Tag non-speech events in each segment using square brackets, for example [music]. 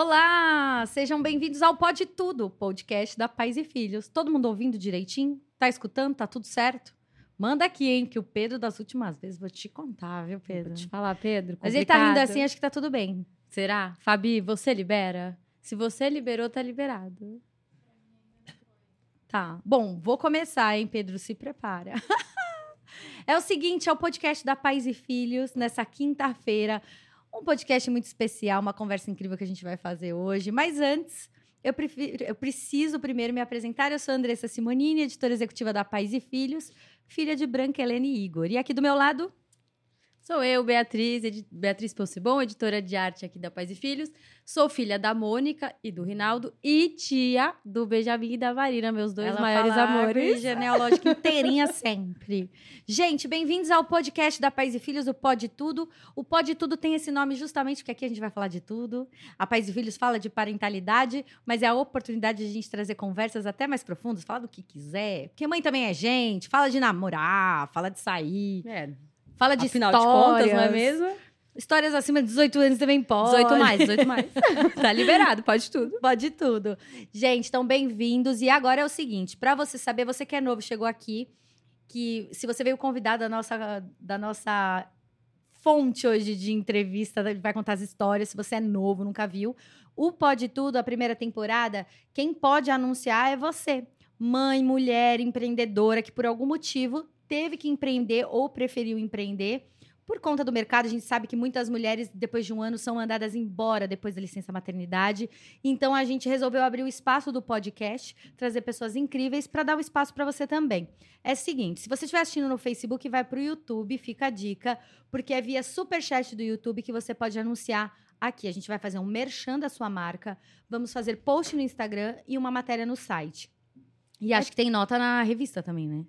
Olá, sejam bem-vindos ao Pode Tudo, podcast da Pais e Filhos. Todo mundo ouvindo direitinho? Tá escutando? Tá tudo certo? Manda aqui, hein, que o Pedro das últimas vezes vou te contar, viu, Pedro? Vou te falar, Pedro. Mas ele tá rindo complicado. assim, acho que tá tudo bem. Será? Fabi, você libera? Se você liberou, tá liberado. Tá. Bom, vou começar, hein, Pedro? Se prepara. [laughs] é o seguinte, é o podcast da Pais e Filhos, nessa quinta-feira. Um podcast muito especial, uma conversa incrível que a gente vai fazer hoje. Mas antes, eu, prefiro- eu preciso primeiro me apresentar. Eu sou Andressa Simonini, editora executiva da Pais e Filhos, filha de Branca Helene e Igor. E aqui do meu lado, Sou eu, Beatriz, edi- Beatriz Possebon, editora de arte aqui da Pais e Filhos. Sou filha da Mônica e do Rinaldo e tia do Benjamin e da Marina, meus dois ela maiores fala amores. genealógica [laughs] inteirinha sempre. Gente, bem-vindos ao podcast da Pais e Filhos, o Pode Tudo. O Pode Tudo tem esse nome justamente porque aqui a gente vai falar de tudo. A Pais e Filhos fala de parentalidade, mas é a oportunidade de a gente trazer conversas até mais profundas, falar do que quiser. Porque mãe também é gente, fala de namorar, fala de sair, É, fala de afinal histórias. de contas, não é mesmo? Histórias acima de 18 anos também pode. 18 mais, 18 mais. [laughs] tá liberado, pode tudo. Pode tudo. Gente, então bem-vindos. E agora é o seguinte, para você saber, você que é novo, chegou aqui, que se você veio convidado da nossa, da nossa fonte hoje de entrevista, vai contar as histórias, se você é novo, nunca viu. O Pode Tudo, a primeira temporada, quem pode anunciar é você. Mãe, mulher, empreendedora, que por algum motivo teve que empreender ou preferiu empreender. Por conta do mercado, a gente sabe que muitas mulheres, depois de um ano, são mandadas embora depois da licença maternidade. Então, a gente resolveu abrir o espaço do podcast, trazer pessoas incríveis para dar o espaço para você também. É o seguinte: se você estiver assistindo no Facebook, vai para o YouTube, fica a dica, porque é via superchat do YouTube que você pode anunciar aqui. A gente vai fazer um merchan da sua marca, vamos fazer post no Instagram e uma matéria no site. E acho que tem nota na revista também, né?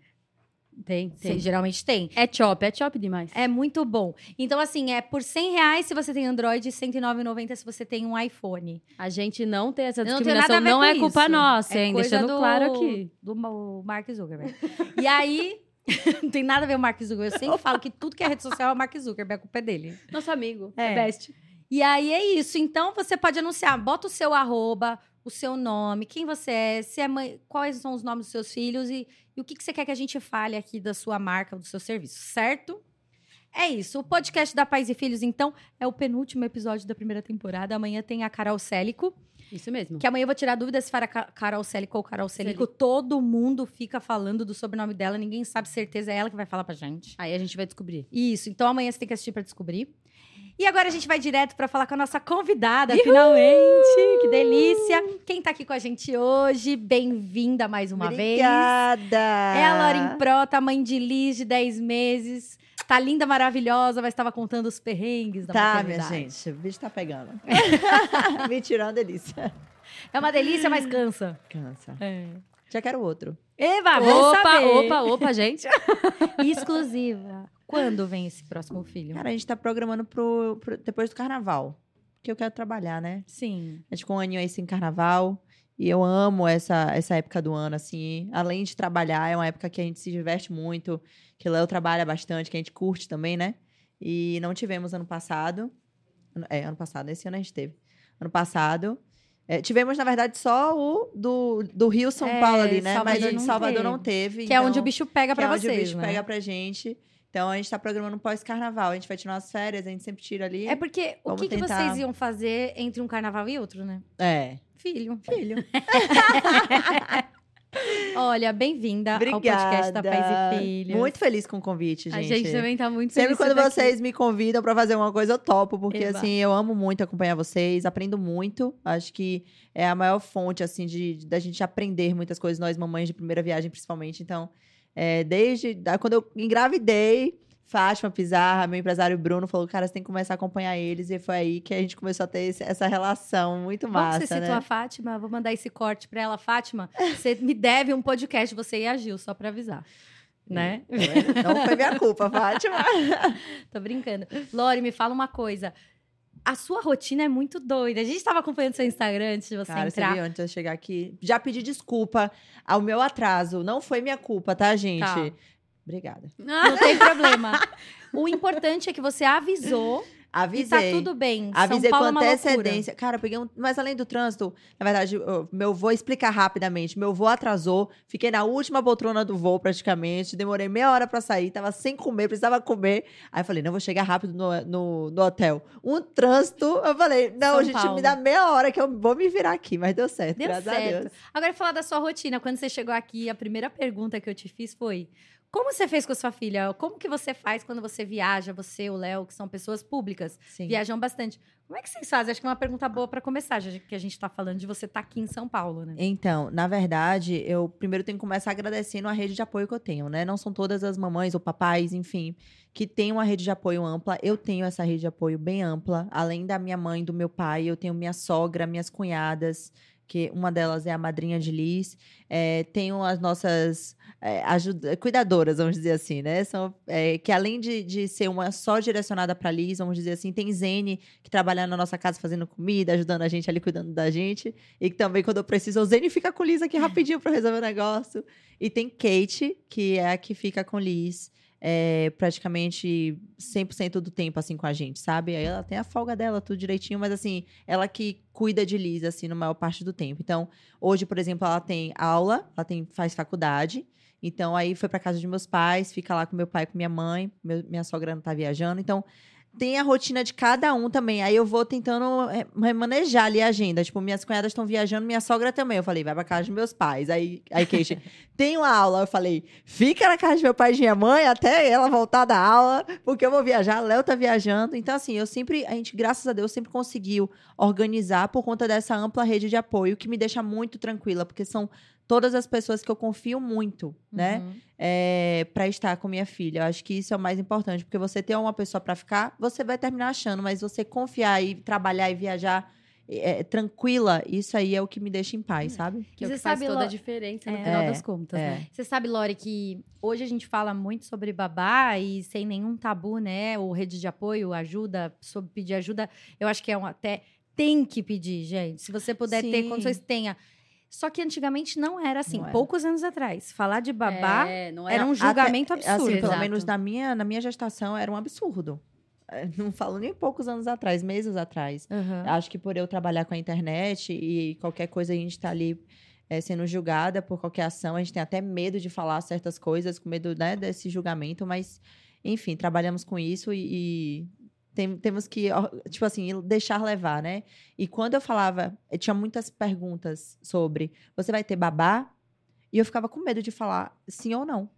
Tem, Cê- geralmente tem. É chop, é chop demais. É muito bom. Então, assim, é por 100 reais se você tem Android e R$ 109,90 se você tem um iPhone. A gente não tem essa não discriminação, não com é isso. culpa nossa, É hein? Deixando do- claro aqui. Do Ma- Mark Zuckerberg. e aí, [laughs] não tem nada a ver com o Mark Zuckerberg. Eu sempre falo que tudo que é rede social é o Mark Zuckerberg, a culpa é dele. Nosso amigo, É. é best. E aí é isso. Então você pode anunciar, bota o seu arroba, o seu nome, quem você é, se é mãe, quais são os nomes dos seus filhos e, e o que, que você quer que a gente fale aqui da sua marca, do seu serviço, certo? É isso. O podcast da Pais e Filhos, então, é o penúltimo episódio da primeira temporada. Amanhã tem a Carol Célico. Isso mesmo. Que amanhã eu vou tirar dúvidas se Ca- Carol Célico ou Carol Célico. Todo mundo fica falando do sobrenome dela, ninguém sabe certeza, é ela que vai falar pra gente. Aí a gente vai descobrir. Isso, então amanhã você tem que assistir pra descobrir. E agora a gente vai direto pra falar com a nossa convidada, finalmente. Que delícia. Quem tá aqui com a gente hoje, bem-vinda mais uma vez. Obrigada! É a Lauren Prota, mãe de Liz, de 10 meses. Tá linda, maravilhosa, mas estava contando os perrengues da Tá, minha maternidade. gente, o bicho tá pegando. [laughs] Mentira, é uma delícia. É uma delícia, mas cansa. Cansa. É. Já quero outro. Eva, vamos Opa, saber. opa, opa, gente. [laughs] [laughs] Exclusiva. Quando vem esse próximo filho? Cara, a gente tá programando pro, pro- depois do carnaval. Porque eu quero trabalhar, né? Sim. A gente ficou um aninho aí sem carnaval. E eu amo essa, essa época do ano, assim. Além de trabalhar, é uma época que a gente se diverte muito. Que o Léo trabalha bastante, que a gente curte também, né? E não tivemos ano passado. É, ano passado. Esse ano a gente teve. Ano passado. é, tivemos, na verdade, só o do, do Rio São É, Paulo ali, né? Mas Salvador o de não Salvador teve. não teve. Que é onde então- o bicho pega pra é onde vocês, o bicho né? pega pra gente. Então a gente tá programando um pós-carnaval. A gente vai tirar umas férias, a gente sempre tira ali. É porque o que, que tentar. vocês iam fazer entre um carnaval e outro, né? É. Filho. Filho. [laughs] Olha, bem-vinda ao podcast da Pais e Filhos. Muito feliz com o convite, gente. A gente também tá muito Sempre quando aqui. vocês me convidam pra fazer uma coisa, eu topo, porque Eba. assim, eu amo muito acompanhar vocês, aprendo muito. Acho que é a maior fonte, assim, de, de- da gente aprender muitas coisas, nós mamães de primeira viagem, principalmente. Então, é, desde da- quando eu engravidei, Fátima Pizarra, meu empresário Bruno, falou, cara, você tem que começar a acompanhar eles. E foi aí que a gente começou a ter esse- essa relação muito massa, que você citou né? a Fátima, vou mandar esse corte pra ela. Fátima, você me deve um podcast, você e a Gil, só pra avisar. Né? Não foi minha culpa, Fátima. [laughs] Tô brincando. Lori, me fala uma coisa. A sua rotina é muito doida. A gente tava acompanhando seu Instagram antes de você Cara, você entrar. viu antes de eu chegar aqui? Já pedi desculpa ao meu atraso. Não foi minha culpa, tá, gente? Tá. Obrigada. Não tem problema. O importante é que você avisou Avisei. E tá tudo bem. Avisei São Paulo com é antecedência. Cara, eu peguei um. Mas além do trânsito, na verdade, eu- meu voo, explicar rapidamente. Meu voo atrasou, fiquei na última poltrona do voo praticamente. Demorei meia hora pra sair, tava sem comer, precisava comer. Aí eu falei, não, vou chegar rápido no, no, no hotel. Um trânsito, eu falei, não, São gente, Paulo. me dá meia hora que eu vou me virar aqui. Mas deu certo, Deu graças a certo. Deus. Agora, falar da sua rotina. Quando você chegou aqui, a primeira pergunta que eu te fiz foi: como você fez com a sua filha? Como que você faz quando você viaja, você, o Léo, que são pessoas públicas, Sim. viajam bastante? Como é que vocês fazem? Acho que é uma pergunta boa pra começar, já que a gente tá falando de você estar aqui em São Paulo, né? Então, na verdade, eu primeiro tenho que começar agradecendo a rede de apoio que eu tenho, né? Não são todas as mamães ou papais, enfim, que têm uma rede de apoio ampla. Eu tenho essa rede de apoio bem ampla. Além da minha mãe, do meu pai, eu tenho minha sogra, minhas cunhadas, que uma delas é a madrinha de Liz. É, tenho as nossas é, cuidadoras, vamos dizer assim, né? São, é, que além de, de ser uma só direcionada para Liz, vamos dizer assim, tem Zene, que trabalha na nossa casa fazendo comida, ajudando a gente ali, cuidando da gente. E que também, quando eu preciso, o Zene fica com Liz aqui rapidinho para resolver o negócio. E tem Kate, que é a que fica com Liz é, praticamente 100% do tempo, assim, com a gente, sabe? Aí ela tem a folga dela, tudo direitinho, mas, assim, ela que cuida de Liz, assim, na maior parte do tempo. Então, hoje, por exemplo, ela tem aula, ela tem, faz faculdade. Então, aí foi pra casa de meus pais, fica lá com meu pai com minha mãe. meu- minha sogra não tá viajando. Então, tem a rotina de cada um também. Aí eu vou tentando é, remanejar ali a agenda. Tipo, minhas cunhadas estão viajando, minha sogra também. Eu falei, vai pra casa dos meus pais. Aí, aí Kate, [laughs] tem uma aula. Eu falei, fica na casa de meu pai e minha mãe até ela voltar da aula, porque eu vou viajar. Léo tá viajando. Então, assim, eu sempre, a gente, graças a Deus, sempre conseguiu organizar por conta dessa ampla rede de apoio, que me deixa muito tranquila, porque são todas as pessoas que eu confio muito, né? Uhum. É, para estar com minha filha. Eu acho que isso é o mais importante, porque você ter uma pessoa para ficar, você vai terminar achando, mas você confiar e trabalhar e viajar é, tranquila, isso aí é o que me deixa em paz, sabe? Que é o Você que faz sabe, toda Lo- a diferença no É. final É, das contas, é. né? Você sabe, Lore, que hoje a gente fala muito sobre babá e sem nenhum tabu, né? O rede de apoio, ajuda, sobre pedir ajuda. Eu acho que é um até. Tem que pedir, gente. Se você puder ter Sim. condições, tenha. Só que antigamente não era assim. Não era. Poucos anos atrás. Falar de babá É, não era era um julgamento Até- absurdo. Assim, pelo menos na minha, na minha gestação era um absurdo. É, Não falo nem poucos anos atrás, meses atrás. Aham. Acho que por eu trabalhar com a internet e qualquer coisa a gente tá ali é, sendo julgada por qualquer ação, a gente tem até medo de falar certas coisas, com medo né, desse julgamento, mas enfim, trabalhamos com isso e, e tem- temos que, tipo assim, deixar levar, né? E quando eu falava, eu tinha muitas perguntas sobre você vai ter babá? E eu ficava com medo de falar sim ou não.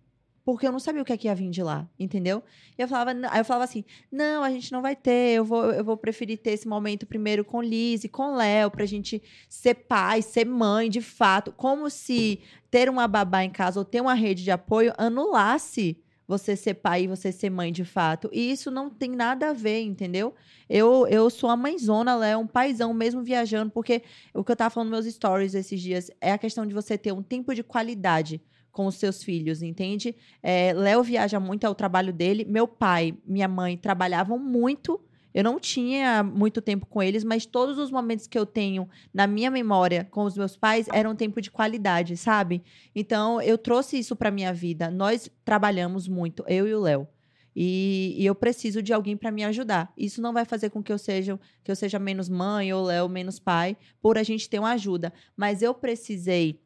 Porque eu não sabia o que, é que ia vir de lá, entendeu? E eu falava, aí eu falava assim: não, a gente não vai ter, eu vou, eu vou preferir ter esse momento primeiro com Liz e com Léo, pra gente ser pai, ser mãe, de fato. Como se ter uma babá em casa ou ter uma rede de apoio anulasse você ser pai e você ser mãe de fato. E isso não tem nada a ver, entendeu? Eu, eu sou a mãezona, Léo, um paizão mesmo viajando, porque o que eu tava falando nos meus stories esses dias é a questão de você ter um tempo de qualidade com os seus filhos, entende? É, Léo viaja muito, é o trabalho dele. Meu pai, minha mãe trabalhavam muito. Eu não tinha muito tempo com eles, mas todos os momentos que eu tenho na minha memória com os meus pais eram tempo de qualidade, sabe? Então, eu trouxe isso pra minha vida. Nós trabalhamos muito, eu e o Léo. E, e eu preciso de alguém para me ajudar. Isso não vai fazer com que eu seja que eu seja menos mãe ou Léo menos pai, por a gente ter uma ajuda. Mas eu precisei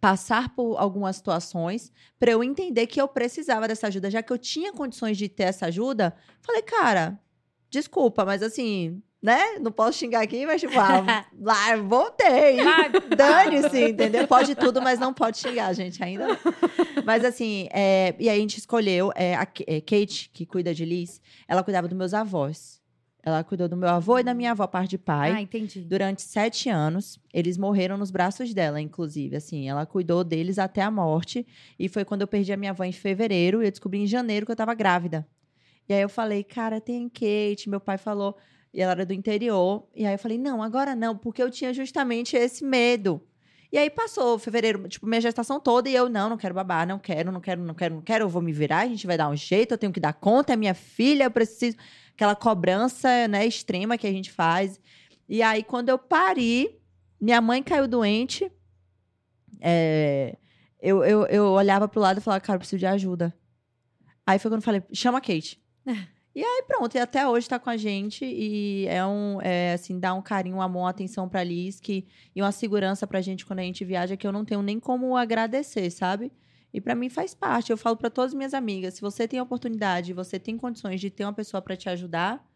passar por algumas situações para eu entender que eu precisava dessa ajuda, já que eu tinha condições de ter essa ajuda. Falei, cara, desculpa, mas assim, né? Não posso xingar aqui, mas tipo, ah, [laughs] lá, voltei. Dane-se, entendeu? Pode tudo, mas não pode xingar, gente, ainda. não. Mas assim, é, e aí a gente escolheu é, a é, Kate, que cuida de Liz, ela cuidava dos meus avós. Ela cuidou do meu avô e da minha avó, parte de pai Ah, entendi. durante sete anos. Eles morreram nos braços dela, inclusive. Assim, ela cuidou deles até a morte. E foi quando eu perdi a minha avó em fevereiro. E eu descobri em janeiro que eu tava grávida. E aí eu falei, cara, tem Kate. Meu pai falou. E ela era do interior. E aí eu falei, não, agora não, porque eu tinha justamente esse medo. E aí passou fevereiro, tipo, minha gestação toda, e eu, não, não quero babar, não quero, não quero, não quero, não quero, eu vou me virar, a gente vai dar um jeito, eu tenho que dar conta, é minha filha, eu preciso. Aquela cobrança, né, extrema que a gente faz. E aí, quando eu pari, minha mãe caiu doente. é, eu, eu, eu olhava pro lado e falava, cara, eu preciso de ajuda. Aí foi quando eu falei, chama a Kate. E aí pronto, e até hoje tá com a gente e é um, é, assim, dá um carinho, um amor, uma atenção pra Liz que, e uma segurança pra gente quando a gente viaja que eu não tenho nem como agradecer, sabe? E pra mim faz parte. Eu falo pra todas as minhas amigas, se você tem a oportunidade, você tem condições de ter uma pessoa pra te ajudar,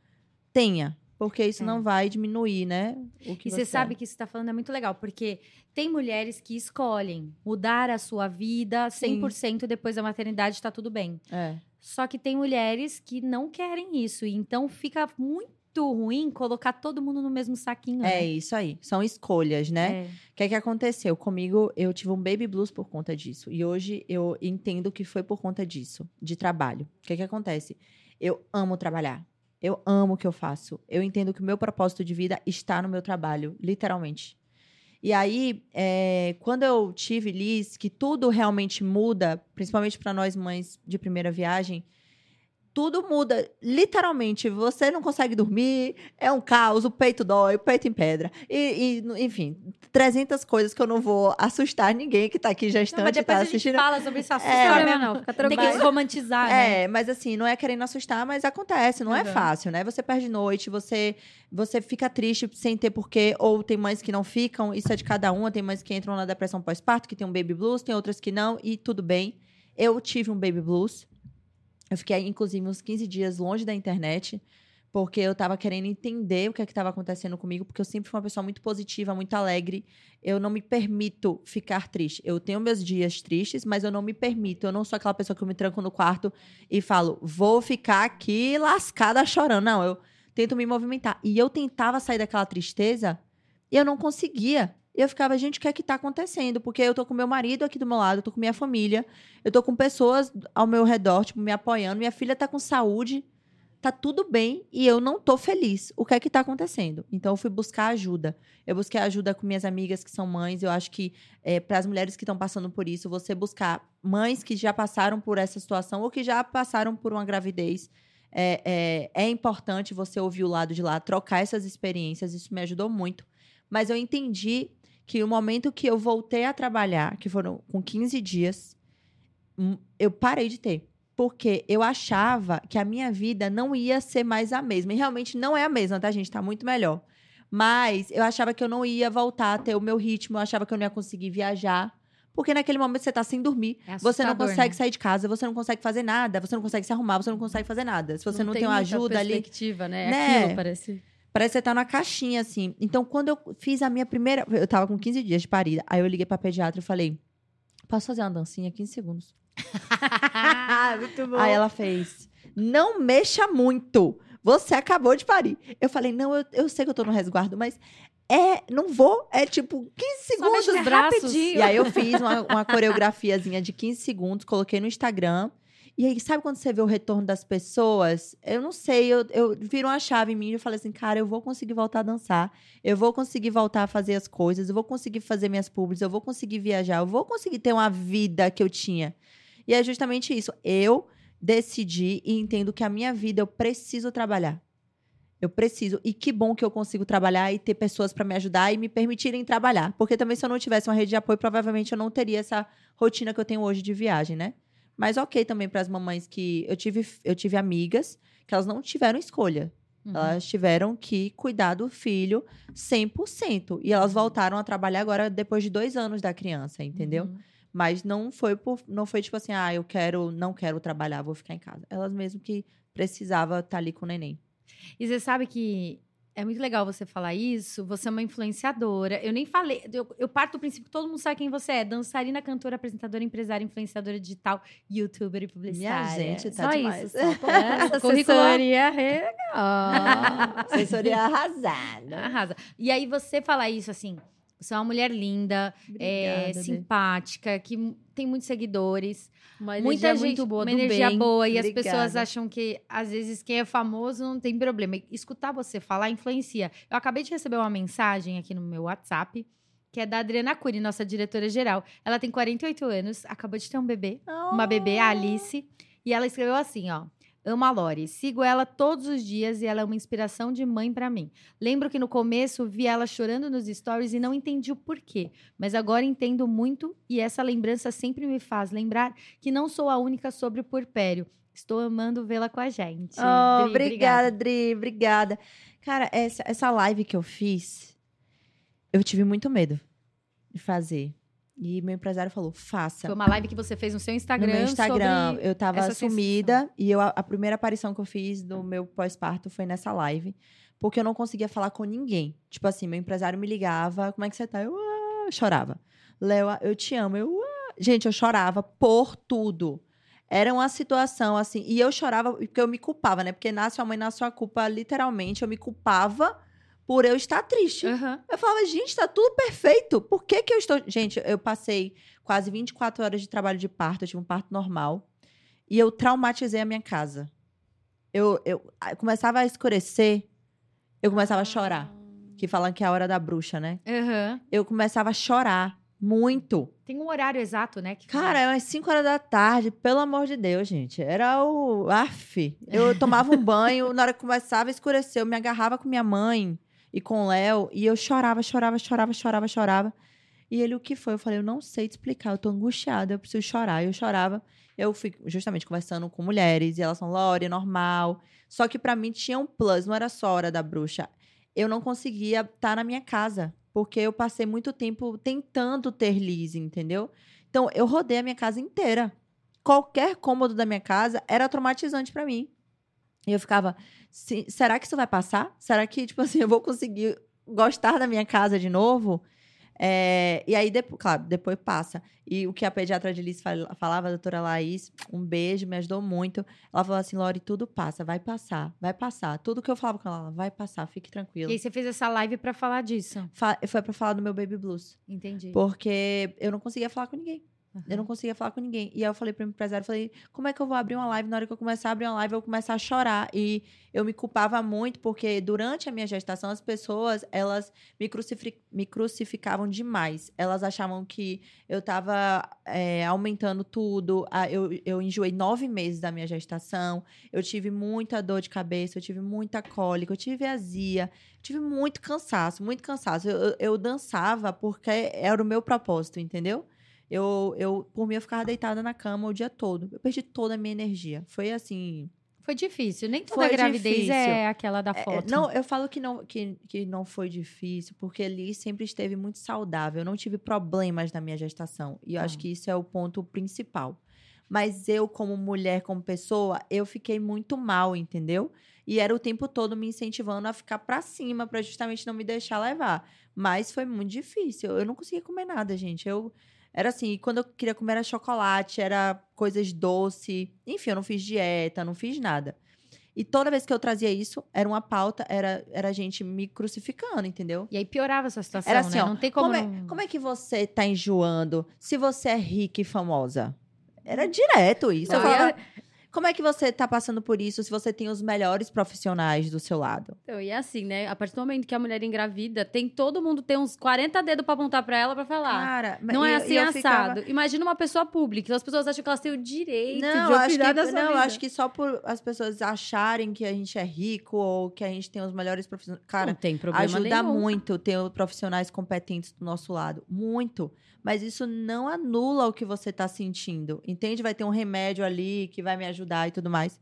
tenha. Porque isso É. não vai diminuir, né? O que E você sabe que isso que você tá falando é muito legal, porque tem mulheres que escolhem mudar a sua vida 100% depois da maternidade, tá tudo bem. É. Só que tem mulheres que não querem isso, e então fica muito ruim colocar todo mundo no mesmo saquinho. É né? isso aí. São escolhas, né? É. O que é que aconteceu? Comigo, eu tive um baby blues por conta disso. E hoje eu entendo que foi por conta disso, de trabalho. O que é que acontece? Eu amo trabalhar. Eu amo o que eu faço. Eu entendo que o meu propósito de vida está no meu trabalho, literalmente. E aí, é, quando eu tive Liz, que tudo realmente muda, principalmente para nós mães de primeira viagem, tudo muda, literalmente. Você não consegue dormir, é um caos, o peito dói, o peito em pedra. E, e, enfim, 300 coisas que eu não vou assustar ninguém que tá aqui Não, gestante mas e depois tá a gente assistindo. fala sobre isso, assusta É, Não, mesmo. não, fica Tem que tranquilo. romantizar, né? É, mas assim, não é querendo assustar, mas acontece, não é Uhum. fácil, né? Você perde noite, você você fica triste sem ter porquê, ou tem mães que não ficam, isso é de cada uma, tem mães que entram na depressão pós-parto, que tem um baby blues, tem outras que não, e tudo bem. Eu tive um baby blues. Eu fiquei, inclusive, uns 15 dias longe da internet, porque eu tava querendo entender o que é estava acontecendo comigo, porque eu sempre fui uma pessoa muito positiva, muito alegre. Eu não me permito ficar triste. Eu tenho meus dias tristes, mas eu não me permito. Eu não sou aquela pessoa que eu me tranco no quarto e falo, vou ficar aqui lascada chorando. Não, eu tento me movimentar. E eu tentava sair daquela tristeza e eu não conseguia. E eu ficava, gente, o que é que tá acontecendo? Porque eu tô com meu marido aqui do meu lado, eu tô com minha família, eu tô com pessoas ao meu redor, tipo, me apoiando. Minha filha tá com saúde, tá tudo bem e eu não tô feliz. O que é que tá acontecendo? Então eu fui buscar ajuda. Eu busquei ajuda com minhas amigas que são mães. Eu acho que para as mulheres que estão passando por isso, você buscar mães que já passaram por essa situação ou que já passaram por uma gravidez. É, é, é importante você ouvir o lado de lá, trocar essas experiências. Isso me ajudou muito. Mas eu entendi que o momento que eu voltei a trabalhar, que foram com 15 dias, hum, eu parei de ter. Porque eu achava que a minha vida não ia ser mais a mesma. E realmente não é a mesma, tá, gente? Tá muito melhor. Mas eu achava que eu não ia voltar a ter o meu ritmo, eu achava que eu não ia conseguir viajar. Porque naquele momento você tá sem dormir, É você não consegue né? sair de casa, você não consegue fazer nada, você não consegue se arrumar, você não consegue fazer nada. Se você não, tem uma muita ajuda ali, perspectiva, né? Né? Aquilo parece. Parece que você tá na caixinha, assim. Então, quando eu fiz a minha primeira. Eu tava com 15 dias de parida. Aí eu liguei pra pediatra e falei: Posso fazer uma dancinha? 15 segundos. [laughs] Muito bom. Aí ela fez: Não mexa muito. Você acabou de parir. Eu falei: Não, eu, eu sei que eu tô no resguardo, mas. É, não vou. É tipo 15 Só mexe segundos. os braços. rapidinho. E aí eu fiz uma, uma coreografiazinha de 15 segundos, coloquei no Instagram. E aí, sabe quando você vê o retorno das pessoas? Eu não sei, eu, eu viro uma chave em mim e falei assim, cara, eu vou conseguir voltar a dançar, eu vou conseguir voltar a fazer as coisas, eu vou conseguir fazer minhas públicas, eu vou conseguir viajar, eu vou conseguir ter uma vida que eu tinha. E é justamente isso. Eu decidi e entendo que a minha vida eu preciso trabalhar. Eu preciso. E que bom que eu consigo trabalhar e ter pessoas para me ajudar e me permitirem trabalhar. Porque também, se eu não tivesse uma rede de apoio, provavelmente eu não teria essa rotina que eu tenho hoje de viagem, né? Mas ok também para as mamães que. Eu tive, eu tive amigas que elas não tiveram escolha. Uhum. Elas tiveram que cuidar do filho 100%. E elas voltaram a trabalhar agora depois de dois anos da criança, entendeu? Uhum. Mas não foi por, não foi tipo assim, ah, eu quero, não quero trabalhar, vou ficar em casa. Elas mesmo que precisava estar ali com o neném. E você sabe que é muito legal você falar isso. Você é uma influenciadora. Eu nem falei. Eu, eu parto do princípio que todo mundo sabe quem você é: dançarina, cantora, apresentadora, empresária, influenciadora digital, youtuber e publicitária. gente, tá só demais. isso. Só. [laughs] Assessoria. legal. [laughs] Assessoria arrasada. Arrasa. E aí você fala isso assim. Você é uma mulher linda, é, Obrigada, Dê. simpática, que tem muitos seguidores. Uma muita energia gente, muito boa, uma energia bem. boa. E as Obrigada. pessoas acham que, às vezes, quem é famoso não tem problema. Escutar você falar influencia. Eu acabei de receber uma mensagem aqui no meu WhatsApp, que é da Adriana Cury, nossa diretora-geral. Ela tem 48 anos, acabou de ter um bebê, uma bebê, a Alice. E ela escreveu assim, ó. Amo a Lori, sigo ela todos os dias e ela é uma inspiração de mãe pra mim. Lembro que no começo vi ela chorando nos stories e não entendi o porquê, mas agora entendo muito e essa lembrança sempre me faz lembrar que não sou a única sobre o puerpério Estou amando vê-la com a gente. Oh, Dri, obrigada, Dri, obrigada. Cara, essa, essa live que eu fiz, eu tive muito medo de fazer. E meu empresário falou, faça. Foi uma live que você fez no seu Instagram. no meu Instagram, eu tava sumida e eu, a, a primeira aparição que eu fiz do meu pós-parto foi nessa live, porque eu não conseguia falar com ninguém. Tipo assim, meu empresário me ligava, como é que você tá? Eu, ah, chorava. Léo, eu te amo. Eu, ah. Gente, eu chorava por tudo. Era uma situação assim, e eu chorava porque eu me culpava, né? Porque nasce sua mãe, nasce sua culpa, literalmente, eu me culpava por eu estar triste. Aham. Eu falava, gente, tá tudo perfeito. Por que que eu estou. Gente, eu passei quase 24 horas de trabalho de parto, eu tive um parto normal. E eu traumatizei a minha casa. Eu, eu ah, começava a escurecer, eu começava a chorar. Que falam que é a hora da bruxa, né? Aham. Eu começava a chorar muito. Tem um horário exato, né? que Cara, eram as 5 horas da tarde, pelo amor de Deus, gente. Era o. Af. Eu tomava um banho, na hora que começava a escurecer, eu me agarrava com minha mãe e com o Léo, e eu chorava, chorava, chorava, chorava, chorava. E ele, o que foi? Eu falei, eu não sei te explicar, eu tô angustiada, eu preciso chorar. Eu chorava. Eu fui justamente conversando com mulheres, e elas são Lore, normal. Só que pra mim tinha um plus, não era só a hora da bruxa. Eu não conseguia estar na minha casa, porque eu passei muito tempo tentando ter Liz, entendeu? Então, eu rodei a minha casa inteira. Qualquer cômodo da minha casa era traumatizante pra mim. E eu ficava, "Se- será que isso vai passar? Será que, tipo assim, eu vou conseguir gostar da minha casa de novo? É, e aí, depois, claro, depois passa. E o que a pediatra de Liz fal- falava, a doutora Laís, um beijo, me ajudou muito. Ela falou assim, Lori, tudo passa, vai passar, vai passar. Tudo que eu falava com ela, vai passar, fique E tranquila. aí você fez essa live pra falar disso. Fa- Foi pra falar do meu baby blues. Entendi. Porque eu não conseguia falar com ninguém. Eu não conseguia falar com ninguém. E aí eu falei pro empresário, falei, como é que eu vou abrir uma live? Na hora que eu começar a abrir uma live, eu vou começar a chorar. E eu me culpava muito, porque durante a minha gestação, as pessoas, elas me, me crucificavam demais. Elas achavam que eu tava é, aumentando tudo. Eu, eu enjoei nove meses da minha gestação. Eu tive muita dor de cabeça, eu tive muita cólica, eu tive azia. eu Tive muito cansaço, muito cansaço. Eu, eu- eu dançava porque era o meu propósito, entendeu? Eu, eu, por mim, eu ficava deitada na cama o dia todo. Eu perdi toda a minha energia. Foi assim. Foi difícil. Nem toda Foi gravidez difícil. é aquela da é, foto. não, eu falo que não, que, que não foi difícil, porque Liz sempre esteve muito saudável. Eu não tive problemas na minha gestação. E eu acho Ah. que isso é o ponto principal. Mas eu, como mulher, como pessoa, eu fiquei muito mal, entendeu? E era o tempo todo me incentivando a ficar pra cima, pra justamente não me deixar levar. Mas foi muito difícil. Eu não conseguia comer nada, gente. Eu era assim, e quando eu queria comer era chocolate, era coisas doce. Enfim, eu não fiz dieta, não fiz nada. E toda vez que eu trazia isso, era uma pauta, era, era a gente me crucificando, entendeu? E aí piorava essa situação, Era assim, né? ó, não tem como... Como, é, não- como é que você tá enjoando se você é rica e famosa? Era direto isso. Eu Não, e falava, como é que você tá passando por isso se você tem os melhores profissionais do seu lado? Então, e é assim, né? A partir do momento que a mulher engravida, tem todo mundo tem uns 40 dedos pra apontar pra ela pra falar. Cara, não é eu- assim eu assado. ficava- Imagina uma pessoa pública. As pessoas acham que elas têm o direito Não, de eu acho que, opinar não, eu vida. acho que só por as pessoas acharem que a gente é rico ou que a gente tem os melhores profissionais. Cara, não tem problema ajuda nenhum. muito ter profissionais competentes do nosso lado. Muito. Mas isso não anula o que você está sentindo. Entende? Vai ter um remédio ali que vai me ajudar e tudo mais.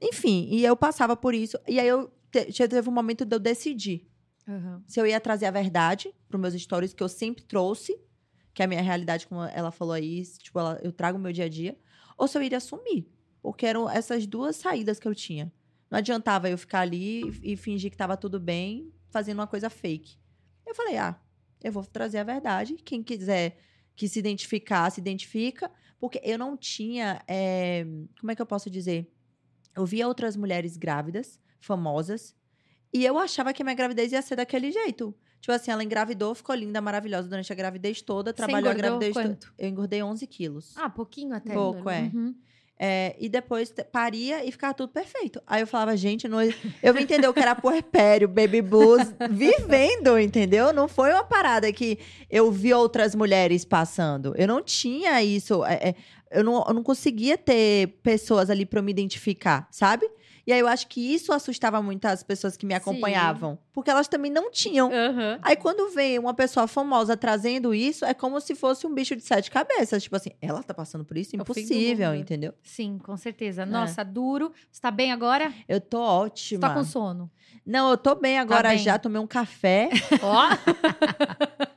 Enfim, e eu passava por isso. E aí eu te, teve um momento de eu decidir Aham. se eu ia trazer a verdade para meus stories, que eu sempre trouxe, que é a minha realidade, como ela falou aí, tipo, ela- eu trago o meu dia a dia, ou se eu iria assumir. Porque eram essas duas saídas que eu tinha. Não adiantava eu ficar ali e, e fingir que tava tudo bem, fazendo uma coisa fake. Eu falei, ah, eu vou trazer a verdade. Quem quiser que se identificar, se identifica. Porque eu não tinha. eh, como é que eu posso dizer? Eu via outras mulheres grávidas, famosas, e eu achava que a minha gravidez ia ser daquele jeito. Tipo assim, ela engravidou, ficou linda, maravilhosa durante a gravidez toda, trabalhou a engordou gravidez toda. quanto? Eu engordei 11 quilos. Ah, pouquinho até. Pouco, é. Uhum. É, e depois paria e ficava tudo perfeito. Aí eu falava, gente, não... eu vim entender o que era puerpério, baby blues, vivendo, entendeu? Não foi uma parada que eu vi outras mulheres passando. Eu não tinha isso. é, é, eu, não, eu não conseguia ter pessoas ali eu me identificar, sabe? E aí eu acho que isso assustava muito as pessoas que me Sim. acompanhavam. Porque elas também não tinham. Aham. Aí quando vem uma pessoa famosa trazendo isso, é como se fosse um bicho de sete cabeças. Tipo assim, ela tá passando por isso? É Impossível, entendeu? Sim, com certeza. Nossa, duro. Você tá bem agora? Eu tô Você ótima. tá com sono? Não, eu tô bem agora bem. já, tomei um café. [laughs] Ó, [laughs]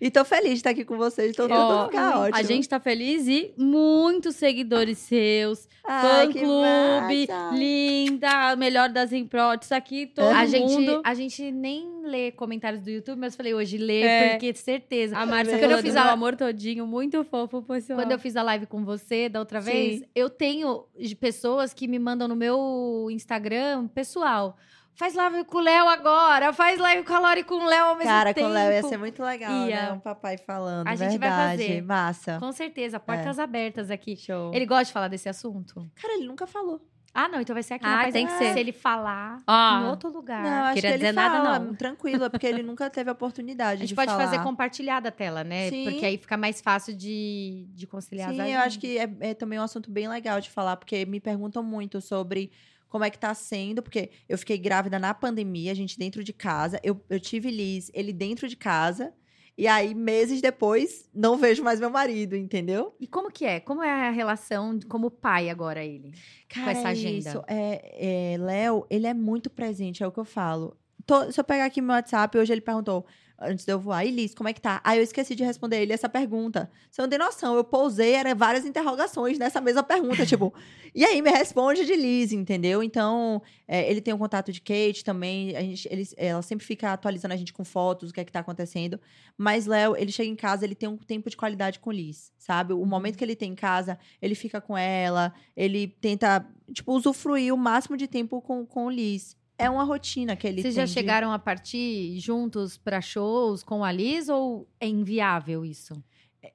e tô feliz de estar aqui com vocês. Tô Ó, tudo ficar ótimo. a gente tá feliz e muitos seguidores seus. Ai, Fã que clube, massa. linda, a melhor das improtes aqui, todo a, gente, mundo. a gente nem lê comentários do YouTube, mas eu falei hoje lê, É. porque certeza. A Márcia Quando eu fiz a- o amor todinho, muito fofo, pessoal. Quando eu fiz a live com você da outra vez, Sim. eu tenho de pessoas que me mandam no meu Instagram pessoal. Faz live com o Léo agora, faz live com a Lori e com o Léo ao mesmo Cara, tempo. com o Léo ia ser muito legal, Ia. né? Um papai falando. A gente vai verdade. fazer. Massa. Com certeza, portas abertas aqui. Show. Ele gosta de falar desse assunto? Cara, ele nunca falou. Ah, não, então vai ser aqui Ah, tem que ser. Se ele falar Ah. em outro lugar. Não, acho queria que ele dizer nada, fala, não. Tranquilo, é porque ele [laughs] nunca teve a oportunidade a gente de pode falar. fazer compartilhada a tela, né? Sim. Porque aí fica mais fácil de, de conciliar Sim, as eu acho que é, é também um assunto bem legal de falar, porque me perguntam muito sobre como é que tá sendo, porque eu fiquei grávida na pandemia, a gente dentro de casa, eu, eu tive Liz, ele dentro de casa, e aí, meses depois, não vejo mais meu marido, entendeu? E como que é? Como é a relação como pai agora ele? Cara, essa é agenda. isso. É, é, Léo, ele é muito presente, é o que eu falo. Tô- se eu pegar aqui meu WhatsApp, hoje ele perguntou, antes de eu voar, e Liz, como é que tá? Aí eu esqueci de responder ele essa pergunta. Você não tem noção, eu pousei, era várias interrogações nessa mesma pergunta, [laughs] tipo, e aí me responde de Liz, entendeu? Então, é, ele tem o contato de Kate também, a gente, ele, ela sempre fica atualizando a gente com fotos, o que é que tá acontecendo. Mas Léo, ele chega em casa, ele tem um tempo de qualidade com Liz, sabe? O momento que ele tem em casa, ele fica com ela, ele tenta, tipo, usufruir o máximo de tempo com, com Liz. É uma rotina que ele Vocês tem. já de- chegaram a partir juntos pra shows com a Liz ou é inviável isso?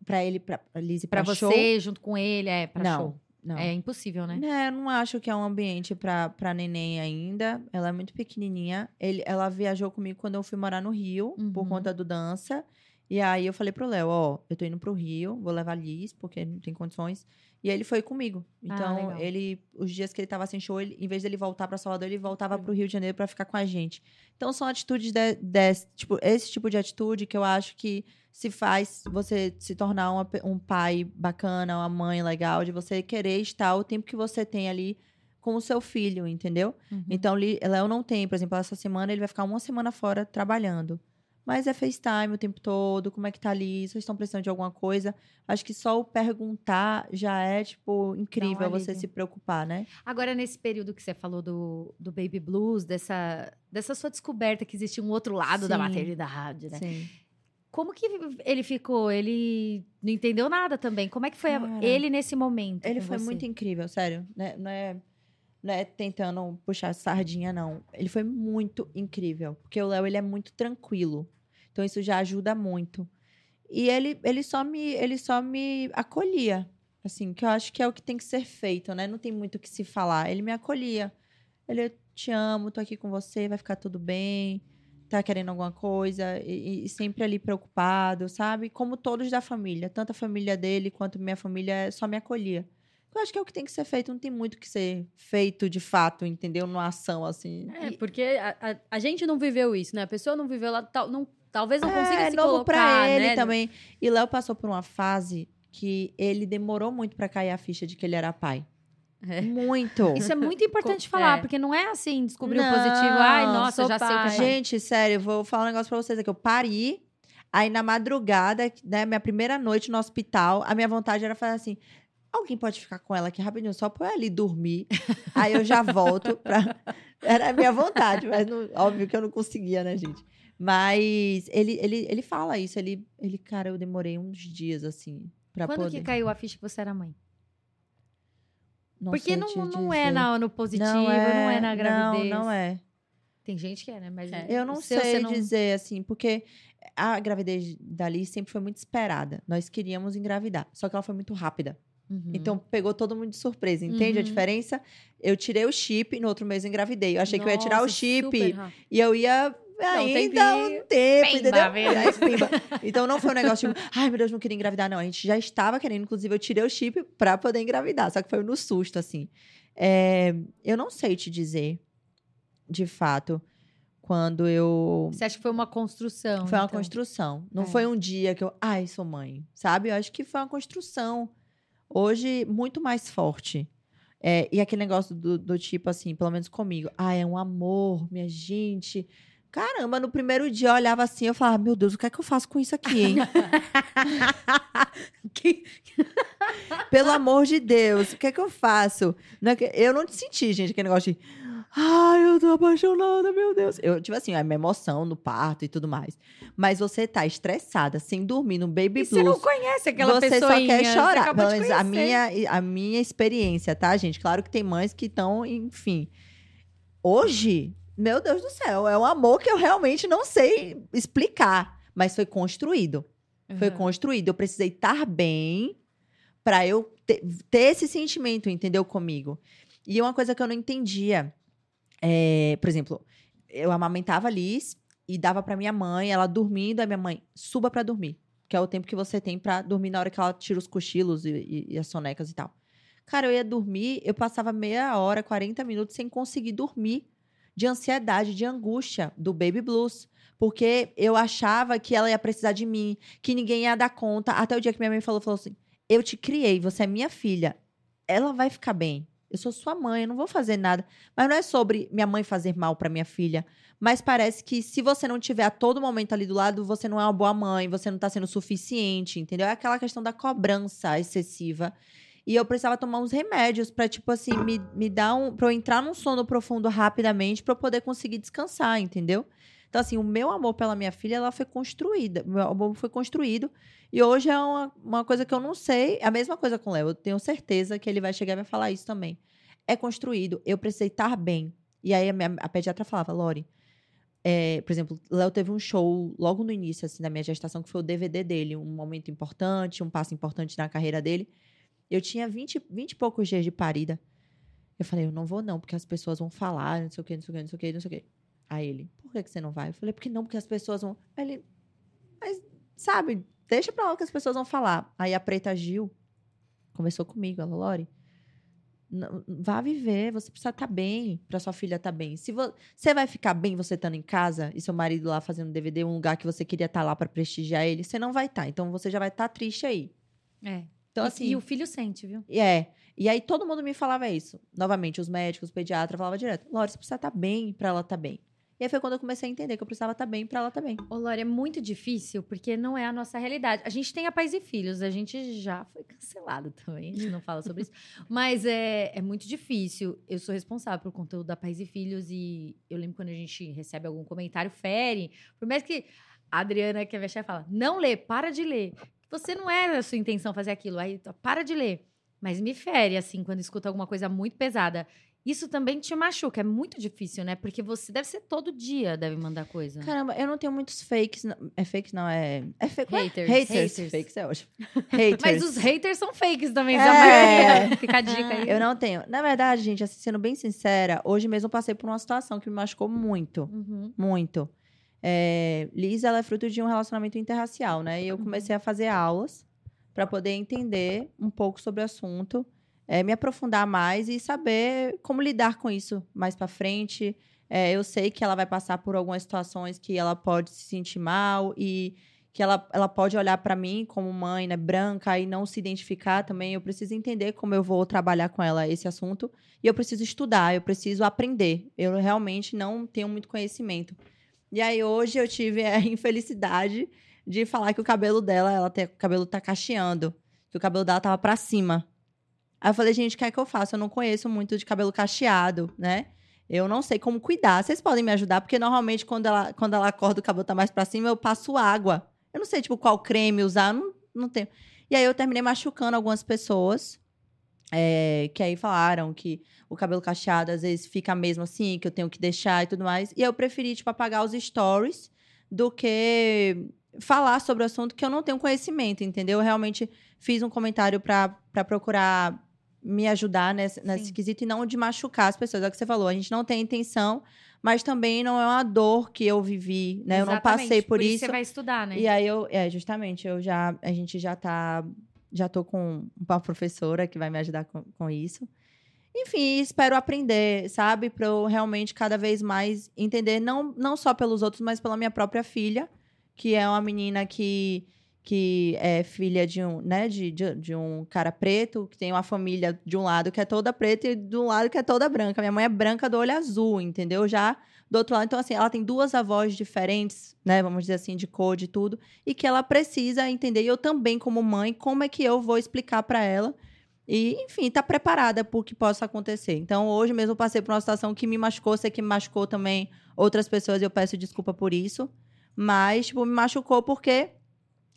Pra ele, pra, pra Liz e pra, você, show? junto com ele, é pra Não, show? Não. É impossível, né? É, eu não acho que é um ambiente pra, pra neném ainda. Ela é muito pequenininha. Ele, ela viajou comigo quando eu fui morar no Rio, por Uhum. conta do dança. E aí eu falei pro Léo, ó, eu tô indo pro Rio, vou levar a Liz, porque não tem condições. E ele foi comigo. Ah, Então, legal. ele, os dias que ele tava sem show, ele, em vez dele voltar pra Salvador, ele voltava pro Rio de Janeiro pra ficar com a gente. Então, são atitudes de, desse, tipo, esse tipo de atitude que eu acho que se faz você se tornar uma um pai bacana, uma mãe legal, de você querer estar o tempo que você tem ali com o seu filho, entendeu? Uhum. Então, Léo não tem, por exemplo, essa semana ele vai ficar uma semana fora trabalhando. Mas é FaceTime o tempo todo, como é que tá ali? Vocês estão precisando de alguma coisa? Acho que só o perguntar já é, tipo, incrível você alívio. se preocupar, né? Agora, nesse período que você falou do, do Baby Blues, dessa, dessa sua descoberta que existia um outro lado da Sim. maternidade, né? Sim. Como que ele ficou? Ele não entendeu nada também. Como é que foi Cara, ele nesse momento? Ele foi você? muito incrível, sério. Né? Não, é, não é tentando puxar sardinha, não. Ele foi muito incrível. Porque o Léo, ele é muito tranquilo. Então, isso já ajuda muito. E ele, ele, só me, ele só me acolhia. Assim, que eu acho que é o que tem que ser feito, né? Não tem muito o que se falar. Ele me acolhia. Ele, eu te amo, tô aqui com você, vai ficar tudo bem. Tá querendo alguma coisa. E, e sempre ali preocupado, sabe? Como todos da família. Tanto a família dele quanto minha família só me acolhia. Eu acho que é o que tem que ser feito. Não tem muito que ser feito de fato, entendeu? Numa ação assim. É, porque a, a, a gente não viveu isso, né? A pessoa não viveu lá, tal, não, talvez não consiga é se novo colocar, pra ele né? também. E Léo passou por uma fase que ele demorou muito pra cair a ficha de que ele era pai. É. Muito. [laughs] Isso é muito importante falar, é. porque não é assim, descobrir o positivo. Ai, nossa, sou já sei o que pai. é pai. Gente, sério, eu vou falar um negócio pra vocês aqui. Eu pari, aí na madrugada, né, minha primeira noite no hospital, a minha vontade era fazer assim. Alguém pode ficar com ela aqui rapidinho, só pra eu ali dormir. [laughs] aí eu já volto pra. [laughs] Era a minha vontade, mas não- óbvio que eu não conseguia, né, gente? Mas ele, ele, ele fala isso. Ele, ele, cara, eu demorei uns dias, assim, pra Quando poder. que caiu a ficha que você era mãe? Não Porque sei não, te não é na, no positivo, não é, na gravidez. Não, não é. Tem gente que é, né? Mas É. Eu não seu, sei você não- dizer, assim, porque a gravidez da Liz sempre foi muito esperada. Nós queríamos engravidar, só que ela foi muito rápida. Uhum. Então, pegou todo mundo de surpresa, entende a Uhum. diferença? Eu tirei o chip, no outro mês eu engravidei. Eu achei que eu ia tirar o Nossa, chip e eu ia ainda tempinho. um tempo, Pimba, entendeu? Então, não foi um negócio tipo, ai, meu Deus, não queria engravidar. Não, a gente já estava querendo. Inclusive, eu tirei o chip pra poder engravidar. Só que foi no susto, assim. É, eu não sei te dizer, de fato, quando eu. Você acha que foi uma construção? Foi uma então? construção. Não É. foi um dia que eu, ai, sou mãe, sabe? Eu acho que foi uma construção. Hoje, muito mais forte. É, e aquele negócio do, do tipo assim, pelo menos comigo, ah, é um amor, minha gente. Caramba, no primeiro dia eu olhava assim, eu falava, meu Deus, o que é que eu faço com isso aqui, hein? [laughs] Que- [laughs] Pelo amor de Deus, o que é que eu faço? Não é que- Eu não senti, gente, aquele negócio de. Ai, eu tô apaixonada, meu Deus. Eu, tipo assim, a minha emoção no parto e tudo mais. Mas você tá estressada, sem dormir, no baby E você não blues. conhece aquela você pessoa. só quer chorar. Pelo de menos a minha, a minha experiência, tá, gente? Claro que tem mães que estão, enfim. Hoje, meu Deus do céu, é um amor que eu realmente não sei explicar. Mas foi construído. Foi Uhum. construído. Eu precisei estar bem pra eu ter, ter esse sentimento, entendeu? Comigo. E uma coisa que eu não entendia. É, por exemplo, eu amamentava a Liz e dava pra minha mãe, ela dormindo, a minha mãe, suba pra dormir. Que é o tempo que você tem pra dormir na hora que ela tira os cochilos e, e- e as sonecas e tal. Cara, eu ia dormir, eu passava meia hora, 40 minutos sem conseguir dormir de ansiedade, de angústia do baby blues. Porque eu achava que ela ia precisar de mim, que ninguém ia dar conta. Até o dia que minha mãe falou, falou assim: Eu te criei, você é minha filha. Ela vai ficar bem. Eu sou sua mãe, eu não vou fazer nada. Mas não é sobre minha mãe fazer mal pra minha filha. Mas parece que se você não tiver a todo momento ali do lado, você não é uma boa mãe, você não tá sendo suficiente, entendeu? É aquela questão da cobrança excessiva. E eu precisava tomar uns remédios pra, tipo assim, me, me dar um. pra eu entrar num sono profundo rapidamente pra eu poder conseguir descansar, entendeu? Então, assim, o meu amor pela minha filha, ela foi construída. Meu amor foi construído. E hoje é uma, uma coisa que eu não sei. É a mesma coisa com o Léo. Eu tenho certeza que ele vai chegar e vai falar isso também. É construído. Eu precisei estar bem. E aí a, minha, a pediatra falava, Lori, é, por exemplo, Léo teve um show logo no início, assim, da minha gestação, que foi o DVD dele. Um momento importante, um passo importante na carreira dele. Eu tinha 20, 20 e poucos dias de parida. Eu falei, eu não vou não, porque as pessoas vão falar, não sei o quê, não sei o quê, não sei o quê, não sei o quê. Aí ele, por que, que você não vai? Eu falei, porque não, porque as pessoas vão. Aí ele, mas, sabe, deixa pra lá o que as pessoas vão falar. Aí a Preta Gil conversou comigo, ela, Lori, não- vá viver, você precisa estar bem pra sua filha estar bem. Se vo- você vai ficar bem você estando em casa e seu marido lá fazendo DVD, um lugar que você queria estar lá pra prestigiar ele, você não vai estar. Então você já vai estar triste aí. É. Então, E- assim. E o filho sente, viu? É. E aí todo mundo me falava isso. Novamente, os médicos, os pediatras falavam direto: Lori, você precisa estar bem pra ela estar bem. E aí foi quando eu comecei a entender que eu precisava estar bem pra ela estar bem. Ô, Lore, é muito difícil porque não é a nossa realidade. A gente tem a Pais e Filhos, a gente já foi cancelado também, a gente não fala sobre isso. [laughs] Mas é, é muito difícil. Eu sou responsável pelo conteúdo da Pais e Filhos e eu lembro quando a gente recebe algum comentário, fere. Por mais que a Adriana, que é minha chefe, fala, não lê, para de ler. Você não era a sua intenção fazer aquilo, aí tá, para de ler. Mas me fere, assim, quando escuta alguma coisa muito pesada. Isso também te machuca, é muito difícil, né? Porque você deve ser todo dia, deve mandar coisa. Caramba, eu não tenho muitos fakes. não- É fakes, não, é. É fake. Haters. Haters. Haters. Fakes é ótimo. [laughs] Haters. Mas os haters são fakes também, É. a maioria. [laughs] Fica a dica aí. Eu não tenho. Na verdade, gente, assim, sendo bem sincera, hoje mesmo eu passei por uma situação que me machucou muito. Uhum. Muito. É, Liz, ela é fruto de um relacionamento interracial, né? E eu Uhum. comecei a fazer aulas para poder entender um pouco sobre o assunto, é, me aprofundar mais e saber como lidar com isso mais para frente. É, eu sei que ela vai passar por algumas situações que ela pode se sentir mal e que ela, ela pode olhar para mim como mãe, né, branca e não se identificar também. Eu preciso entender como eu vou trabalhar com ela esse assunto e eu preciso estudar, eu preciso aprender. Eu realmente não tenho muito conhecimento. E aí hoje eu tive a [laughs] infelicidade de falar que o cabelo dela, ela tem, o cabelo tá cacheando, que o cabelo dela tava pra cima. Aí eu falei, gente, o que é que eu faço? Eu não conheço muito de cabelo cacheado, né? Eu não sei como cuidar. Vocês podem me ajudar, porque normalmente quando ela, quando ela acorda o cabelo tá mais pra cima, eu passo água. Eu não sei, tipo, qual creme usar, não, não tenho. E aí eu terminei machucando algumas pessoas, é, que aí falaram que o cabelo cacheado às vezes fica mesmo assim, que eu tenho que deixar e tudo mais. E eu preferi, tipo, apagar os stories do que falar sobre o assunto que eu não tenho conhecimento, entendeu? Eu realmente fiz um comentário para procurar me ajudar nesse, nesse quesito e não de machucar as pessoas. É o que você falou, a gente não tem intenção, mas também não é uma dor que eu vivi, né? Eu não Exatamente, passei por, isso. isso. Você vai estudar, né? E aí eu, é, justamente, eu já, a gente já tá, já tô com uma professora que vai me ajudar com, com isso. enfim, espero aprender, sabe? Pra eu realmente cada vez mais entender, não, não só pelos outros, mas pela minha própria filha, que é uma menina que, que é filha de um, né, de, de, de um cara preto, que tem uma família de um lado que é toda preta e um lado que é toda branca. Minha mãe é branca do olho azul, entendeu? Já do outro lado. Então, assim, ela tem duas avós diferentes, né? Vamos dizer assim, de cor, de tudo, e que ela precisa entender. E eu também, como mãe, como é que eu vou explicar para ela e, enfim, tá preparada por que possa acontecer. Então, hoje mesmo eu passei por uma situação que me machucou, sei que me machucou também outras pessoas, eu peço desculpa por isso. Mas, tipo, me machucou porque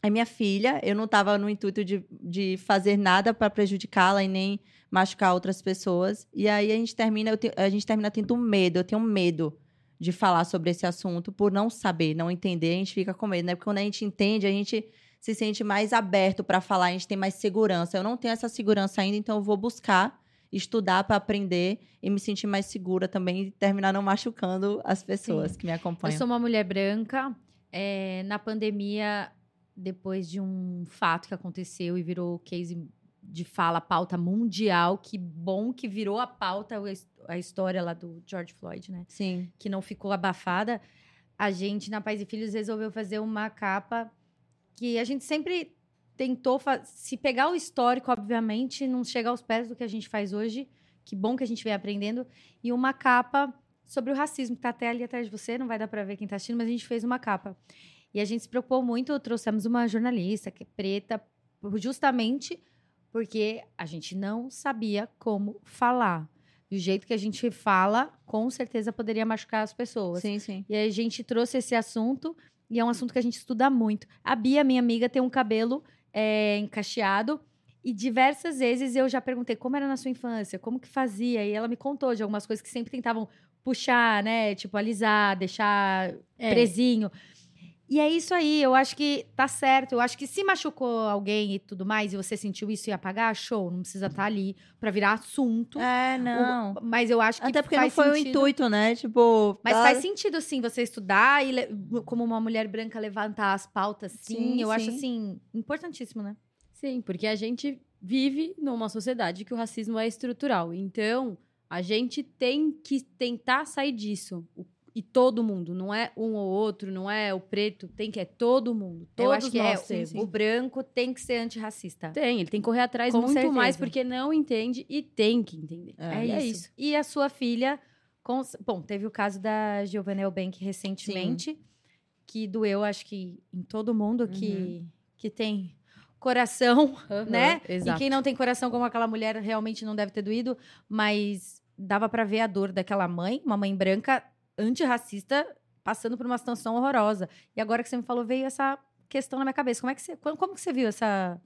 é minha filha, eu não estava no intuito de, de fazer nada para prejudicá-la e nem machucar outras pessoas. E aí a gente termina, te, a gente termina tendo medo, eu tenho medo de falar sobre esse assunto por não saber, não entender, a gente fica com medo, né? Porque quando a gente entende, a gente se sente mais aberto para falar, a gente tem mais segurança. Eu não tenho essa segurança ainda, então eu vou buscar estudar para aprender e me sentir mais segura também e terminar não machucando as pessoas Sim. que me acompanham. Eu sou uma mulher branca. É, na pandemia, depois de um fato que aconteceu e virou case de fala, pauta mundial, que bom que virou a pauta, a história lá do George Floyd, né? Sim. Que não ficou abafada. A gente, na Pais e Filhos, resolveu fazer uma capa que a gente sempre tentou se pegar o histórico, obviamente, não chegar aos pés do que a gente faz hoje. Que bom que a gente vem aprendendo. E uma capa sobre o racismo, que está até ali atrás de você, não vai dar para ver quem está assistindo, mas a gente fez uma capa. E a gente se preocupou muito, trouxemos uma jornalista que é preta, justamente porque a gente não sabia como falar. Do jeito que a gente fala, com certeza poderia machucar as pessoas. Sim, sim. E a gente trouxe esse assunto e é um assunto que a gente estuda muito. A Bia, minha amiga, tem um cabelo é, encaixeado. E diversas vezes eu já perguntei como era na sua infância, como que fazia. E ela me contou de algumas coisas que sempre tentavam puxar, né? Tipo, alisar, deixar é. presinho. E é isso aí, eu acho que tá certo. Eu acho que se machucou alguém e tudo mais, e você sentiu isso e apagar, show, não precisa estar tá ali pra virar assunto. É, não. O, mas eu acho que. Até porque não foi sentido. o intuito, né? Tipo. Mas tá... faz sentido, sim, você estudar e, como uma mulher branca, levantar as pautas, sim. sim eu sim. acho, assim, importantíssimo, né? Sim, porque a gente vive numa sociedade que o racismo é estrutural. Então, a gente tem que tentar sair disso. O e todo mundo, não é um ou outro, não é o preto, tem que é todo mundo. Todos Eu acho que nós é, o branco tem que ser antirracista. Tem, ele tem que correr atrás Com muito certeza. mais porque não entende e tem que entender. É, é, isso. isso. E a sua filha, com... bom, teve o caso da Giovanna Elbank recentemente, sim. que doeu, acho que em todo mundo uhum. que, que tem coração, uhum, né? Exato. E quem não tem coração como aquela mulher realmente não deve ter doído, mas dava para ver a dor daquela mãe, uma mãe branca antirracista passando por uma situação horrorosa. E agora que você me falou, veio essa questão na minha cabeça. Como é que você, como que você viu essa,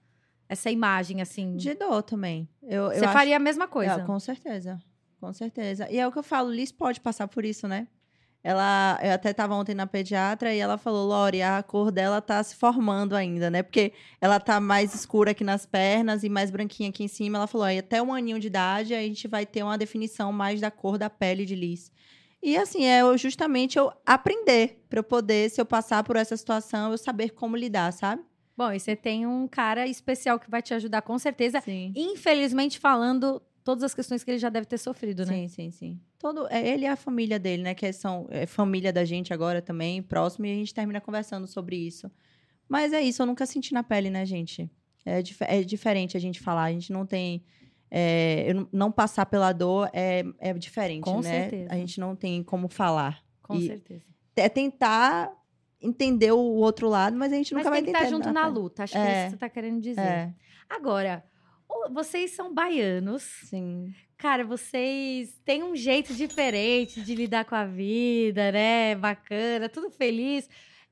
essa imagem, assim? De dor também. Eu, você eu faria acho... a mesma coisa? É, com certeza. Com certeza. E é o que eu falo, Liz pode passar por isso, né? Ela, eu até estava ontem na pediatra e ela falou, Lori, a cor dela tá se formando ainda, né? Porque ela tá mais escura aqui nas pernas e mais branquinha aqui em cima. Ela falou, até um aninho de idade a gente vai ter uma definição mais da cor da pele de Liz. E assim, é justamente eu aprender para eu poder, se eu passar por essa situação, eu saber como lidar, sabe? Bom, e você tem um cara especial que vai te ajudar com certeza. Sim. Infelizmente, falando todas as questões que ele já deve ter sofrido, né? Sim, sim, sim. Todo, é, ele e a família dele, né? Que são é família da gente agora também, próximo, e a gente termina conversando sobre isso. Mas é isso, eu nunca senti na pele, né, gente? É, dif é diferente a gente falar, a gente não tem é, não passar pela dor é, é diferente, Com né? Certeza. A gente não tem como falar. Com e certeza. É tentar entender o outro lado, mas a gente nunca mas vai entender. Mas tem que estar junto na luta, acho é. que é isso que você está querendo dizer. É. Agora, vocês são baianos. Sim. Cara, vocês têm um jeito diferente de lidar com a vida, né? Bacana, tudo feliz.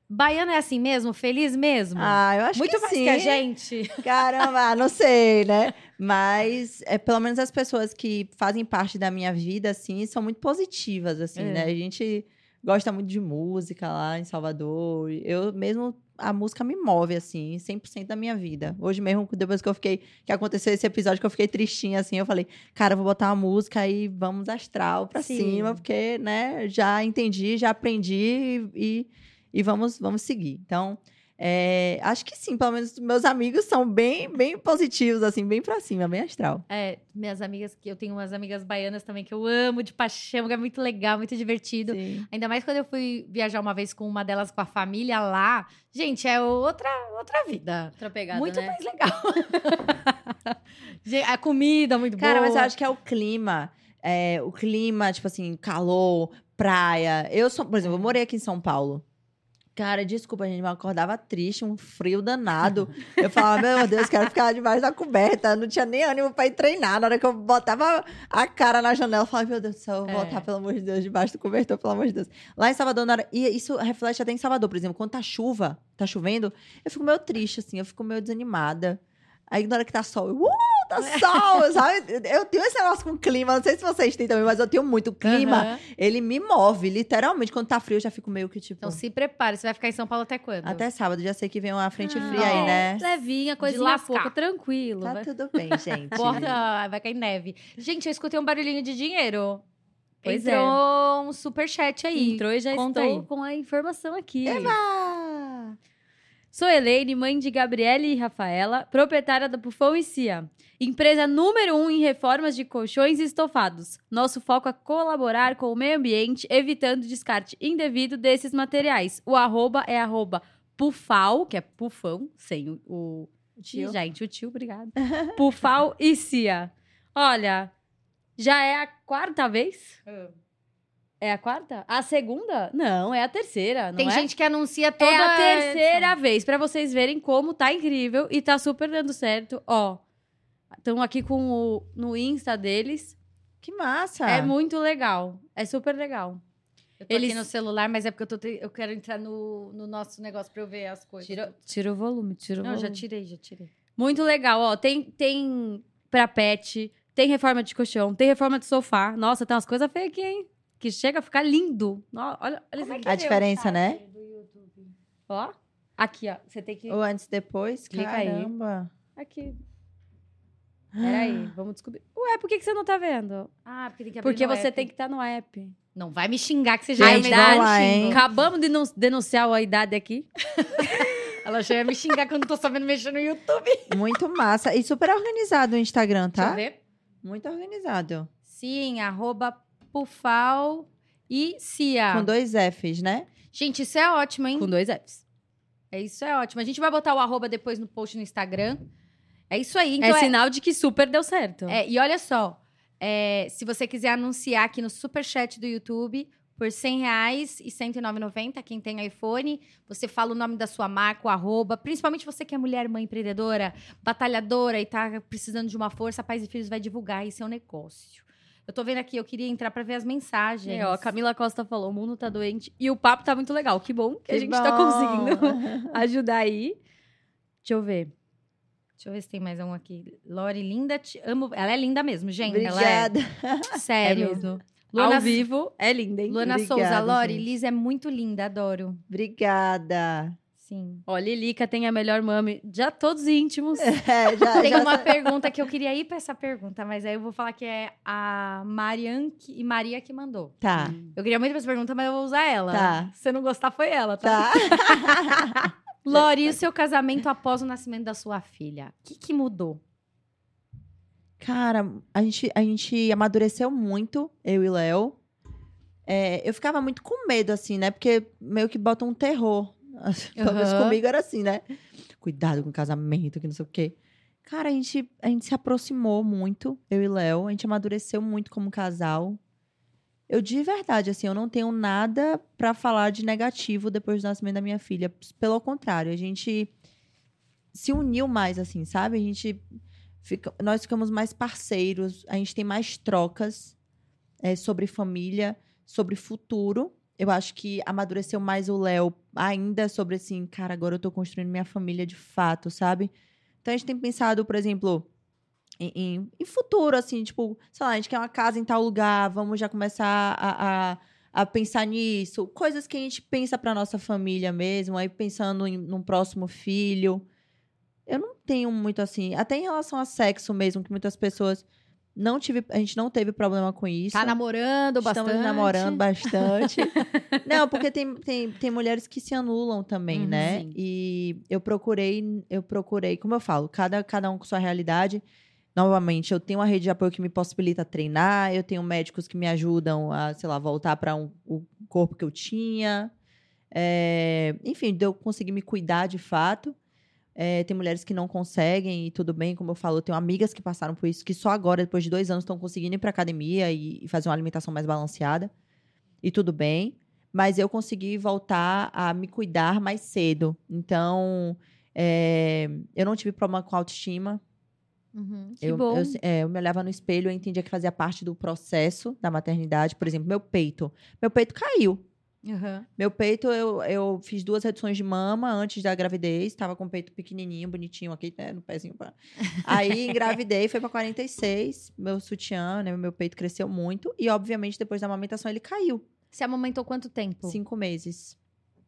Baiano é assim mesmo? Feliz mesmo? Ah, eu acho Muito que mais sim. que a gente. Caramba, não sei, né? [laughs] Mas, é, pelo menos as pessoas que fazem parte da minha vida, assim, são muito positivas, assim, é. né? A gente gosta muito de música lá em Salvador. Eu mesmo, a música me move, assim, 100% da minha vida. Hoje mesmo, depois que eu fiquei, que aconteceu esse episódio, que eu fiquei tristinha, assim, eu falei, cara, eu vou botar uma música e vamos astral pra Sim. cima, porque, né, já entendi, já aprendi e, e e vamos, vamos seguir. Então, É, acho que sim, pelo menos meus amigos são bem, bem positivos, assim, bem pra cima, bem astral. É, minhas amigas, que eu tenho umas amigas baianas também que eu amo de paixão, que é muito legal, muito divertido. Sim. Ainda mais quando eu fui viajar uma vez com uma delas com a família lá. Gente, é outra, outra vida. Outra pegada, muito né? mais legal. [laughs] Gente, a comida muito Cara, boa. mas eu acho que é o clima. É, o clima, tipo assim, calor, praia. Eu sou, por exemplo, eu morei aqui em São Paulo. Cara, desculpa, a gente me acordava triste, um frio danado. Eu falava, meu Deus, quero ficar debaixo da coberta. Não tinha nem ânimo pra ir treinar. Na hora que eu botava a cara na janela, eu falava, meu Deus do céu, eu vou É. voltar, pelo amor de Deus, debaixo do cobertor, pelo amor de Deus. Lá em Salvador, na hora... e isso reflete até em Salvador, por exemplo, quando tá chuva, tá chovendo, eu fico meio triste, assim, eu fico meio desanimada. Aí na hora que tá sol, eu, uh, tá sol, [laughs] sabe? Eu tenho esse negócio com clima, não sei se vocês têm também, mas eu tenho muito. Clima, Aham. ele me move, literalmente. Quando tá frio, eu já fico meio que tipo. Então se prepare, você vai ficar em São Paulo até quando? Até sábado, já sei que vem uma frente Ah, fria aí, né? Levinha, coisinha lascar. pouca, tranquilo. Tá vai- tudo bem, [laughs] gente. Bota, vai cair neve. Gente, eu escutei um barulhinho de dinheiro. Pois Entrou um superchat aí. Entrou e já Conta estou com a informação aqui. Ah, Sou Elaine, mãe de Gabriele e Rafaela, proprietária da Pufão e Cia. Empresa número um em reformas de colchões e estofados. Nosso foco é colaborar com o meio ambiente, evitando descarte indevido desses materiais. O arroba é arroba pufal, que é pufão, sem o... o... Tio. Ih, gente, o tio, obrigado. [laughs] pufal e Cia. Olha, já é a quarta vez? É a quarta? A segunda? Não, é a terceira, não Tem é? gente que anuncia toda É a edição. terceira vez, pra vocês verem como tá incrível e tá super dando certo. Ó, estão aqui com o, no Insta deles. Que massa. É muito legal. É super legal. Eu tô Eles- aqui no celular, mas é porque eu, tô te- eu quero entrar no, no nosso negócio pra eu ver as coisas. Tira, tira o volume, tira o Não, volume. já tirei, já tirei. Muito legal, ó. Tem, tem pra pet, tem reforma de colchão, tem reforma de sofá. Nossa, tem umas coisas feias aqui, hein? Que chega a ficar lindo. Olha, olha isso aqui. A diferença, né? Ó. Aqui, ó. Você tem que. Ou antes, depois. Clica aí. Caramba. Aqui. Peraí, vamos descobrir. Ué, por que, que você não tá vendo? Ah, porque tem que abrir Porque no você app. tem que estar no app. Não vai me xingar que você já A me idade, lá. Acabamos de denun- denunciar a idade aqui. [laughs] Ela já ia me xingar que eu não tô sabendo mexer no YouTube. Muito massa. E super organizado o Instagram, Deixa eu tá? ver. Muito organizado. Sim, arroba Pufal e Cia. Com dois Fs, né? Gente, isso é ótimo, hein? Com dois Fs. É isso é ótimo. A gente vai botar o arroba depois no post no Instagram. É isso aí. Então é é- sinal de que super deu certo. É, e olha só, é, se você quiser anunciar aqui no superchat do YouTube por 100 reais e R$ 109,90, quem tem iPhone, você fala o nome da sua marca, o arroba, principalmente você que é mulher, mãe empreendedora, batalhadora e tá precisando de uma força, Pais e Filhos vai divulgar esse é um negócio. Eu tô vendo aqui, eu queria entrar pra ver as mensagens. É, ó, a Camila Costa falou: o mundo tá doente e o papo tá muito legal. Que bom que, a Que gente tá bom. conseguindo [laughs] ajudar aí. Deixa eu ver. Deixa eu ver se tem mais um aqui. Lori, linda, te amo. Ela é linda mesmo, gente. Ela Obrigada. é. [laughs] Sério. É mesmo. Luana, Ao vivo é linda, hein? Luana Obrigada, Souza, Lori, gente. Liz é muito linda, adoro. Obrigada. Sim. Ó, Lilica tem a melhor mame. Já todos íntimos. [laughs] É, já, Tem já uma pergunta que eu queria ir pra essa pergunta, mas aí eu vou falar que é a Marian que- e Maria que mandou. Tá, Eu queria muito essa pergunta, mas eu vou usar ela. Tá. Se você não gostar, foi ela, tá? tá. [laughs] Lori, e o seu casamento após o nascimento da sua filha? O que, que mudou? Cara, a gente, a gente amadureceu muito, eu e Léo. É, eu ficava muito com medo, assim, né? Porque meio que bota um terror. [laughs] Pelo menos comigo era assim, né? Cuidado com o casamento, que não sei o quê. Cara, a gente, a gente se aproximou muito, eu e Léo. A gente amadureceu muito como casal. Eu, de verdade, assim, eu não tenho nada pra falar de negativo depois do nascimento da minha filha. Pelo contrário, a gente se uniu mais, assim, sabe? A gente fica, nós ficamos mais parceiros, a gente tem mais trocas é, sobre família, sobre futuro. Eu acho que amadureceu mais o Léo ainda sobre assim, cara, agora eu tô construindo minha família de fato, sabe? Então a gente tem pensado, por exemplo, em, em- em futuro, assim, tipo, sei lá, a gente quer uma casa em tal lugar, vamos já começar a, a, a pensar nisso. Coisas que a gente pensa pra nossa família mesmo, aí pensando em, num próximo filho. Eu não tenho muito assim, até em relação a sexo mesmo, que muitas pessoas Não tive, a gente não teve problema com isso. Tá namorando bastante. Estamos namorando bastante. [laughs] não, porque tem, tem, tem mulheres que se anulam também, Uhum, né? sim. E eu procurei, eu procurei, como eu falo, cada, cada um com sua realidade. Novamente, eu tenho uma rede de apoio que me possibilita treinar, eu tenho médicos que me ajudam a, sei lá, voltar para um, o corpo que eu tinha. É, enfim, eu conseguir me cuidar de fato. É, tem mulheres que não conseguem e tudo bem, como eu falo, eu tenho amigas que passaram por isso, que só agora, depois de dois anos, estão conseguindo ir para academia e, e fazer uma alimentação mais balanceada. E tudo bem. Mas eu consegui voltar a me cuidar mais cedo. Então, é, eu não tive problema com autoestima. Uhum. Eu. Eu, é, eu me olhava no espelho, eu entendia que fazia parte do processo da maternidade. Por exemplo, meu peito. Meu peito caiu. Uhum. Meu peito, eu, eu fiz duas reduções de mama antes da gravidez. Tava com o peito pequenininho, bonitinho aqui, né, no pezinho. pá. [laughs] Aí engravidei, foi pra 46. Meu sutiã, né, meu peito cresceu muito. E, obviamente, depois da amamentação, ele caiu. Você amamentou quanto tempo? Cinco meses.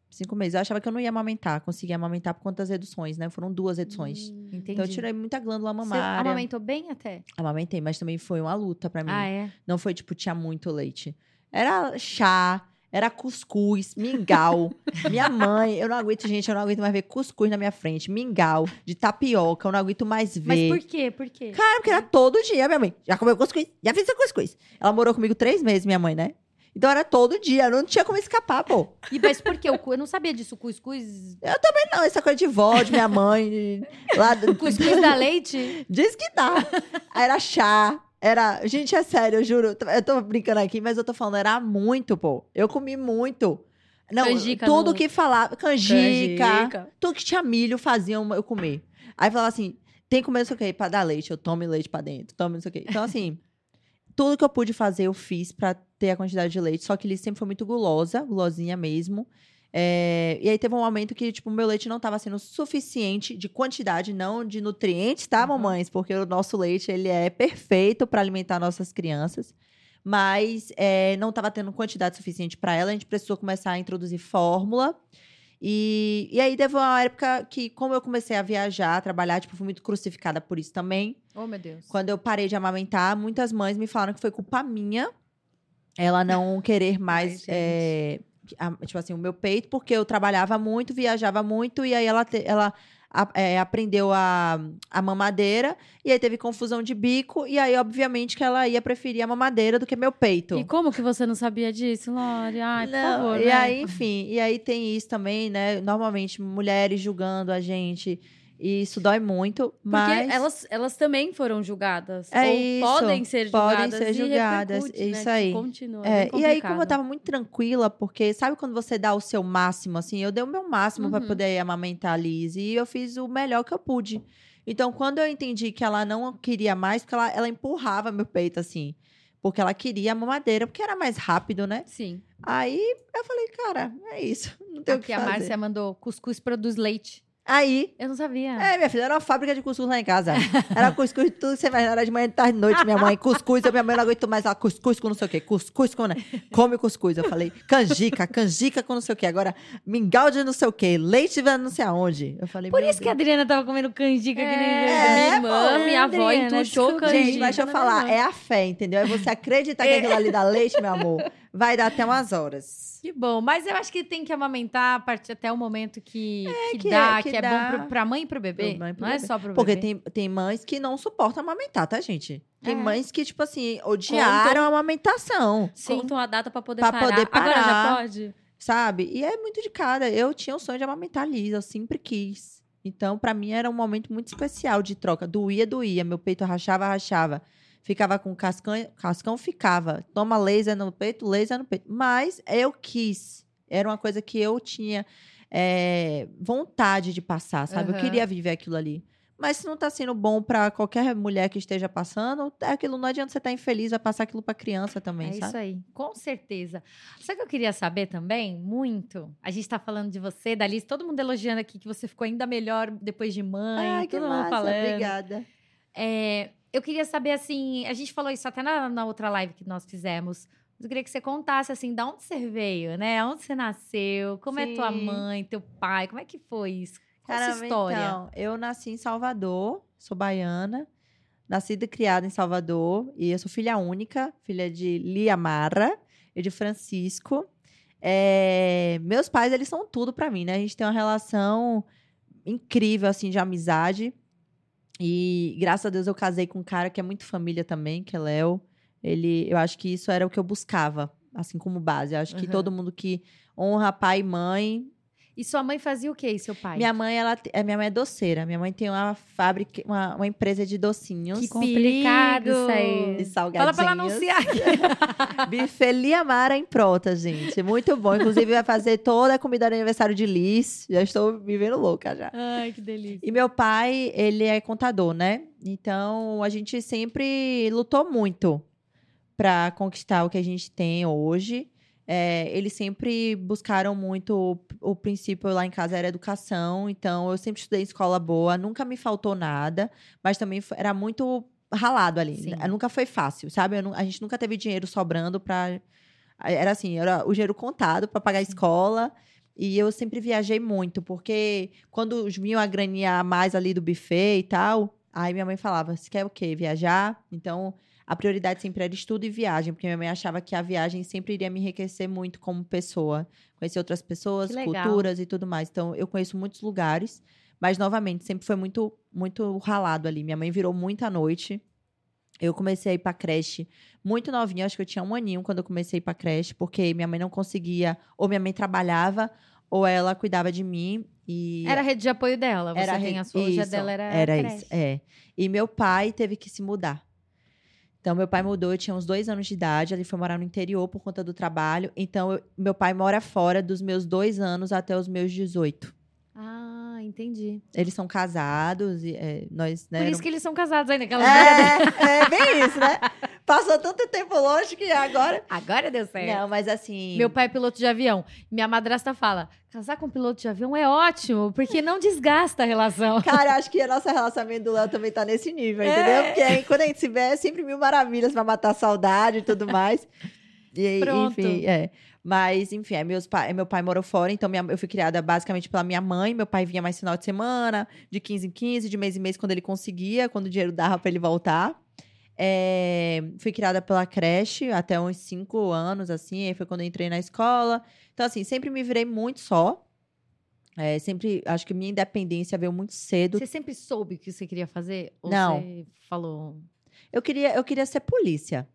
Cinco meses. Eu achava que eu não ia amamentar. Consegui amamentar por conta das reduções, né? Foram duas reduções. Hum. Entendi. Então, eu tirei muita glândula Você mamária. amamentou bem até? Amamentei, mas também foi uma luta pra mim. Ah, é? Não foi, tipo, tinha muito leite. Era chá, era cuscuz, mingau. minha mãe, eu não aguento, gente, eu não aguento mais ver cuscuz na minha frente. Mingau, de tapioca, eu não aguento mais ver. Mas por quê? Por quê? Cara, porque era todo dia, minha mãe. Já comeu cuscuz? Já fiz seu cuscuz. Ela morou comigo três meses, minha mãe, né? Então era todo dia, não tinha como escapar, pô. E, mas por cu- Eu não sabia disso. Cuscuz... Não, essa coisa de vó, de minha mãe, de- lá do... Cuscuz da leite? Diz que dá. Era chá. Era. Gente, é sério, eu juro. Eu tô brincando aqui, mas eu tô falando, era muito, pô. Eu comi muito. Não, Canjica tudo no- que falava. Canjica. Canjica. Tudo que tinha milho faziam eu comer. Aí falava assim: tem que comer não sei o quê, pra dar leite. Eu tome leite pra dentro, tome não sei o quê. Então, assim, [laughs] tudo que eu pude fazer, eu fiz pra ter a quantidade de leite. Só que ele sempre foi muito gulosa, gulosinha mesmo. É, e aí teve um momento que, tipo, o meu leite não tava sendo suficiente de quantidade, não de nutrientes, tá, Uhum. mamães? Porque o nosso leite, ele é perfeito para alimentar nossas crianças. Mas é, não tava tendo quantidade suficiente para ela. A gente precisou começar a introduzir fórmula. E, e aí teve uma época que, como eu comecei a viajar, a trabalhar, tipo, fui muito crucificada por isso também. Oh, meu Deus. Quando eu parei de amamentar, muitas mães me falaram que foi culpa minha ela não querer mais, é, a- tipo assim, o meu peito, porque eu trabalhava muito, viajava muito, e aí ela, te- ela a- é, aprendeu a, a mamadeira, e aí teve confusão de bico, e aí, obviamente, que ela ia preferir a mamadeira do que meu peito. E como que você não sabia disso, Lore? Ai, por Não, favor, e né? aí, enfim, e aí tem isso também, né? Normalmente, mulheres julgando a gente, e isso dói muito, Porque mas... elas, elas também foram julgadas. É ou isso, podem ser podem julgadas. ser e julgadas, né? isso Tipo, aí. Continua. É, bem e aí, como eu tava muito tranquila, porque sabe quando você dá o seu máximo, assim? Eu dei o meu máximo pra Uhum. poder amamentar a Liz e eu fiz o melhor que eu pude. Então, quando eu entendi que ela não queria mais, porque ela, ela empurrava meu peito, assim. Porque ela queria a mamadeira, porque era mais rápido, né? Sim. Aí eu falei, cara, é isso. [laughs] Não tem o Aqui que a fazer. Márcia mandou cuscuz produz leite. Aí, Eu não sabia. é, minha filha, era uma fábrica de cuscuz lá em casa. Era cuscuz de tudo que você imaginar, era de manhã, de tarde, de noite, minha mãe. Cuscuz, eu, minha mãe não aguentou mais ela, cuscuz com não sei o quê. Cuscuz com, né? Come cuscuz. Eu falei, canjica, canjica com não sei o quê. Agora, mingau de não sei o quê, leite de não sei aonde. Eu falei, Por isso que a Deus. Adriana tava comendo canjica que nem É, minha É, irmã, pô, minha avó entuchou canjica. Gente, mas deixa eu falar, é a fé, entendeu? É você acreditar que aquilo ali dá leite, meu amor. Vai dar até umas horas. Que bom, mas eu acho que tem que amamentar a partir até o momento que, que, que dá, é- que, que é dá. bom pro, pra mãe e pro bebê. Pro mãe pro não é bebê. só pro Porque bebê. tem, tem mães que não suportam amamentar, tá, gente? Tem É. mães que, tipo assim, odiaram a amamentação. Contam a data pra poder Pra parar. poder Agora já parar. pode? sabe? E é muito de cada. Eu tinha o sonho de amamentar a Liz, eu sempre quis. Então, pra mim, era um momento muito especial de troca. Doía, doía. Meu peito rachava, rachava. Ficava com cascão, cascão ficava. Toma laser no peito, laser no peito. Mas eu quis. Era uma coisa que eu tinha é, vontade de passar, sabe? Aham. Eu queria viver aquilo ali. Mas se não tá sendo bom pra qualquer mulher que esteja passando, é aquilo não adianta você estar infeliz, vai passar aquilo pra criança também, É sabe? isso aí, com certeza. Sabe o que eu queria saber também? Muito. A gente tá falando de você, da Liz, todo mundo elogiando aqui que você ficou ainda melhor depois de mãe. Ai, que todo mundo massa, falando. obrigada. É, eu queria saber, assim, a gente falou isso até na, na outra live que nós fizemos. Mas eu queria que você contasse, assim, da onde você veio, né? Onde você nasceu, como é tua Sim. mãe, teu pai, como é que foi isso? Qual Caramba, história? Então, eu nasci em Salvador, sou baiana. nascida e criada em Salvador. E eu sou filha única, filha de Lia Mara e de Francisco. É, meus pais, eles são tudo pra mim, né? A gente tem uma relação incrível, assim, de amizade. E graças a Deus eu casei com um cara que é muito família também, que é Léo. Ele, eu acho que isso era o que eu buscava, assim como base. Eu acho que Uhum. todo mundo que honra pai e mãe. E sua mãe fazia o quê, e seu pai? Minha mãe, ela, é, minha mãe é doceira. Minha mãe tem uma fábrica, uma, uma empresa de docinhos. Que Complicado isso aí. de Fala salgadinhos. pra ela anunciar. [laughs] Buffet Liamara em Prota, gente. Muito bom. Inclusive, vai fazer toda a comida do aniversário de Liz. Já estou me vendo louca já. Ai, que delícia. E meu pai, ele é contador, né? Então, a gente sempre lutou muito para conquistar o que a gente tem hoje. É, eles sempre buscaram muito o, o princípio lá em casa era educação, então eu sempre estudei em escola boa, nunca me faltou nada, mas também era muito ralado ali. Sim. Nunca foi fácil, sabe? A gente nunca teve dinheiro sobrando para era assim, era o dinheiro contado para pagar a escola. E eu sempre viajei muito, porque quando vinham a graninha a mais ali do buffet e tal, aí minha mãe falava: você quer o quê? Viajar? Então, a prioridade sempre era estudo e viagem, porque minha mãe achava que a viagem sempre iria me enriquecer muito como pessoa. Conhecer outras pessoas, culturas e tudo mais. Então, eu conheço muitos lugares, mas novamente, sempre foi muito, muito ralado ali. Minha mãe virou muita noite. Eu comecei a ir pra creche muito novinha, acho que eu tinha um aninho quando eu comecei a ir pra creche, porque minha mãe não conseguia, ou minha mãe trabalhava, ou ela cuidava de mim. E Era a rede de apoio dela. Você era tem a sua, isso, dela era Era creche. isso, é. E meu pai teve que se mudar. Então, meu pai mudou, eu tinha uns dois anos de idade, ele foi morar no interior por conta do trabalho. Então, eu- meu pai mora fora dos meus dois anos até os meus 18. Ah, entendi. Eles são casados, e é, nós, né? Por isso que eles são casados ainda. Aquela É, é bem isso, né? Passou tanto tempo longe que agora. Agora deu certo. Não, mas assim. Meu pai é piloto de avião. Minha madrasta fala: casar com piloto de avião é ótimo, porque não desgasta a relação. [laughs] Cara, acho que a nossa relacionamento do Léo também tá nesse nível, É. entendeu? Porque aí, quando a gente se vê, é sempre mil maravilhas pra matar a saudade e tudo mais. E, aí, Pronto. Enfim, é. Mas, enfim, aí meus pai, meu pai morou fora, então minha- eu fui criada basicamente pela minha mãe. Meu pai vinha mais final de semana, de 15 em 15, de mês em mês, quando ele conseguia, quando o dinheiro dava pra ele voltar. É, fui criada pela creche até uns 5 anos, assim, aí foi quando eu entrei na escola. Então, assim, sempre me virei muito só. É, sempre, acho que minha independência veio muito cedo. Você sempre soube o que você queria fazer? Ou Não. você falou. Eu queria, eu queria ser polícia.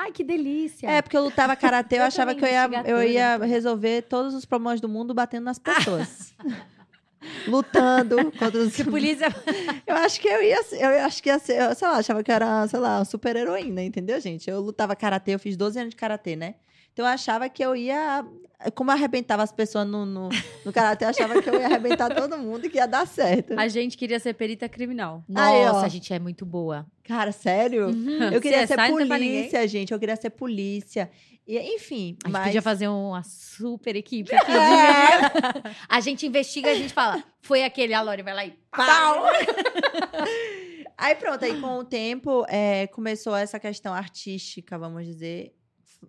Ai, que delícia! É, porque eu lutava karatê, eu, [laughs] Eu achava que eu ia, eu ia resolver todos os problemas do mundo batendo nas pessoas. [laughs] Lutando contra os. Que polícia. [laughs] Eu acho que eu ia ser, eu acho que ia ser, eu, sei lá, achava que eu era, sei lá, super heroína, entendeu, gente? Eu lutava karatê, eu fiz 12 anos de karatê, né? Então eu achava que eu ia. Como eu arrebentava as pessoas no, no, no karatê, eu achava que eu ia arrebentar todo mundo e que ia dar certo. A gente queria ser perita criminal. Aí, ó. Nossa, a gente é muito boa. Cara, sério? Uhum. Eu queria CSI ser ninguém. polícia, gente. Eu queria ser polícia. E, enfim, A gente mas... podia fazer uma super equipe aqui. É. [laughs] A gente investiga, a gente fala, foi aquele, a Lori vai lá e Pau! [laughs] aí pronto, aí com o tempo é, começou essa questão artística, vamos dizer,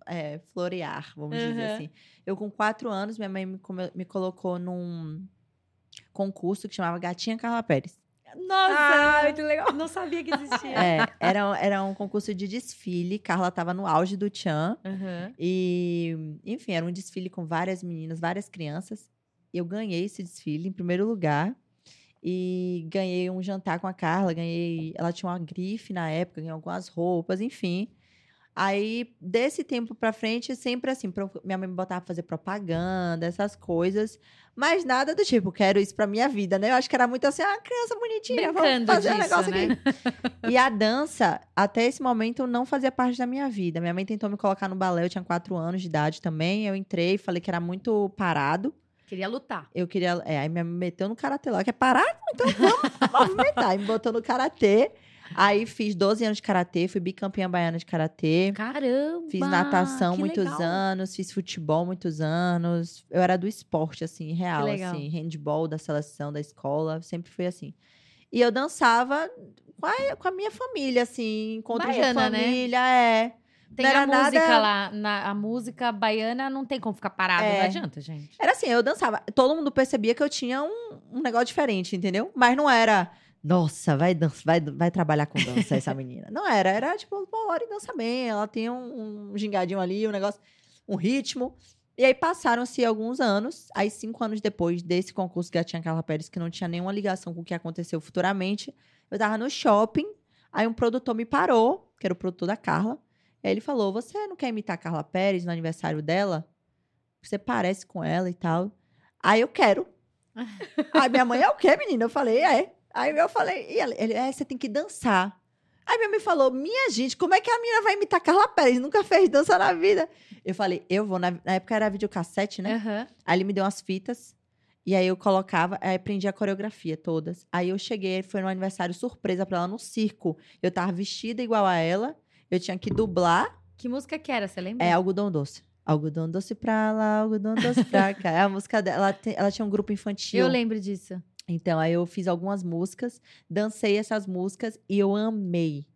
é, florear, vamos dizer Uhum. assim. Eu com quatro anos, minha mãe me, me colocou num concurso que chamava Gatinha Carla Pérez. Nossa, Ah, muito legal. Não sabia que existia. É, era, era um concurso de desfile, Carla estava no auge do Tchan. Uhum. E, enfim, era um desfile com várias meninas, várias crianças. Eu ganhei esse desfile em primeiro lugar. E ganhei um jantar com a Carla, ganhei. Ela tinha uma grife na época, ganhei algumas roupas, enfim. Aí, desse tempo pra frente, sempre assim, pro- minha mãe me botava pra fazer propaganda, essas coisas. Mas nada do tipo, quero isso pra minha vida, né? Eu acho que era muito assim, ah, criança bonitinha, Brincando vamos fazer um disso, negócio né? aqui. [laughs] E a dança, até esse momento, não fazia parte da minha vida. Minha mãe tentou me colocar no balé, eu tinha quatro anos de idade também. Eu entrei, falei que era muito parado. Queria lutar. Eu queria. É, aí me meteu no karatê lá, que é parado, então vamos movimentar. Aí me botou no karatê. Aí fiz 12 anos de karatê, fui bicampeã baiana de karatê. Caramba! Fiz natação muitos legal. anos, fiz futebol muitos anos. Eu era do esporte, assim, real, assim, handball da seleção da escola, sempre foi assim. E eu dançava com a, com a minha família, assim, encontros Baiana, de né? família, é. Tem Não a era nada- música lá, na, a música baiana não tem como ficar parada, É. não adianta, gente. Era assim, eu dançava. Todo mundo percebia que eu tinha um, um negócio diferente, entendeu? Mas não era nossa, vai, dança, vai, vai trabalhar com dança essa menina. Não era, era tipo, pô, a Lori dança bem, ela tem um, um gingadinho ali, um negócio, um ritmo. E aí passaram-se alguns anos, aí cinco anos depois desse concurso Gatinha Carla Pérez, que não tinha nenhuma ligação com o que aconteceu futuramente, eu tava no shopping, aí um produtor me parou, que era o produtor da Carla, aí ele falou, você não quer imitar a Carla Pérez no aniversário dela? Você parece com ela e tal. Aí eu quero. [laughs] aí minha mãe, é o quê, menina? Eu falei, é. Aí eu falei, e ele, é, você tem que dançar. Aí minha mãe falou, minha gente, como é que a menina vai imitar Carla Pérez? Nunca fez dança na vida. Eu falei, eu vou. Na, na época era videocassete, né? Aham. Aí ele me deu umas fitas. E aí eu colocava, aí aprendi a coreografia todas. Aí eu cheguei, foi no aniversário surpresa pra ela no circo. Eu tava vestida igual a ela. Eu tinha que dublar. Que música que era, você lembra? É algodão doce. Algodão doce pra lá, algodão doce pra cá. É a música dela. Ela, tem- ela tinha um grupo infantil. Eu lembro disso. Então, aí eu fiz algumas músicas, dancei essas músicas e eu amei.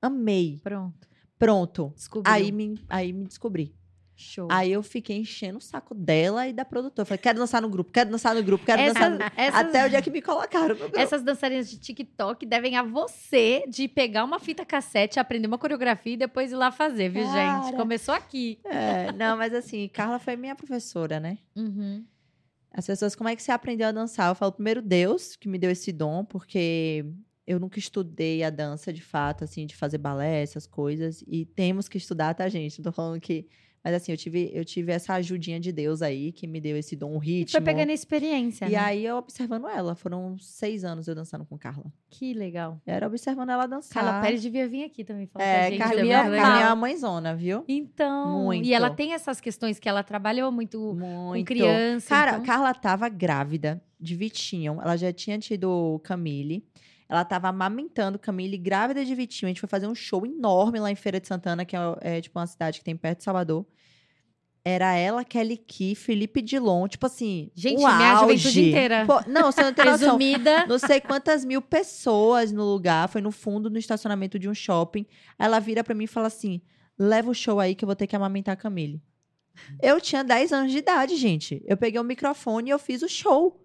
Amei. Pronto. Pronto. Descobriu. Aí me, aí me descobri. Show. Aí eu fiquei enchendo o saco dela e da produtora. Falei, quero dançar no grupo, quero dançar no grupo, quero dançar no grupo. essas, Até o dia que me colocaram no grupo. essas dançarinas de TikTok devem a você de pegar uma fita cassete, aprender uma coreografia e depois ir lá fazer, viu, gente? Cara. Começou aqui. É, não, mas assim, Carla foi minha professora, né? Uhum. As pessoas, como é que você aprendeu a dançar? Eu falo, primeiro Deus, que me deu esse dom, porque eu nunca estudei a dança de fato, assim, de fazer balé, essas coisas. E temos que estudar, tá, gente? Não tô falando que. Mas assim, eu tive, eu tive essa ajudinha de Deus aí, que me deu esse dom, ritmo. Foi pegando experiência, E né? aí, eu observando ela. Foram seis anos eu dançando com Carla. Que legal. Eu era observando ela dançar. Carla Pérez devia vir aqui também falar É, gente. Carlinha, também, Carlinha é uma mãezona, viu? Então, Muito. e ela tem essas questões que ela trabalhou muito, Muito. com criança. Cara, então... Carla tava grávida de Vitinho. Ela já tinha tido Camille. Ela tava amamentando Camille, grávida de Vitinho. A gente foi fazer um show enorme lá em Feira de Santana, que é, é, tipo uma cidade que tem perto de Salvador. Era ela, Kelly Key, Felipe Dilon, tipo assim. Gente, o minha auge. juventude inteira. Pô, não, você não tem noção. Resumida. Não sei quantas mil pessoas no lugar, foi no fundo do estacionamento de um shopping. Aí ela vira pra mim e fala assim: leva o show aí que eu vou ter que amamentar a Camille. Eu tinha 10 anos de idade, gente. Eu peguei o microfone e eu fiz o show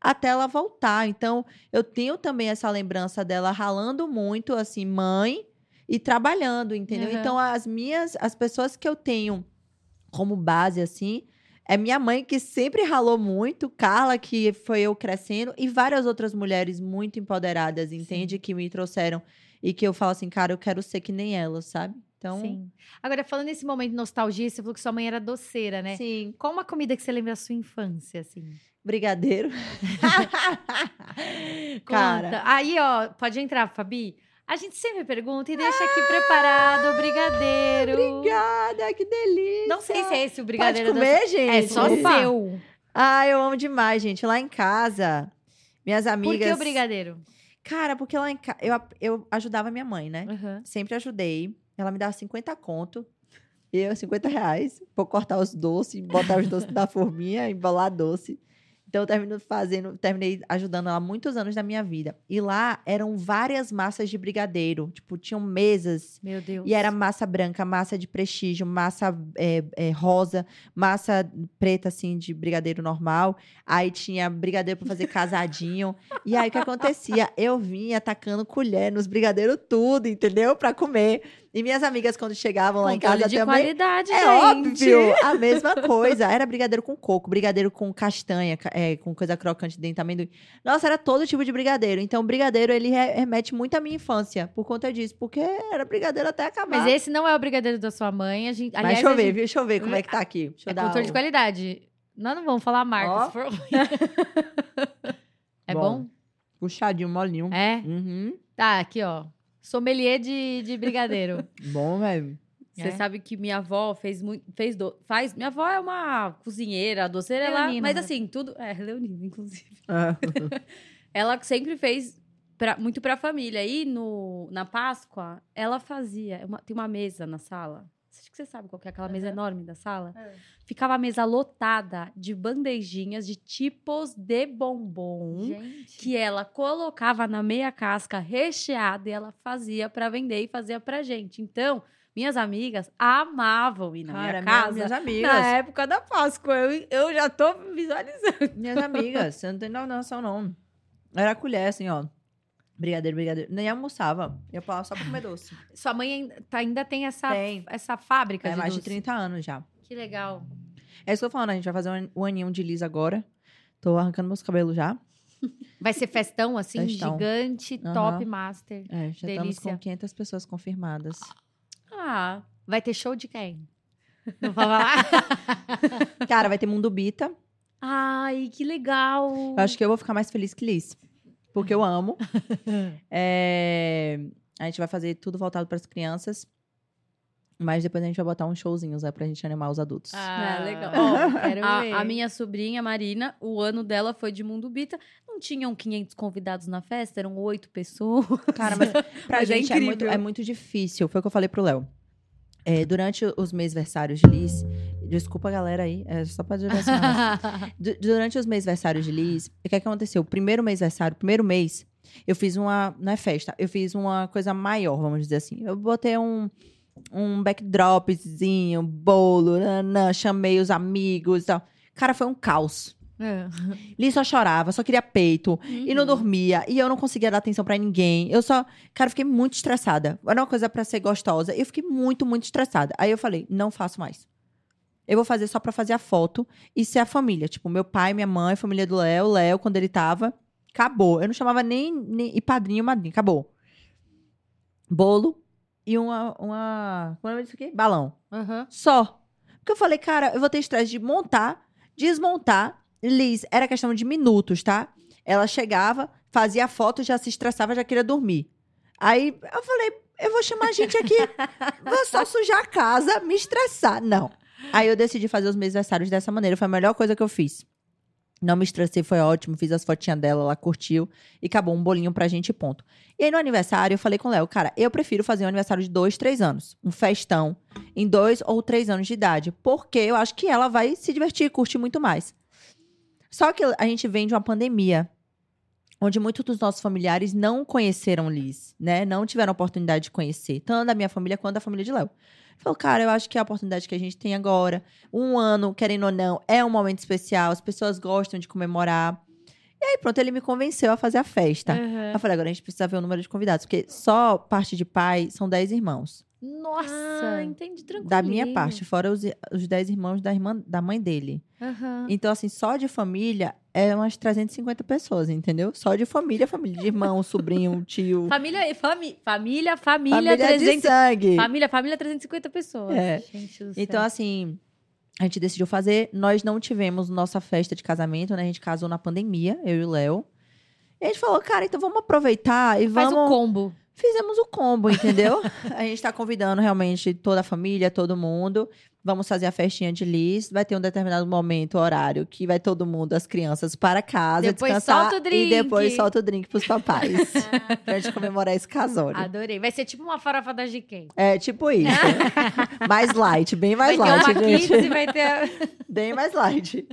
até ela voltar. Então, eu tenho também essa lembrança dela ralando muito, assim, mãe e trabalhando, entendeu? Uhum. Então, as minhas, as pessoas que eu tenho como base, assim, é minha mãe que sempre ralou muito, Carla, que foi eu crescendo, e várias outras mulheres muito empoderadas, entende? Que me trouxeram e que eu falo assim, cara, eu quero ser que nem elas, sabe? Então, Sim. Agora, falando nesse momento de nostalgia, você falou que sua mãe era doceira, né? sim. Qual uma comida que você lembra da sua infância, assim? Brigadeiro. [laughs] Cara. Aí, ó, pode entrar, Fabi. A gente sempre pergunta e deixa aqui preparado o brigadeiro. obrigada, que delícia. Não sei se é esse o Pode brigadeiro da comer, gente. É só Opa. seu. Ah, eu amo demais, gente. Lá em casa, minhas Por amigas... que o brigadeiro? Cara, porque lá em casa... Eu, eu ajudava minha mãe, né? Aham. Sempre ajudei. Ela me dava 50 conto. Eu, 50 reais. Eu cortar os doces, botar os doces da forminha, embolar doce. Então, eu termino fazendo, terminei ajudando ela muitos anos da minha vida. E lá eram várias massas de brigadeiro. Tipo, tinham mesas. Meu Deus. E era massa branca, massa de prestígio, massa é, é, rosa, massa preta, assim, de brigadeiro normal. Aí tinha brigadeiro pra fazer casadinho. [laughs] e aí, o que acontecia? Eu vinha atacando colher nos brigadeiros tudo, entendeu? Pra comer. E minhas amigas, quando chegavam lá em Controle casa de também... qualidade, É gente. óbvio, a mesma coisa. Era brigadeiro com coco, brigadeiro com castanha, ca- é, com coisa crocante dentro, amendoim. Nossa, era todo tipo de brigadeiro. Então, brigadeiro, ele re- remete muito à minha infância, por conta disso. Porque era brigadeiro até acabar. Mas esse não é o brigadeiro da sua mãe. A gente, Mas aliás, deixa eu ver, gente- viu? Deixa eu ver como é que tá aqui. Deixa eu É dar controle de o- qualidade. Nós não vamos falar marcas. Se for [laughs] é Bom. bom? Puxadinho, molinho. É? Uhum. Tá, aqui, ó. Sommelier de, de brigadeiro. [laughs] Bom, velho. Você É. sabe que minha avó fez muito. Fez do, faz, minha avó é uma cozinheira, doceira, ela, mas né? assim, tudo. É, Leonina, inclusive. Ah. [laughs] Ela sempre fez pra- muito pra família. E no, na Páscoa, ela fazia. uma- tem uma mesa na sala. Acho que você sabe qual que é aquela mesa enorme da sala. É. Ficava a mesa lotada de bandejinhas de tipos de bombom. Gente. que ela colocava na meia casca recheada e ela fazia pra vender e fazia pra gente. Então, minhas amigas amavam ir na Cara, minha casa. minhas amigas. Na época da Páscoa, eu, eu já tô visualizando. Minhas amigas. Você não tem noção, não. Era a colher, assim, ó. Brigadeiro, brigadeiro. Nem almoçava. Ia pra lá só pra comer doce. [laughs] Sua mãe ainda, tá- ainda tem essa, Tem. essa fábrica É de mais de doce. 30 anos já. Que legal. É isso que eu tô falando, a gente vai fazer um, um aninho de Liz agora. Tô arrancando meus cabelos já. [laughs] Vai ser festão, assim, Festão. gigante, Aham. top master. É, já Delícia. estamos com 500 pessoas confirmadas. Ah, Vai ter show de quem? Não vou falar? [laughs] Cara, vai ter Mundo Bita. Ai, que legal. Eu acho que eu vou ficar mais feliz que Liz. Porque eu amo. [laughs] É, A gente vai fazer tudo voltado para as crianças. Mas depois a gente vai botar uns showzinhos, né? Pra gente animar os adultos. Ah, legal. Ó, [laughs] quero ver. a, a minha sobrinha, Marina, o ano dela foi de Mundo Bita. Não tinham 500 convidados na festa, eram oito pessoas. Cara, mas [laughs] pra Mas é gente é, muito, incrível. é muito difícil. Foi o que eu falei pro Léo. É, durante os meses versários de Liz. Desculpa, galera aí. É só pra direcionar. [laughs] Du- durante os meses versários de Liz, o que, é que aconteceu? O primeiro mês versário, primeiro mês, eu fiz uma. Não é festa, eu fiz uma coisa maior, vamos dizer assim. Eu botei um. Um backdropzinho, bolo, nanã, chamei os amigos e tal. Cara, foi um caos. É. Liz só chorava, só queria peito. E não dormia. E eu não conseguia dar atenção pra ninguém. Eu só. Cara, fiquei muito estressada. Era uma coisa pra ser gostosa. Eu fiquei muito, muito estressada. Aí eu falei: não faço mais. Eu vou fazer só pra fazer a foto e ser a família. Tipo, meu pai, minha mãe, família do Léo, Léo, quando ele tava. Acabou. Eu não chamava nem. nem e padrinho, madrinha. Acabou. Bolo e uma. uma como é isso aqui? Balão. Aham. Só. Porque eu falei, cara, eu vou ter estresse de montar, desmontar. Liz, era questão de minutos, tá? Ela chegava, fazia a foto, já se estressava, já queria dormir. Aí eu falei, eu vou chamar a gente aqui, [laughs] vou só sujar a casa, me estressar. Não. Aí eu decidi fazer os meus aniversários dessa maneira, foi a melhor coisa que eu fiz. Não me estressei, foi ótimo, fiz as fotinhas dela, ela curtiu e acabou um bolinho pra gente, ponto. E aí no aniversário eu falei com o Léo, cara, eu prefiro fazer um aniversário de dois, três anos, um festão, em dois ou três anos de idade, porque eu acho que ela vai se divertir e curtir muito mais. Só que a gente vem de uma pandemia, onde muitos dos nossos familiares não conheceram Liz, né? Não tiveram oportunidade de conhecer, tanto da minha família quanto da família de Léo. Falou, cara, eu acho que é a oportunidade que a gente tem agora, um ano, querendo ou não, é um momento especial, as pessoas gostam de comemorar. E aí, pronto, ele me convenceu a fazer a festa. Aham. Eu falei, agora a gente precisa ver o número de convidados, porque só parte de pai são 10 irmãos. Nossa. Ah, entendi, tranquilo. Da minha parte, fora os, os 10 irmãos da, irmã, da mãe dele. Aham. Então, assim, só de família é umas 350 pessoas, entendeu? Só de família, família de irmão, [laughs] sobrinho, tio. Família, fami, família, família, família de 300, sangue. família, família, 350 pessoas. É. Então, assim, a gente decidiu fazer. Nós não tivemos nossa festa de casamento, né? A gente casou na pandemia, eu e o Léo. E a gente falou, cara, então vamos aproveitar e faz vamos. o combo. Fizemos o combo, entendeu? [laughs] a gente tá convidando realmente toda a família, todo mundo. Vamos fazer a festinha de Liz. Vai ter um determinado momento, horário, que vai todo mundo, as crianças, para casa, Depois descansar. solta o drink. E depois solta o drink pros papais. [laughs] pra gente comemorar esse casório. Adorei. Vai ser tipo uma farofa da GK. É tipo isso. [laughs] mais light, bem mais vai light, ter uma gente. kids e vai ter... [laughs] Bem mais light.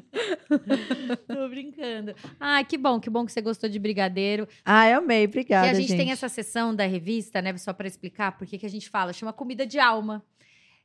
Tô brincando. Ah, que bom, que bom que você gostou de brigadeiro. Ah, eu amei. Obrigada, e a gente, gente. tem essa sessão da revista, né? Só para explicar por que a gente fala, chama comida de alma.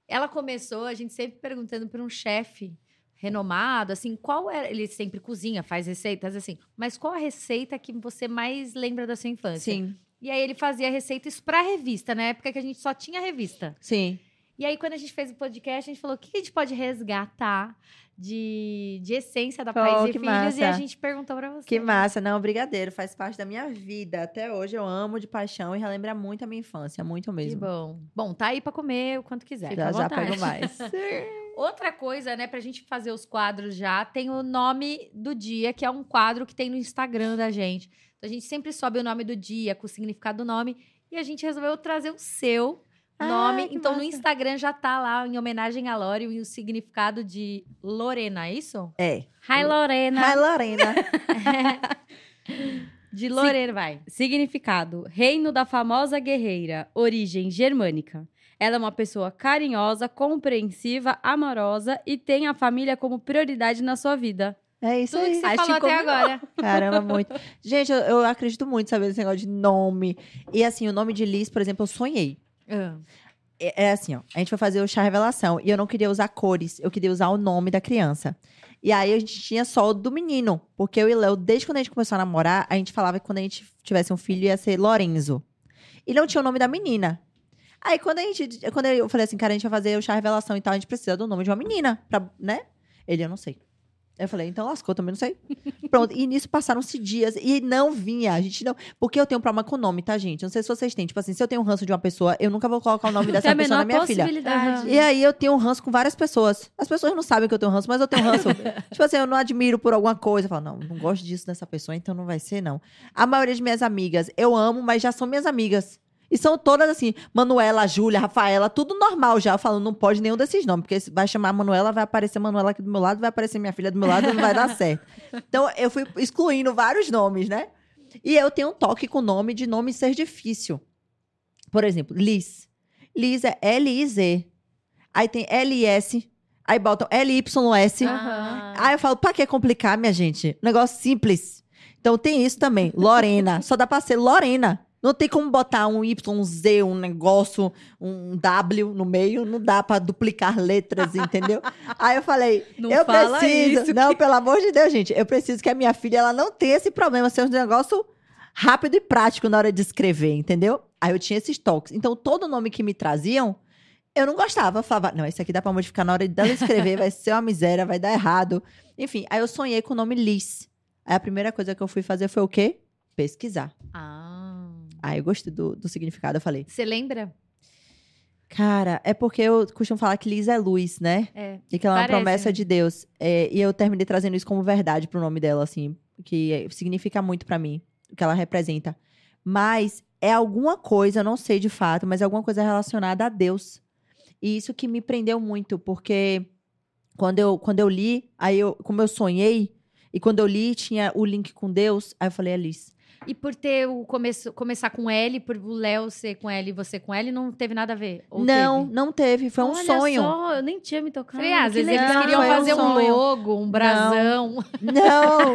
Ela começou, a gente sempre perguntando para um chefe renomado, assim, qual era. Ele sempre cozinha, faz receitas, assim, mas qual a receita que você mais lembra da sua infância? Sim, E aí ele fazia receitas para revista, na época que a gente só tinha revista. sim. E aí, quando a gente fez o podcast, a gente falou: o que a gente pode resgatar de, de essência da Pô, Pais e que Filhos? E a massa. gente perguntou pra você. Que massa. Não, brigadeiro. Faz parte da minha vida. Até hoje eu amo de paixão e relembra muito a minha infância. Muito Que mesmo. bom. Bom, tá aí pra comer o quanto quiser. Fica Já, já pego mais. Outra coisa, né, pra gente fazer os quadros já, tem o nome do dia, que é um quadro que tem no Instagram da gente. Então, a gente sempre sobe o nome do dia, com o significado do nome, e a gente resolveu trazer o seu Ah, nome. que Então, no massa. Instagram já tá lá, em homenagem a Lore, e o significado de Lorena, é isso? É. Hi, Lorena. Ai, Lorena. [laughs] De Lorena, vai. Significado: Reino da famosa guerreira, origem germânica. Ela é uma pessoa carinhosa, compreensiva, amorosa e tem a família como prioridade na sua vida. É isso Tudo que aí. você Acho falou que até agora. Caramba, muito. Gente, eu, eu acredito muito saber desse negócio de nome. E assim, o nome de Liz, por exemplo, eu sonhei. É, é assim, ó. A gente foi fazer o chá revelação e eu não queria usar cores, eu queria usar o nome da criança. E aí a gente tinha só o do menino. Porque eu e Léo, desde quando a gente começou a namorar, a gente falava que quando a gente tivesse um filho ia ser Lorenzo. E não tinha o nome da menina. Aí quando a gente. Quando eu falei assim, cara, a gente vai fazer o chá revelação e tal, a gente precisa do nome de uma menina. Pra, né? Ele, eu não sei. Eu falei, então lascou, também não sei. [laughs] Pronto, e nisso passaram-se dias e não vinha. A gente não. Porque eu tenho um problema com o nome, tá, gente? Não sei se vocês têm. Tipo assim, se eu tenho um ranço de uma pessoa, eu nunca vou colocar o nome [laughs] dessa a pessoa na minha filha. E aí eu tenho um ranço com várias pessoas. As pessoas não sabem que eu tenho ranço, mas eu tenho ranço. [laughs] tipo assim, eu não admiro por alguma coisa. Eu falo, não, não gosto disso dessa pessoa, então não vai ser, não. A maioria de minhas amigas eu amo, mas já são minhas amigas. E são todas assim, Manuela, Júlia, Rafaela, tudo normal já. Eu falo, não pode nenhum desses nomes, porque vai chamar Manuela, vai aparecer Manuela aqui do meu lado, vai aparecer minha filha do meu lado, não vai dar certo. [laughs] Então eu fui excluindo vários nomes, né? E eu tenho um toque com nome de nome ser difícil. Por exemplo, Liz. Liz é L-I-Z. Aí tem L-I-S. Aí botam L-Y-S. Aham. Aí eu falo, pra que complicar, minha gente? Negócio simples. Então tem isso também. Lorena. Só dá pra ser Lorena. Não tem como botar um Y, um Z, um negócio, um W no meio. Não dá pra duplicar letras, [laughs] entendeu? Aí eu falei, Não eu preciso. isso, Não, pelo amor de Deus, gente. Eu preciso que a minha filha ela não tenha esse problema. Ser um negócio rápido e prático na hora de escrever, entendeu? Aí eu tinha esses toques. Então, todo nome que me traziam, eu não gostava. Eu falava, não, esse aqui dá pra modificar na hora dela escrever, vai ser uma miséria, vai dar errado. Enfim, aí eu sonhei com o nome Liz. Aí a primeira coisa que eu fui fazer foi o quê? Pesquisar. Ah. Aí eu gostei do, do significado, eu falei, Você lembra? cara, é porque eu costumo falar que Liz é luz, né? É. E que ela é uma promessa né? de Deus. É, e eu terminei trazendo isso como verdade pro nome dela, assim, que é- significa muito pra mim, o que ela representa. Mas é alguma coisa, eu não sei de fato, mas é alguma coisa relacionada a Deus. E isso que me prendeu muito, porque quando eu, quando eu li, aí eu, como eu sonhei, e quando eu li, tinha o link com Deus, aí eu falei, Alice. E por ter o começo, começar com L, por o Léo ser com L e você com L, não teve nada a ver? Não, teve? não teve, foi um Olha sonho. Só, eu nem tinha me tocado. Falei, ah, às vezes eles queriam um fazer um, sonho. logo, um brasão. [laughs] Não!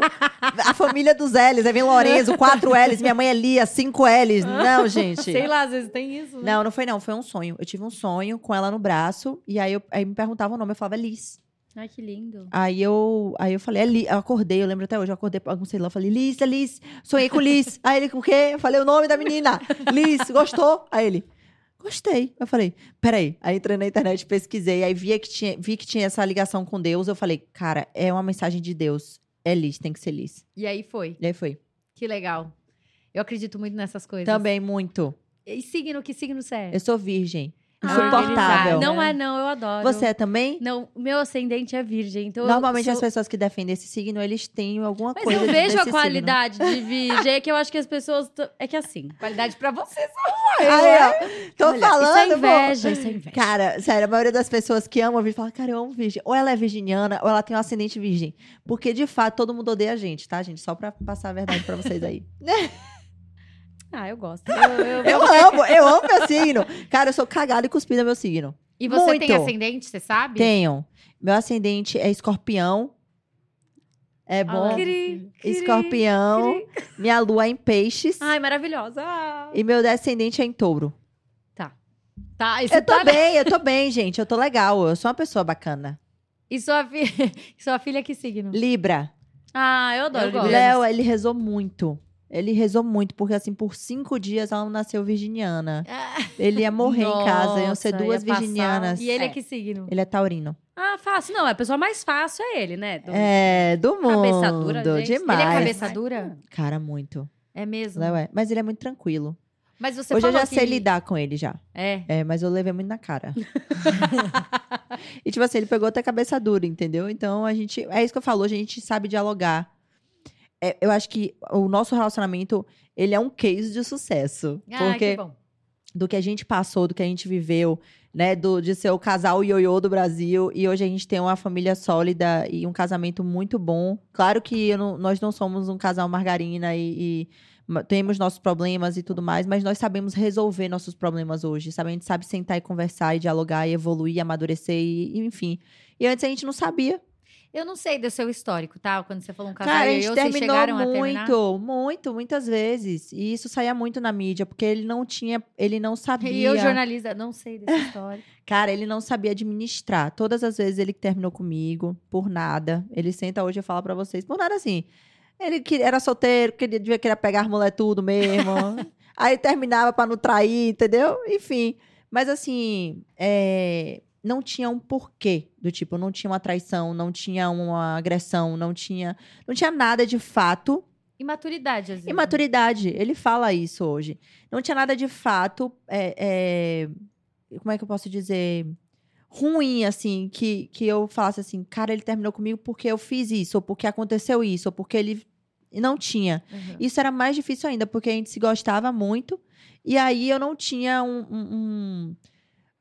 A família dos L's, aí vem Lorenzo, quatro L's, minha mãe é Lia, cinco L's. Não, gente. Sei lá, às vezes tem isso. né? Não, não foi não, foi um sonho. Eu tive um sonho com ela no braço, e aí, eu, aí me perguntava o nome, eu falava Liz. Ai, que lindo. Aí eu, aí eu falei, é Liz. Eu acordei, eu lembro até hoje, eu acordei, não sei lá, eu falei, Liz, é Liz. Sonhei com Liz. aí ele, com o quê? Eu falei o nome da menina. Liz, gostou? Aí ele, gostei. Eu falei, peraí. Aí entrei na internet, pesquisei, aí vi que tinha, vi que tinha essa ligação com Deus. Eu falei, cara, é uma mensagem de Deus. É Liz, tem que ser Liz. E aí foi. E aí foi. Que legal. Eu acredito muito nessas coisas. Também, muito. E signo, que signo você é? Eu sou virgem. Ah, Insuportável. Não é, não, eu adoro. Você é também? Não, meu ascendente é virgem, então eu Normalmente sou- as pessoas que defendem esse signo, eles têm alguma Mas coisa eu vejo a signo. qualidade de virgem, é que eu acho que as pessoas... t- É que assim... Qualidade pra você. Aí, ó, tô olha, falando, Isso é pô. inveja, isso é inveja. Cara, sério, a maioria das pessoas que amam virgem fala, cara, eu amo virgem. Ou ela é virginiana, ou ela tem um ascendente virgem. Porque, de fato, todo mundo odeia a gente, tá, gente? Só pra passar a verdade pra vocês aí. [laughs] Ah, eu gosto. [laughs] Eu, eu- Eu amo, eu amo meu signo. Cara, eu sou cagada e cuspida meu signo. E você Muito. tem ascendente, você sabe? Tenho. Meu ascendente é escorpião. É bom. Ah, Cri, cri, escorpião. Minha lua é em peixes. Ai, maravilhosa. Ah. E meu descendente é em touro. Tá, você Eu tô tá... bem, eu tô bem, gente. Eu tô legal. Eu sou uma pessoa bacana. e sua, fi... [laughs] sua filha que signo? Libra. Ah, eu adoro. Léo, ele rezou muito. Ele rezou muito, porque assim, por cinco dias ela não nasceu virginiana. Ele ia morrer em casa, iam ser Nossa, duas ia virginianas. E ele é É. que signo? Ele é taurino. Ah, fácil. Não, a pessoa mais fácil é ele, né? Do- É, do mundo. Cabeça dura, gente. Demais. Ele é cabeça dura? Cara, muito. É mesmo? É. Mas ele é muito tranquilo. Mas você Hoje eu já sei que- lidar com ele já. É. É, mas eu levei muito na cara. [laughs] e tipo assim, ele pegou até cabeça dura, entendeu? Então a gente. É isso que eu falo, a gente sabe dialogar. É, eu acho que o nosso relacionamento, ele é um case de sucesso. Ah, porque que bom. do que a gente passou, do que a gente viveu, né? Do, de ser o casal ioiô do Brasil. E hoje a gente tem uma família sólida e um casamento muito bom. Claro que não- nós não somos um casal margarina e, e temos nossos problemas e tudo mais, mas nós sabemos resolver nossos problemas hoje, sabe? A gente sabe sentar e conversar e dialogar e evoluir, amadurecer e, e enfim. E antes a gente não sabia. Eu não sei do seu histórico, tá? Quando você falou um casal Cara, a gente eu, terminou muito, muito, muitas vezes. E isso saía muito na mídia, porque ele não tinha, ele não sabia. [laughs] E eu, jornalista, não sei dessa [laughs] história. Cara, ele não sabia administrar. Todas as vezes ele terminou comigo, por nada. Ele senta hoje e fala pra vocês, por nada assim. Ele era solteiro, queria, devia querer pegar as mulher tudo mesmo. [laughs] Aí terminava pra não trair, entendeu? Enfim. Mas assim, é, não tinha um porquê do tipo, não tinha uma traição, não tinha uma agressão, não tinha, não tinha nada de fato Imaturidade, às vezes. Imaturidade, ele fala isso hoje. Não tinha nada de fato, é, é, como é que eu posso dizer, ruim, assim, que, que eu falasse assim, cara, ele terminou comigo porque eu fiz isso, ou porque aconteceu isso, ou porque ele não tinha. Uhum. Isso era mais difícil ainda, porque a gente se gostava muito, e aí eu não tinha um, um- um-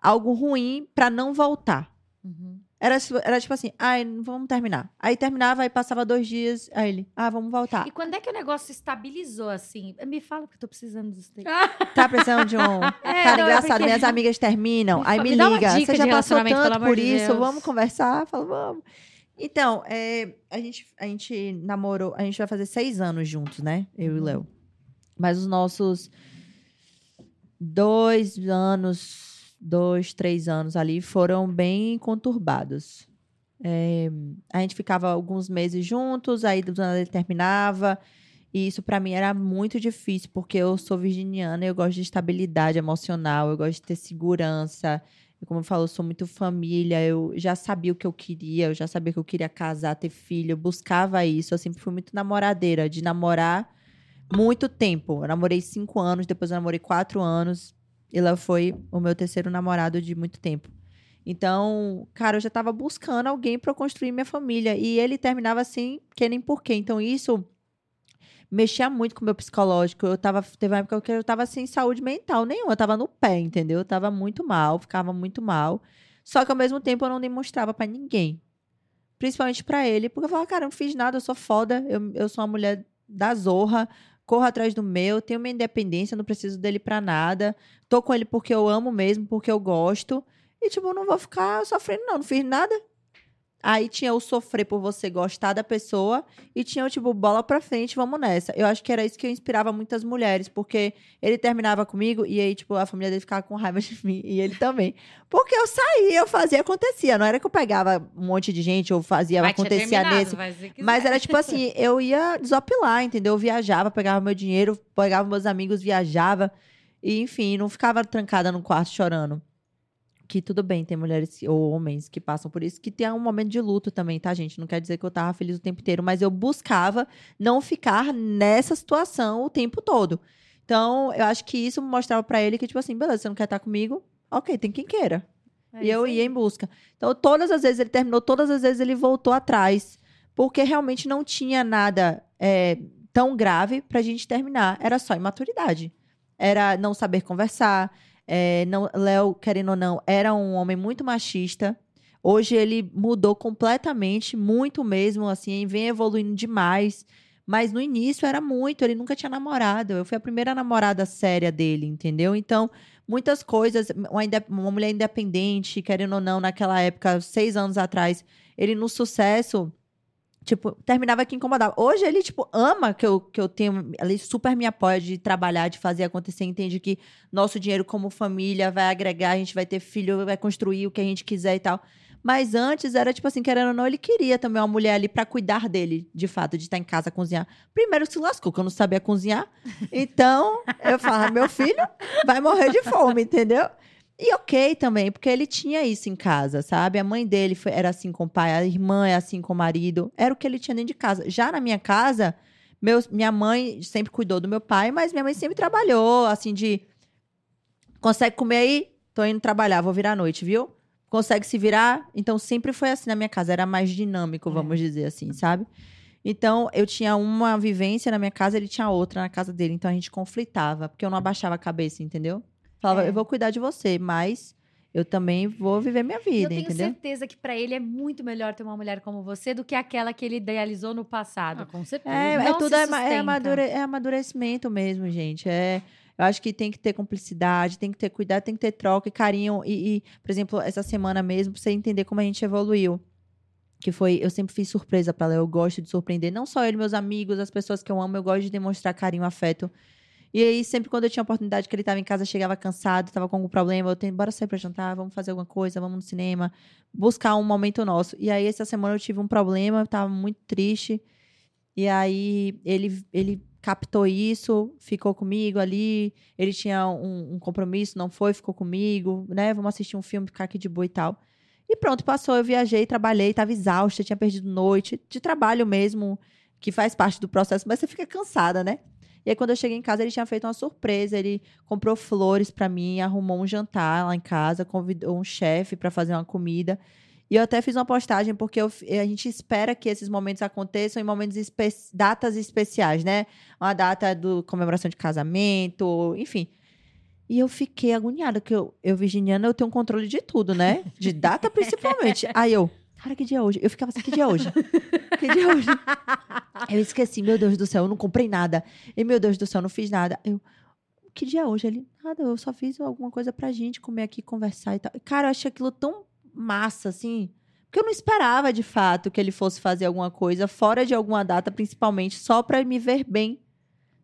algo ruim pra não voltar. Uhum. Era, tipo- era tipo assim, ai, vamos terminar. Aí terminava, aí passava dois dias, aí ele, ah, vamos voltar. E quando é que o negócio estabilizou, assim? Me fala que eu tô precisando disso. daí. [laughs] Tá precisando de um. [laughs] Cara, não, é engraçado, porque- minhas amigas terminam, Me aí me, me liga. Você já passou tanto por de isso, Deus." vamos conversar? Eu falo, vamos. Então, é, a, gente, a gente namorou, a gente vai fazer seis anos juntos, né? Eu e o Uhum. Léo. Mas os nossos dois anos, dois, três anos ali foram bem conturbados. É, a gente ficava alguns meses juntos, aí do nada ele terminava. E isso pra mim era muito difícil, porque eu sou virginiana e eu gosto de estabilidade emocional, eu gosto de ter segurança. Como eu falo, eu sou muito família, eu já sabia o que eu queria, eu já sabia que eu queria casar, ter filho, eu buscava isso. Eu sempre fui muito namoradeira, de namorar muito tempo. Eu namorei cinco anos, depois eu namorei quatro anos. E lá foi o meu terceiro namorado de muito tempo. Então, cara, eu já tava buscando alguém eu construir minha família. E ele terminava assim, que nem porquê. Então, isso mexia muito com o meu psicológico. Eu tava, teve uma época que eu tava sem saúde mental nenhuma. Eu tava no pé, entendeu? Eu tava muito mal, ficava muito mal. Só que ao mesmo tempo eu não demonstrava pra ninguém. Principalmente pra ele. Porque eu falava, cara, eu não fiz nada, eu sou foda. Eu, eu sou uma mulher da zorra. Corro atrás do meu, tenho minha independência, não preciso dele pra nada. Tô com ele porque eu amo mesmo, porque eu gosto. E, tipo, não vou ficar sofrendo, não. Não fiz nada. Aí tinha o sofrer por você gostar da pessoa e tinha o tipo, bola pra frente, vamos nessa. Eu acho que era isso que eu inspirava muitas mulheres, porque ele terminava comigo e aí, tipo, a família dele ficava com raiva de mim e ele também. Porque eu saía, eu fazia, acontecia. Não era que eu pegava um monte de gente ou fazia, Vai acontecia nesse. Mas era tipo assim, [laughs] eu ia desopilar, entendeu? Eu viajava, pegava meu dinheiro, pegava meus amigos, viajava. E, enfim, não ficava trancada no quarto chorando. Que tudo bem, tem mulheres ou homens que passam por isso, que tem um momento de luto também, tá, gente? Não quer dizer que eu tava feliz o tempo inteiro, mas eu buscava não ficar nessa situação o tempo todo. Então, eu acho que isso mostrava pra ele que, tipo assim, beleza, você não quer estar comigo? Ok, tem quem queira. É E eu ia em busca. Então, todas as vezes ele terminou, todas as vezes ele voltou atrás. Porque realmente não tinha nada é, tão grave pra gente terminar. Era só imaturidade. Era não saber conversar. É, não, Léo, querendo ou não, era um homem muito machista. Hoje ele mudou completamente, muito mesmo, assim, vem evoluindo demais. Mas no início era muito, ele nunca tinha namorado. Eu fui a primeira namorada séria dele, entendeu? Então, muitas coisas, uma, uma mulher independente, querendo ou não, naquela época, seis anos atrás, ele no sucesso, tipo, terminava que incomodava. Hoje ele, tipo, ama que eu, que eu tenho, ele super me apoia de trabalhar, de fazer acontecer, entende que nosso dinheiro como família vai agregar, a gente vai ter filho, vai construir o que a gente quiser e tal. Mas antes era tipo assim, querendo ou não, ele queria também uma mulher ali pra cuidar dele, de fato, de estar em casa cozinhar. Primeiro se lascou, que eu não sabia cozinhar. Então, eu falava, meu filho vai morrer de fome, entendeu? E ok também, porque ele tinha isso em casa, sabe? A mãe dele foi- era assim com o pai, a irmã é assim com o marido. Era o que ele tinha dentro de casa. Já na minha casa, meus, minha mãe sempre cuidou do meu pai, mas minha mãe sempre trabalhou, assim, de. Consegue comer aí? Tô indo trabalhar, vou virar à noite, viu? Consegue se virar? Então sempre foi assim na minha casa, era mais dinâmico, É. vamos dizer assim, sabe? Então eu tinha uma vivência na minha casa, ele tinha outra na casa dele, então a gente conflitava, porque eu não abaixava a cabeça, entendeu? Falava, É. eu vou cuidar de você, mas eu também vou viver minha E eu vida, tenho entendeu? certeza que pra ele é muito melhor ter uma mulher como você do que aquela que ele idealizou no passado. Ah, com certeza. É, é Não tudo é, é, amadure- é amadurecimento mesmo, gente. É, eu acho que tem que ter cumplicidade, tem que ter cuidado, tem que ter troca e carinho. E, e, por exemplo, essa semana mesmo, pra você entender como a gente evoluiu. que foi, eu sempre fiz surpresa pra Léo, eu gosto de surpreender, não só ele, meus amigos, as pessoas que eu amo, eu gosto de demonstrar carinho, afeto. E aí, sempre quando eu tinha oportunidade que ele tava em casa, chegava cansado, tava com algum problema, eu tenho, bora sair pra jantar, vamos fazer alguma coisa, vamos no cinema, buscar um momento nosso. E aí, essa semana eu tive um problema, eu tava muito triste. E aí, ele, ele captou isso, ficou comigo ali. Ele tinha um, um compromisso, não foi, ficou comigo, né? Vamos assistir um filme, ficar aqui de boa e tal. E pronto, passou. Eu viajei, trabalhei, tava exausta, tinha perdido noite, de trabalho mesmo, que faz parte do processo, mas você fica cansada, né? E aí, quando eu cheguei em casa, ele tinha feito uma surpresa. Ele comprou flores para mim, arrumou um jantar lá em casa, convidou um chefe para fazer uma comida. E eu até fiz uma postagem, porque eu- a gente espera que esses momentos aconteçam em momentos espe datas especiais, né? Uma data do comemoração de casamento, enfim. E eu fiquei agoniada, porque eu, eu, virginiana, eu tenho um controle de tudo, né? De data principalmente. [laughs] Aí eu, cara, que dia é hoje? Eu ficava assim, que dia é hoje? [laughs] Que dia é hoje? Eu esqueci, meu Deus do céu, eu não comprei nada. E meu Deus do céu, eu não fiz nada. Eu, que dia é hoje? Ele, nada, eu só fiz alguma coisa pra gente comer aqui, conversar e tal. Cara, eu achei aquilo tão massa, assim. Porque eu não esperava, de fato, que ele fosse fazer alguma coisa fora de alguma data, principalmente, só pra me ver bem.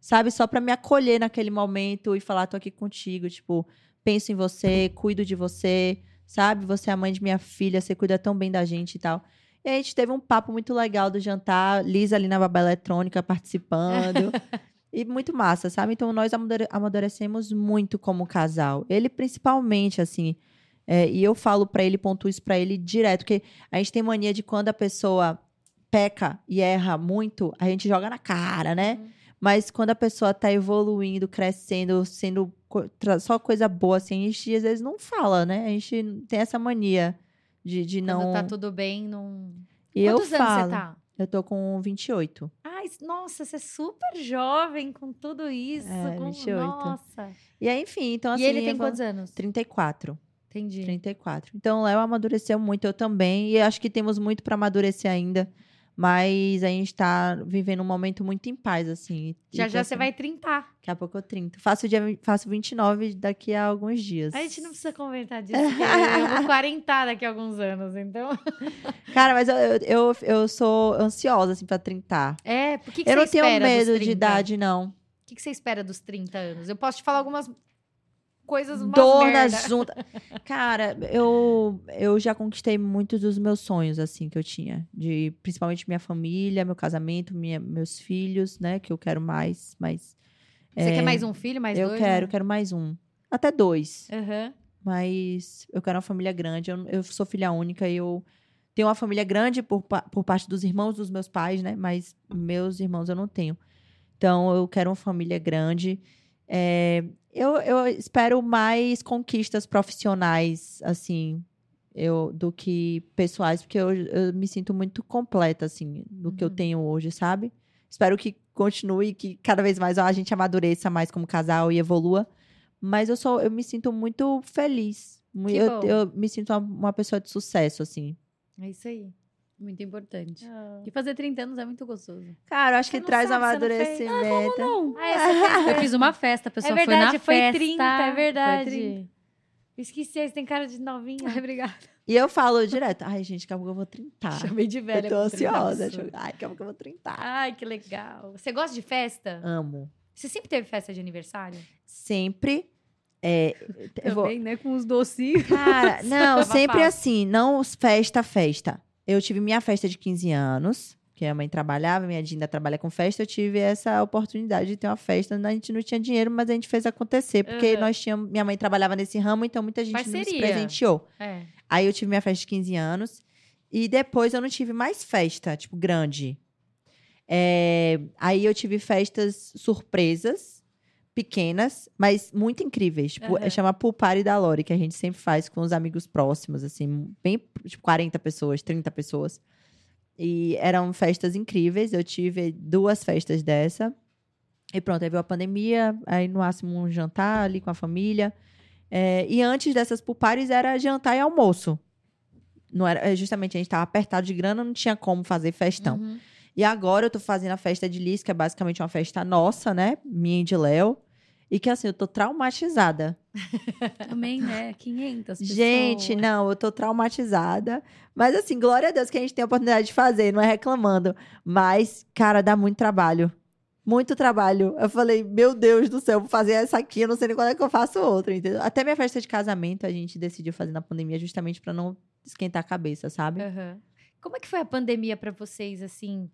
Sabe? Só pra me acolher naquele momento e falar, tô aqui contigo. Tipo, penso em você, cuido de você, sabe? Você é a mãe de minha filha, você cuida tão bem da gente e tal. E a gente teve um papo muito legal do jantar, Liz ali na babá eletrônica participando. [laughs] e muito massa, sabe? Então nós amadure- amadurecemos muito como casal. Ele principalmente, assim. é, e eu falo pra ele, pontuo isso pra ele direto, porque a gente tem mania de quando a pessoa peca e erra muito, a gente joga na cara, né? Mas quando a pessoa tá evoluindo, crescendo, sendo só coisa boa, assim, a gente às vezes não fala, né? A gente tem essa mania de, de não. Quando tá tudo bem, não. E eu Quantos anos falo. você tá? Eu tô com 28. Ai, nossa, você é super jovem com tudo isso. É, com... 28. Nossa. E aí, enfim, então assim. e ele tem vou- quantos anos? 34. Entendi. 34. Então, o Léo amadureceu muito, eu também. E acho que temos muito pra amadurecer ainda. Mas a gente tá vivendo um momento muito em paz, assim. Já já você assim, vai trintar. Daqui a pouco eu 30. Faço, dia, faço 29 daqui a alguns dias. A gente não precisa comentar disso. eu vou [laughs] 40 daqui a alguns anos, então. Cara, mas eu, eu, eu, eu sou ansiosa, assim, pra 30. É, por que, que eu você não tenho medo de 30? idade, não. O que, que você espera dos 30 anos? Eu posso te falar algumas coisas Dor nas juntas. [laughs] Cara, eu, eu já conquistei muitos dos meus sonhos, assim, que eu tinha. De, principalmente minha família, meu casamento, minha, meus filhos, né? Que eu quero mais, mas... Você é, quer mais um filho, mais eu dois? quero, né? quero mais um. Até dois. Aham. Mas eu quero uma família grande. Eu, eu sou filha única e eu tenho uma família grande por, por parte dos irmãos dos meus pais, né? Mas meus irmãos eu não tenho. Então eu quero uma família grande. É, eu, eu espero mais conquistas profissionais, assim, eu, do que pessoais, porque eu, eu me sinto muito completa, assim, do que eu Uhum. tenho hoje, sabe? Espero que continue, que cada vez mais ó, a gente amadureça mais como casal e evolua. Mas eu sou, eu me sinto muito feliz. Eu, eu me sinto uma, uma pessoa de sucesso, assim. É isso aí. Muito importante. E fazer 30 anos é muito gostoso. Cara, eu acho Você que não traz sabe, você não fez? amadurecimento. Não. Ah, essa Eu fiz uma festa, a pessoa é verdade, foi na foi festa. 30, é Foi verdade. 30. Esqueci, você tem cara de novinha. Ai, obrigada. E eu falo direto, ai, gente, daqui a pouco eu vou trintar. Chamei de velha. eu tô com 30 ansiosa. tipo, Ai, daqui a pouco eu vou trintar. Ai, que legal. Você gosta de festa? Amo. Você sempre teve festa de aniversário? Sempre. É, eu vou- Também, né? Com os docinhos. Cara, não, [laughs] sempre fácil. assim, não festa, festa. Eu tive minha festa de 15 anos, que a mãe trabalhava, minha Dinda trabalha com festa, eu tive essa oportunidade de ter uma festa. A gente não tinha dinheiro, mas a gente fez acontecer, porque Uhum. nós tínhamos, minha mãe trabalhava nesse ramo, então muita gente nos presenteou. É. Aí eu tive minha festa de 15 anos. E depois eu não tive mais festa, tipo, grande. É, aí eu tive festas surpresas, pequenas, mas muito incríveis. Tipo, Aham. chama Pool Party da Lore, que a gente sempre faz com os amigos próximos, assim, bem, tipo, 40 pessoas, 30 pessoas. E eram festas incríveis. Eu tive duas festas dessa. E pronto, aí veio a pandemia, aí no máximo um jantar ali com a família. É, e antes dessas pulpares era jantar e almoço. Não era, é, justamente a gente tava apertado de grana, não tinha como fazer festão. Uhum. E agora eu tô fazendo a festa de Liz, que é basicamente uma festa nossa, né? Minha e de Léo. e que assim, eu tô traumatizada. [laughs] Também, né? 500 pessoas. Gente, não, eu tô traumatizada. Mas assim, glória a Deus que a gente tem a oportunidade de fazer, não é reclamando. Mas, cara, dá muito trabalho. Muito trabalho. Eu falei, meu Deus do céu, vou fazer essa aqui, eu não sei nem quando é que eu faço outra, entendeu? Até minha festa de casamento a gente decidiu fazer na pandemia justamente pra não esquentar a cabeça, sabe? Aham. Como é que foi a pandemia para vocês, assim?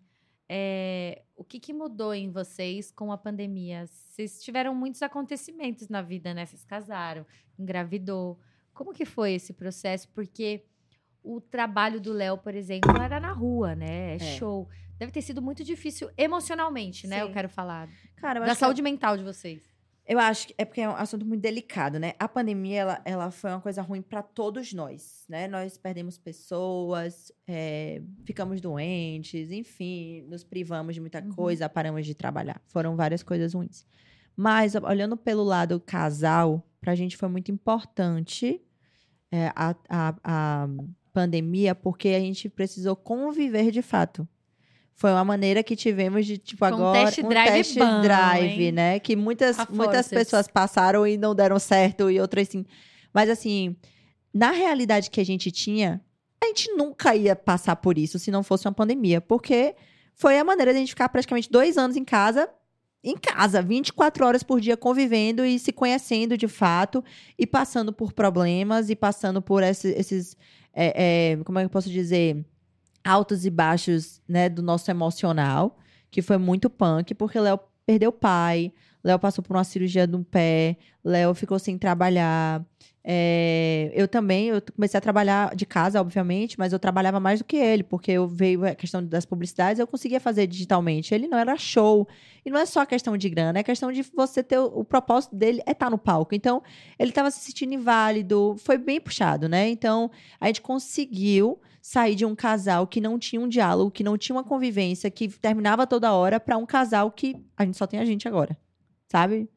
É, o que, que mudou em vocês com a pandemia? Vocês tiveram muitos acontecimentos na vida, né? Vocês casaram, engravidou. Como que foi esse processo? Porque o trabalho do Léo, por exemplo, era na rua, né? É, É. show. Deve ter sido muito difícil emocionalmente, né? Eu Sim. quero falar. Cara, eu Da acho que saúde mental de vocês. Eu acho que é porque é um assunto muito delicado, né? A pandemia, ela, ela foi uma coisa ruim para todos nós, né? Nós perdemos pessoas, é, ficamos doentes, enfim, nos privamos de muita Uhum. coisa, paramos de trabalhar. Foram várias coisas ruins. Mas, olhando pelo lado casal, pra gente foi muito importante é, a, a, a pandemia, porque a gente precisou conviver de fato. Foi uma maneira que tivemos de, tipo, Foi um agora. test drive test bom, drive, hein? né? Que muitas, A muitas pessoas passaram e não deram certo, e outras sim. Mas, assim, na realidade que a gente tinha, a gente nunca ia passar por isso se não fosse uma pandemia. Porque foi a maneira de a gente ficar praticamente dois anos em casa, em casa, 24 horas por dia convivendo e se conhecendo de fato, e passando por problemas, e passando por esse- esses. é, é, como é que eu posso dizer? Altos e baixos, né, do nosso emocional, que foi muito punk, porque Léo perdeu o pai, Léo passou por uma cirurgia de um pé, Léo ficou sem trabalhar. É, eu também, eu comecei a trabalhar de casa, obviamente, mas eu trabalhava mais do que ele, porque eu veio a questão das publicidades, eu conseguia fazer digitalmente. Ele não era show. E não é só questão de grana, é questão de você ter o, o propósito dele é estar no palco. Então, ele estava se sentindo inválido, foi bem puxado, né? Então, a gente conseguiu sair de um casal que não tinha um diálogo, que não tinha uma convivência, que terminava toda hora, para um casal que a gente só tem a gente agora, sabe?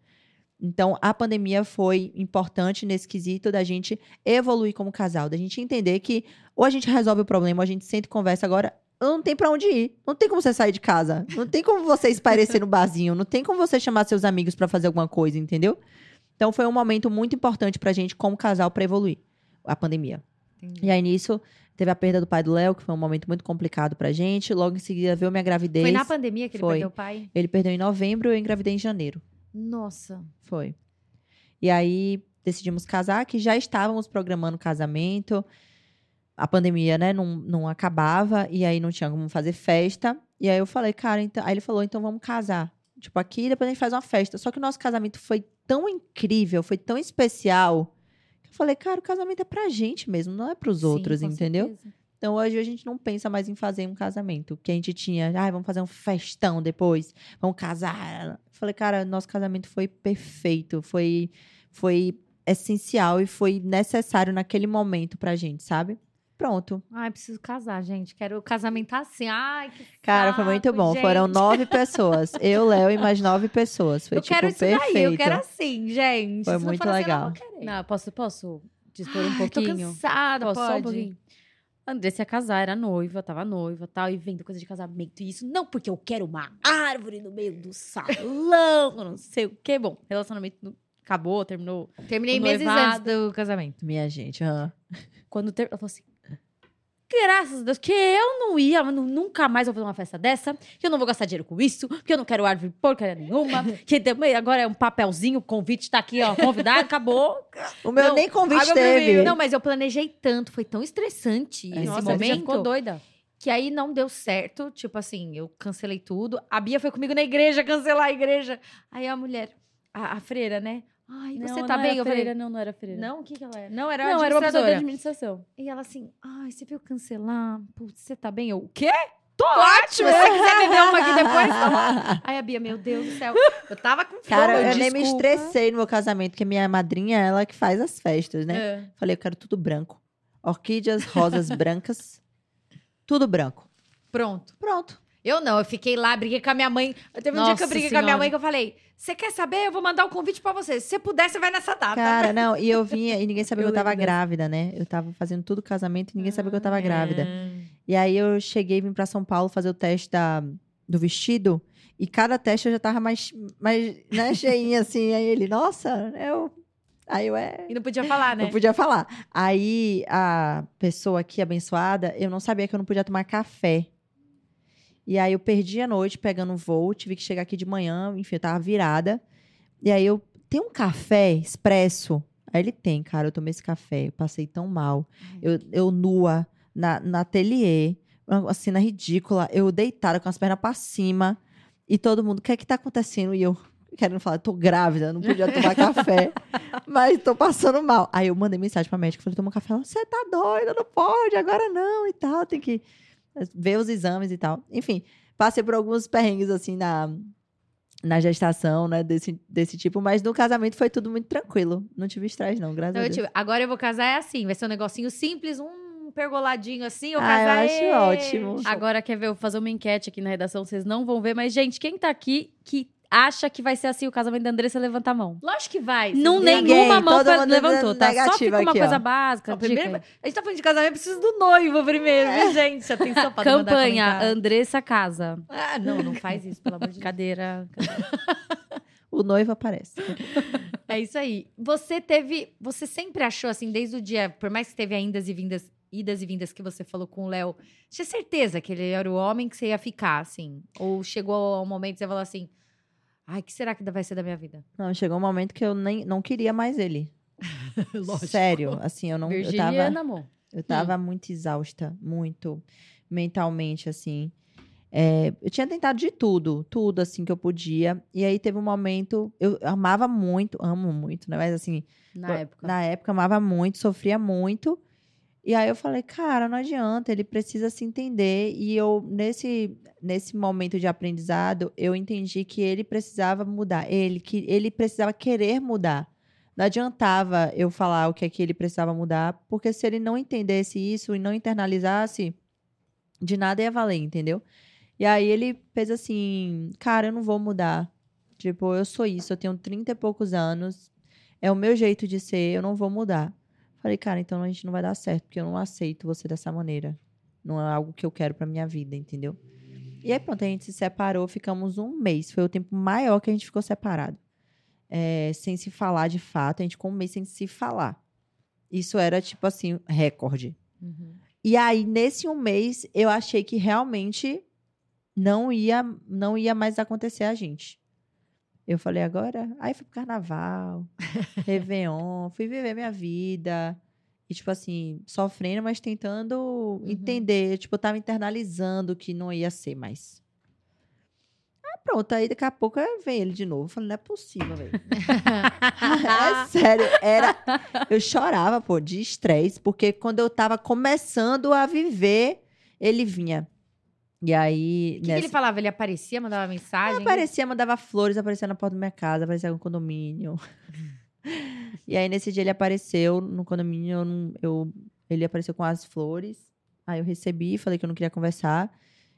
Então, a pandemia foi importante nesse quesito da gente evoluir como casal, da gente entender que ou a gente resolve o problema, ou a gente senta e conversa agora, não tem pra onde ir. Não tem como você sair de casa. Não tem como você esparecer no barzinho. Não tem como você chamar seus amigos pra fazer alguma coisa, entendeu? Então, foi um momento muito importante pra gente como casal pra evoluir a pandemia. Entendi. E aí, nisso, teve a perda do pai do Léo, que foi um momento muito complicado pra gente. Logo em seguida, veio minha gravidez. Foi na pandemia que ele Foi. perdeu o pai? Ele perdeu em novembro, eu engravidei em janeiro. Nossa. Foi. E aí decidimos casar, que já estávamos programando o casamento. A pandemia, né, não, não acabava, e aí não tinha como fazer festa. E aí eu falei, cara, então. Aí ele falou, então vamos casar. Tipo, aqui depois a gente faz uma festa. Só que o nosso casamento foi tão incrível, foi tão especial. Falei, cara, o casamento é pra gente mesmo, não é pros Sim, outros, entendeu? certeza. Então hoje a gente não pensa mais em fazer um casamento. Que a gente tinha, ai, vamos fazer um festão depois, vamos casar. Falei, cara, nosso casamento foi perfeito, foi, foi essencial e foi necessário naquele momento pra gente, sabe? Pronto. Ai, preciso casar, gente. Quero casamento assim. Ai, que Cara, foi muito saco, bom. Foram gente. nove pessoas. Eu, Léo e mais nove pessoas. Foi eu tipo quero isso perfeito. daí, eu quero assim, gente. Foi Se não muito assim, eu não legal. vou querer. Não, posso, posso dispor um Ai, Tô pouquinho? cansada, Posso, pode. só um pouquinho? A Andressa ia casar, era noiva, tava noiva tal, e vendo coisa de casamento. E isso não porque eu quero uma árvore no meio do salão, não sei o quê. Bom, relacionamento não- acabou, terminou. Terminei meses antes do casamento. Minha gente, aham. Quando ter... ela falou assim: graças a Deus, que eu não ia, nunca mais vou fazer uma festa dessa, que eu não vou gastar dinheiro com isso, que eu não quero árvore porcaria nenhuma, [laughs] que também agora é um papelzinho, o convite tá aqui, ó, convidado, acabou. [laughs] O meu Não, nem convite água teve. primeiro. Não, mas eu planejei tanto, foi tão estressante esse Nossa, momento. ficou doida. Que aí não deu certo. Tipo assim, eu cancelei tudo. A Bia foi comigo na igreja cancelar a igreja. Aí a mulher, a, a freira, né? Ai, você Não, tá não bem? Era Eu falei, freira, não, não era freira. não, o que que ela é? Não, era não, era uma pessoa da administração. E ela assim, ai, você veio cancelar? Putz, você tá bem? Eu, o quê? Tô ótima! Se você quiser beber uma aqui depois, [laughs] tá. Aí a Bia, meu Deus do céu. Eu tava com fome, Cara, eu nem me estressei no meu casamento, porque minha madrinha é ela que faz as festas, né? É. Falei, eu quero tudo branco. Orquídeas, rosas brancas. Tudo branco. Pronto. Pronto. Eu não, eu fiquei lá, briguei com a minha mãe. Teve um dia que Nossa eu briguei com a minha Senhora. mãe que eu falei: Você quer saber? Eu vou mandar o convite pra você. Se você puder, você vai nessa data. Cara, não, e eu vinha e ninguém sabia [laughs] Eu que eu tava grávida, né? Eu tava fazendo tudo casamento e ninguém sabia que eu tava Ah, grávida. é. E aí eu cheguei e vim pra São Paulo fazer o teste da, do vestido. E cada teste eu já tava mais, mais né, [laughs] cheinha, assim. Aí ele, nossa, eu. Aí eu é. E não podia falar, né? Não podia falar. Aí a pessoa aqui abençoada, eu não sabia que eu não podia tomar café. E aí eu perdi a noite pegando um voo, tive que chegar aqui de manhã, enfim, eu tava virada. E aí eu tem um café expresso. Aí ele tem, cara, eu tomei esse café, eu passei tão mal. Eu, eu nua na, na ateliê, uma cena ridícula, eu deitada com as pernas pra cima. E todo mundo, o que é que tá acontecendo? E eu querendo falar, tô grávida, não podia tomar café, [laughs] mas tô passando mal. Aí eu mandei mensagem pra médica, falei, toma café. Ela, você tá doida, não pode, agora não e tal, tem que ver os exames e tal. Enfim, passei por alguns perrengues assim na, na gestação, né, desse, desse tipo, mas no casamento foi tudo muito tranquilo. Não tive estresse não, graças Não, a eu Deus. tive- agora eu vou casar é assim, vai ser um negocinho simples, um pergoladinho assim, eu Ah, casar eu acho ótimo. Agora, quer ver, eu vou fazer uma enquete aqui na redação, vocês não vão ver, mas, gente, quem tá aqui que acha que vai ser assim o casamento da Andressa, levanta a mão. Lógico que vai. Não? Ninguém, nenhuma mão foi- levantou, tá? Só fica uma aqui, coisa ó. básica. Dica primeiro, a gente tá falando de casamento, precisa do noivo primeiro, viu, gente? Atenção pra Campanha. Andressa Casa. Ah, não, não faz isso, pelo amor de Deus. Cadeira. [laughs] O noivo aparece. É isso aí. Você teve. Você sempre achou, assim, desde o dia, por mais que teve indas e vindas, idas e vindas que você falou com o Léo, tinha certeza que ele era o homem que você ia ficar, assim? Ou chegou ao momento que você falou assim. Ai, o que será que vai ser da minha vida? Não, chegou um momento que eu nem não queria mais ele. [laughs] Sério, assim, eu não eu tava Virginiana, amor. Eu tava muito exausta, muito mentalmente, assim. É, eu tinha tentado de tudo, tudo, assim, que eu podia. E aí teve um momento, eu amava muito, amo muito, né? Mas assim, Na época. na época amava muito, sofria muito. E aí eu falei, cara, não adianta, ele precisa se entender. E eu, nesse, nesse momento de aprendizado, eu entendi que ele precisava mudar. Ele, que ele precisava querer mudar. Não adiantava eu falar o que é que ele precisava mudar, porque se ele não entendesse isso e não internalizasse, de nada ia valer, entendeu? E aí ele fez assim, cara, eu não vou mudar. Tipo, eu sou isso, eu tenho 30 e poucos anos, é o meu jeito de ser, eu não vou mudar. Falei, cara, então a gente não vai dar certo, porque eu não aceito você dessa maneira. Não é algo que eu quero pra minha vida, entendeu? E aí pronto, a gente se separou, ficamos um mês. Foi o tempo maior que a gente ficou separado. É, sem se falar de fato, a gente ficou um mês sem se falar. Isso era, tipo assim, recorde. E aí, nesse um mês, eu achei que realmente não ia, não ia mais acontecer a gente. Eu falei, agora? Aí fui pro carnaval, Réveillon, fui viver minha vida. E, tipo assim, sofrendo, mas tentando entender. Tipo, eu tava internalizando que não ia ser mais. Ah, pronto. Aí daqui a pouco vem ele de novo. Eu falei, não é possível, velho. [laughs] é sério, era. Eu chorava, pô, de estresse, porque quando eu tava começando a viver, ele vinha. E aí. O que, que ele falava? Ele aparecia, mandava mensagem? Aparecia, mandava flores, aparecia na porta da minha casa, aparecia no condomínio. [laughs] e aí, nesse dia, ele apareceu no condomínio, eu, eu- ele apareceu com as flores. Aí eu recebi, falei que eu não queria conversar.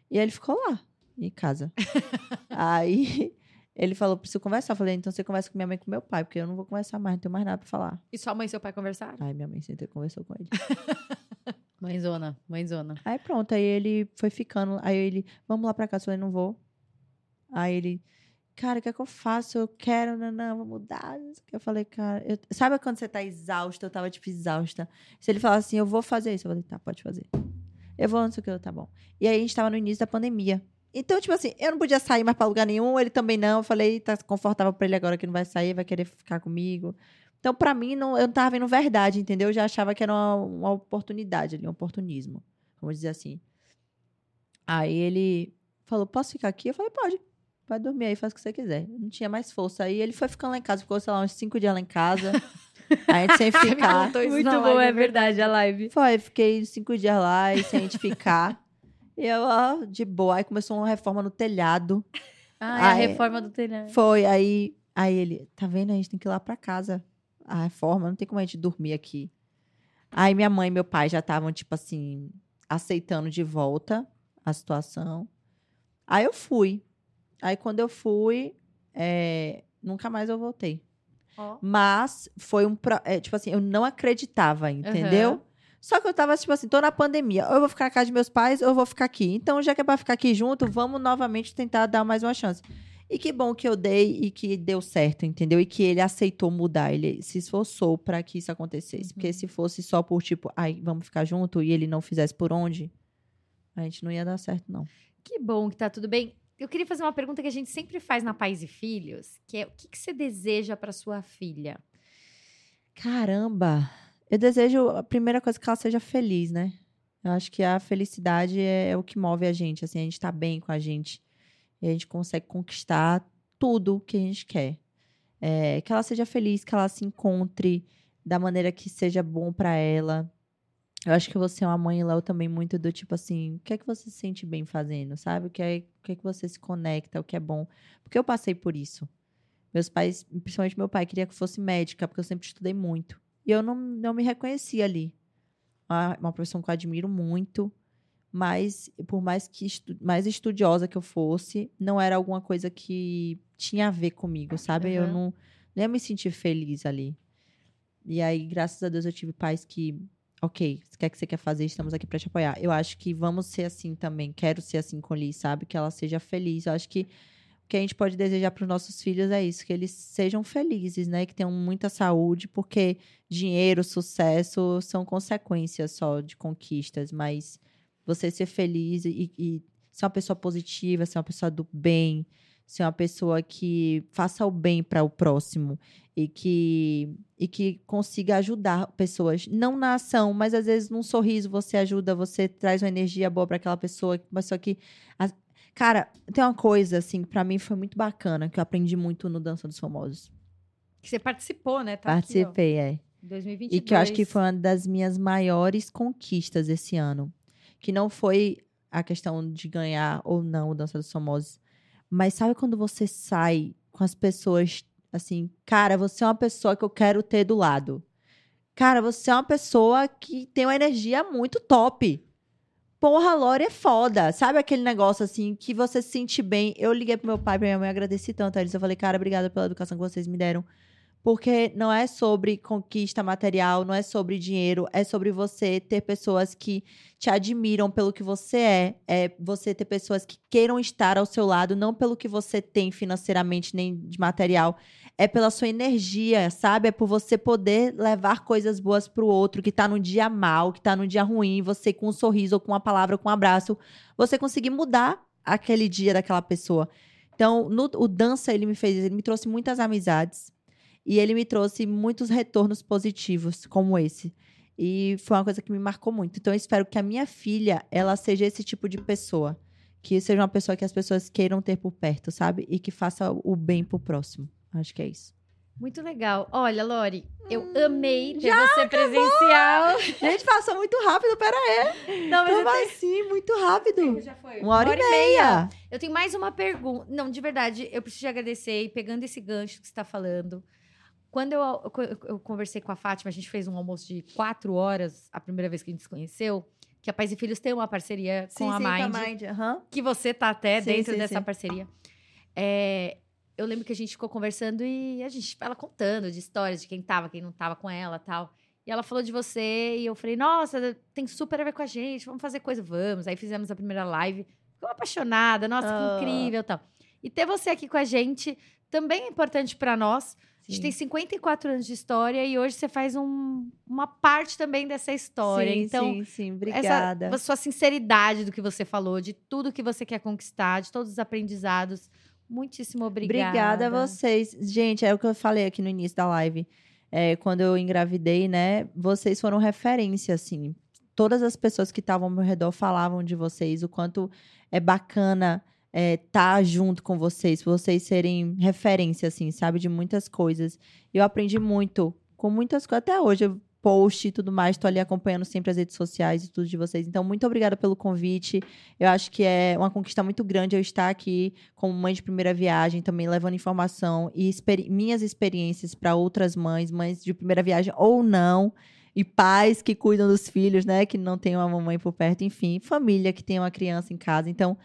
E aí ele ficou lá, em casa. [laughs] aí ele falou: preciso conversar. Eu falei, então você conversa com minha mãe e com meu pai, porque eu não vou conversar mais, não tenho mais nada pra falar. E sua mãe e seu pai conversaram? Aí minha mãe sentou e conversou com ele. [laughs] Mãezona, mãezona. Aí pronto, aí ele foi ficando. Aí ele, vamos lá pra casa. Eu falei, não vou. Aí ele, cara, o que é que eu faço? Eu quero, não, não, vou mudar. Eu falei, cara, eu- sabe quando você tá exausta? Eu tava, tipo, exausta. Se ele falasse assim, eu vou fazer isso, eu falei, tá, pode fazer. Eu vou, não sei o que, tá bom. E aí a gente tava no início da pandemia. Então, tipo assim, eu não podia sair mais pra lugar nenhum, ele também não. Eu falei, tá confortável pra ele agora que não vai sair, vai querer ficar comigo. Então, pra mim, não, eu não tava vendo verdade, entendeu? Eu já achava que era uma, uma oportunidade ali, um oportunismo. Vamos dizer assim. Aí ele falou, posso ficar aqui? Eu falei, pode. Pode dormir aí, faz o que você quiser. Eu não tinha mais força. Aí ele foi ficando lá em casa, ficou, sei lá, uns cinco dias lá em casa. a gente sem [laughs] ficar. Muito bom, live, é verdade, a live. Foi, fiquei cinco dias lá e sem a gente ficar. [laughs] E eu, ó, de boa. Aí começou uma reforma no telhado. Ah, é a Ai. reforma do telhado. Foi, aí, aí ele, tá vendo? A gente tem que ir lá pra casa. A reforma, não tem como a gente dormir aqui. Aí minha mãe e meu pai já estavam, tipo assim, aceitando de volta a situação. Aí eu fui. Aí quando eu fui, é, nunca mais eu voltei. Ó. Mas foi um. é, tipo assim, eu não acreditava, entendeu? Aham. Só que eu tava, tipo assim, tô na pandemia. Ou eu vou ficar na casa de meus pais, ou eu vou ficar aqui. Então, já que é pra ficar aqui junto, vamos novamente tentar dar mais uma chance. E que bom que eu dei e que deu certo, entendeu? E que ele aceitou mudar, ele se esforçou para que isso acontecesse. Uhum. Porque se fosse só por tipo, ai, vamos ficar junto e ele não fizesse por onde, a gente não ia dar certo, não. Que bom que tá tudo bem. Eu queria fazer uma pergunta que a gente sempre faz na Pais e Filhos, que é o que, que você deseja para sua filha? Caramba! Eu desejo a primeira coisa que ela seja feliz, né? Eu acho que a felicidade é, é o que move a gente, assim, a gente tá bem com a gente. E a gente consegue conquistar tudo que a gente quer. É, que ela seja feliz, que ela se encontre da maneira que seja bom pra ela. Eu acho que você é uma mãe, Léo, também muito do tipo assim, o que é que você se sente bem fazendo, sabe? O que é, o que é que você se conecta, o que é bom. Porque eu passei por isso. Meus pais, principalmente meu pai, queria que eu fosse médica, porque eu sempre estudei muito. E eu não, não me reconhecia ali. Uma, uma profissão que eu admiro muito, mas por mais que estu mais estudiosa que eu fosse, não era alguma coisa que tinha a ver comigo, sabe? Eu Aham. não, não ia me sentir feliz ali. E aí, graças a Deus, eu tive pais que, ok, o que é que você quer fazer? Estamos aqui para te apoiar. Eu acho que vamos ser assim também. Quero ser assim com Liz, sabe? Que ela seja feliz. Eu acho que o que a gente pode desejar para os nossos filhos é isso, que eles sejam felizes, né? Que tenham muita saúde, porque dinheiro, sucesso são consequências só de conquistas, mas você ser feliz e, e ser uma pessoa positiva, ser uma pessoa do bem, ser uma pessoa que faça o bem para o próximo e que e que consiga ajudar pessoas, não na ação, mas às vezes num sorriso você ajuda, você traz uma energia boa para aquela pessoa, mas só que cara, tem uma coisa assim, que para mim foi muito bacana, que eu aprendi muito no Dança dos Famosos. Que você participou, né? Tá aqui, Participei, é. 2022. E que eu acho que foi uma das minhas maiores conquistas esse ano. Que não foi a questão de ganhar ou não o Dança dos Famosos. Mas sabe quando você sai com as pessoas assim, cara, você é uma pessoa que eu quero ter do lado. Cara, você é uma pessoa que tem uma energia muito top. Porra, Lore é foda. Sabe aquele negócio assim que você se sente bem? Eu liguei pro meu pai e pra minha mãe, agradeci tanto a eles. Eu falei, cara, obrigada pela educação que vocês me deram. Porque não é sobre conquista material, não é sobre dinheiro, é sobre você ter pessoas que te admiram pelo que você é, é você ter pessoas que queiram estar ao seu lado, não pelo que você tem financeiramente nem de material, é pela sua energia, sabe? É por você poder levar coisas boas pro outro que tá num dia mal, que tá num dia ruim, você com um sorriso ou com uma palavra, com um abraço, você conseguir mudar aquele dia daquela pessoa. Então, no, o dança ele me fez, ele me trouxe muitas amizades. E ele me trouxe muitos retornos positivos, como esse. E foi uma coisa que me marcou muito. Então, eu espero que a minha filha, ela seja esse tipo de pessoa. Que seja uma pessoa que as pessoas queiram ter por perto, sabe? E que faça o bem pro próximo. Acho que é isso. Muito legal. Olha, Lori, eu amei ter você presencial. [laughs] Gente, passou muito rápido, pera aí. Não, mas eu Como tenho... assim? Muito rápido. Já foi. Uma hora, e meia. Eu tenho mais uma pergunta. Não, de verdade, eu preciso te agradecer. E pegando esse gancho que você está falando, quando eu, eu- eu conversei com a Fátima, a gente fez um almoço de quatro horas, a primeira vez que a gente se conheceu, que a Pais e Filhos tem uma parceria com a Mind, aham. que você tá até Sim, dentro sim, dessa sim. parceria. É, eu lembro que a gente ficou conversando e a gente, ela contando de histórias de quem tava, quem não tava com ela tal. E ela falou de você e eu falei, nossa, tem super a ver com a gente, vamos fazer coisa, vamos. Aí fizemos a primeira live, ficou apaixonada, nossa, Ah. que incrível tal. E ter você aqui com a gente também é importante pra nós. A gente tem 54 anos de história e hoje você faz um- uma parte também dessa história. Sim, então, sim, sim. Obrigada. essa sua sinceridade do que você falou, de tudo que você quer conquistar, de todos os aprendizados. Muitíssimo obrigada. Obrigada a vocês. Gente, é o que eu falei aqui no início da live. É, quando eu engravidei, né? Vocês foram referência, assim. Todas as pessoas que estavam ao meu redor falavam de vocês, o quanto é bacana estar junto com vocês, vocês serem referência, assim, sabe? De muitas coisas. Eu aprendi muito com muitas coisas. Até hoje, post e tudo mais, tô ali acompanhando sempre as redes sociais e tudo de vocês. Então, muito obrigada pelo convite. Eu acho que é uma conquista muito grande eu estar aqui como mãe de primeira viagem, também levando informação e experi- minhas experiências para outras mães, mães de primeira viagem ou não, e pais que cuidam dos filhos, né, que não tem uma mamãe por perto, enfim, família que tem uma criança em casa. Então,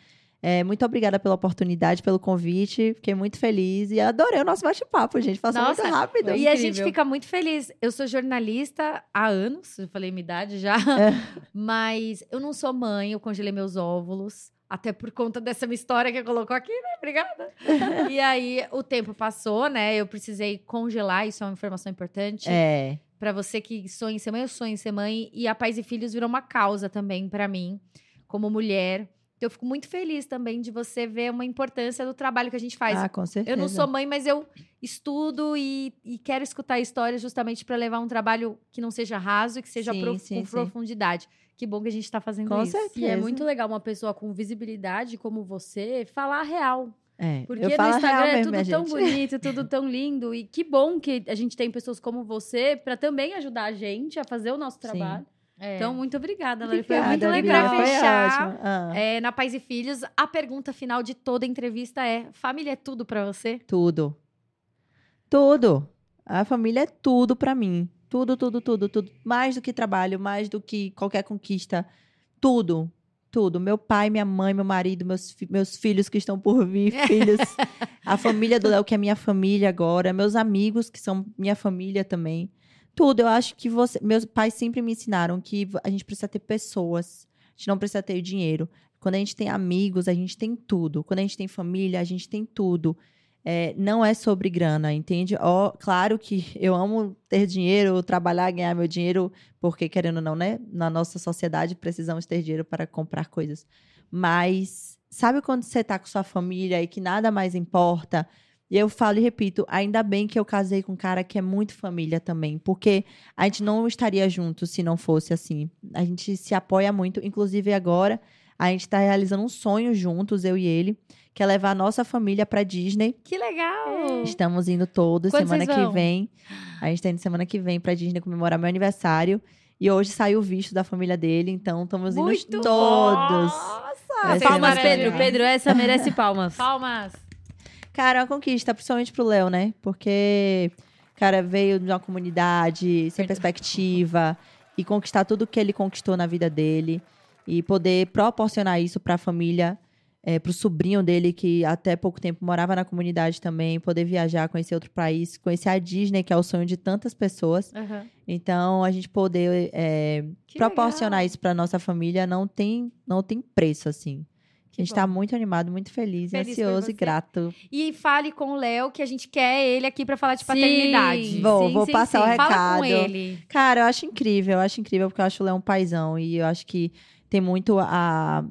É, muito obrigada pela oportunidade, pelo convite. Fiquei muito feliz e adorei o nosso bate-papo, gente. Passou Nossa, muito rápido. E a gente fica muito feliz. Eu sou jornalista há anos, eu falei minha idade já, É. [laughs] mas eu não sou mãe, eu congelei meus óvulos. Até por conta dessa minha história que colocou aqui, né? Obrigada. [laughs] e aí, o tempo passou, né? Eu precisei congelar, isso é uma informação importante. É. Pra você que sonha em ser mãe, eu sonho em ser mãe. E a Pais e Filhos virou uma causa também pra mim, como mulher. Então, eu fico muito feliz também de você ver uma importância do trabalho que a gente faz. Ah, com certeza. Eu não sou mãe, mas eu estudo e, e quero escutar histórias justamente para levar um trabalho que não seja raso e que seja Sim, prof- sim, com sim. profundidade. Que bom que a gente está fazendo Com isso. certeza. E é muito legal uma pessoa com visibilidade como você falar a real. É. Porque eu no Instagram real é tudo tão gente. bonito, [laughs] tudo tão lindo. E que bom que a gente tem pessoas como você para também ajudar a gente a fazer o nosso trabalho. É. Então, muito obrigada, Lari. Foi muito legal. Pra foi fechar, ótimo. Ah, É, na Pais e Filhos, a pergunta final de toda entrevista é: família é tudo para você? Tudo. Tudo. A família é tudo pra mim. Tudo, tudo, tudo, tudo. Mais do que trabalho, mais do que qualquer conquista. Tudo. Tudo. Meu pai, minha mãe, meu marido, meus, fi- meus filhos que estão por vir, [laughs] filhos. A família do Léo, que é minha família agora. Meus amigos, que são minha família também. Tudo. Eu acho que você. Meus pais sempre me ensinaram que a gente precisa ter pessoas. A gente não precisa ter dinheiro. Quando a gente tem amigos, a gente tem tudo. Quando a gente tem família, a gente tem tudo. É, não é sobre grana, entende? Ó, claro que eu amo ter dinheiro, trabalhar, ganhar meu dinheiro, porque querendo ou não, né? Na nossa sociedade precisamos ter dinheiro para comprar coisas. Mas sabe quando você tá com sua família e que nada mais importa? E eu falo e repito, ainda bem que eu casei com um cara que é muito família também, porque a gente não estaria junto se não fosse assim. A gente se apoia muito, inclusive agora a gente tá realizando um sonho juntos, eu e ele, que é levar a nossa família pra Disney. Que legal! Estamos indo todos Quando semana que vem. A gente tá indo semana que vem pra Disney comemorar meu aniversário. E hoje saiu o visto da família dele, então estamos indo Muito todos. Nossa! Palmas. Pedro. Pedro, essa merece palmas. Palmas! Cara, é uma conquista, principalmente pro Léo, né? Porque, cara, veio de uma comunidade sem perspectiva e conquistar tudo que ele conquistou na vida dele e poder proporcionar isso pra família, é, pro sobrinho dele que até pouco tempo morava na comunidade também, poder viajar, conhecer outro país, conhecer a Disney, que é o sonho de tantas pessoas. Aham. Então, a gente poder é, proporcionar legal. isso pra nossa família não tem, não tem preço, assim. A gente bom. tá muito animado, muito feliz, Feliz ansioso e grato. E fale com o Léo que a gente quer ele aqui pra falar de Sim. paternidade. Vou, Sim, vou sim, passar sim. o Fala recado. com ele. Cara, eu acho incrível, eu acho incrível, porque eu acho o Léo um paizão. E eu acho que tem muito a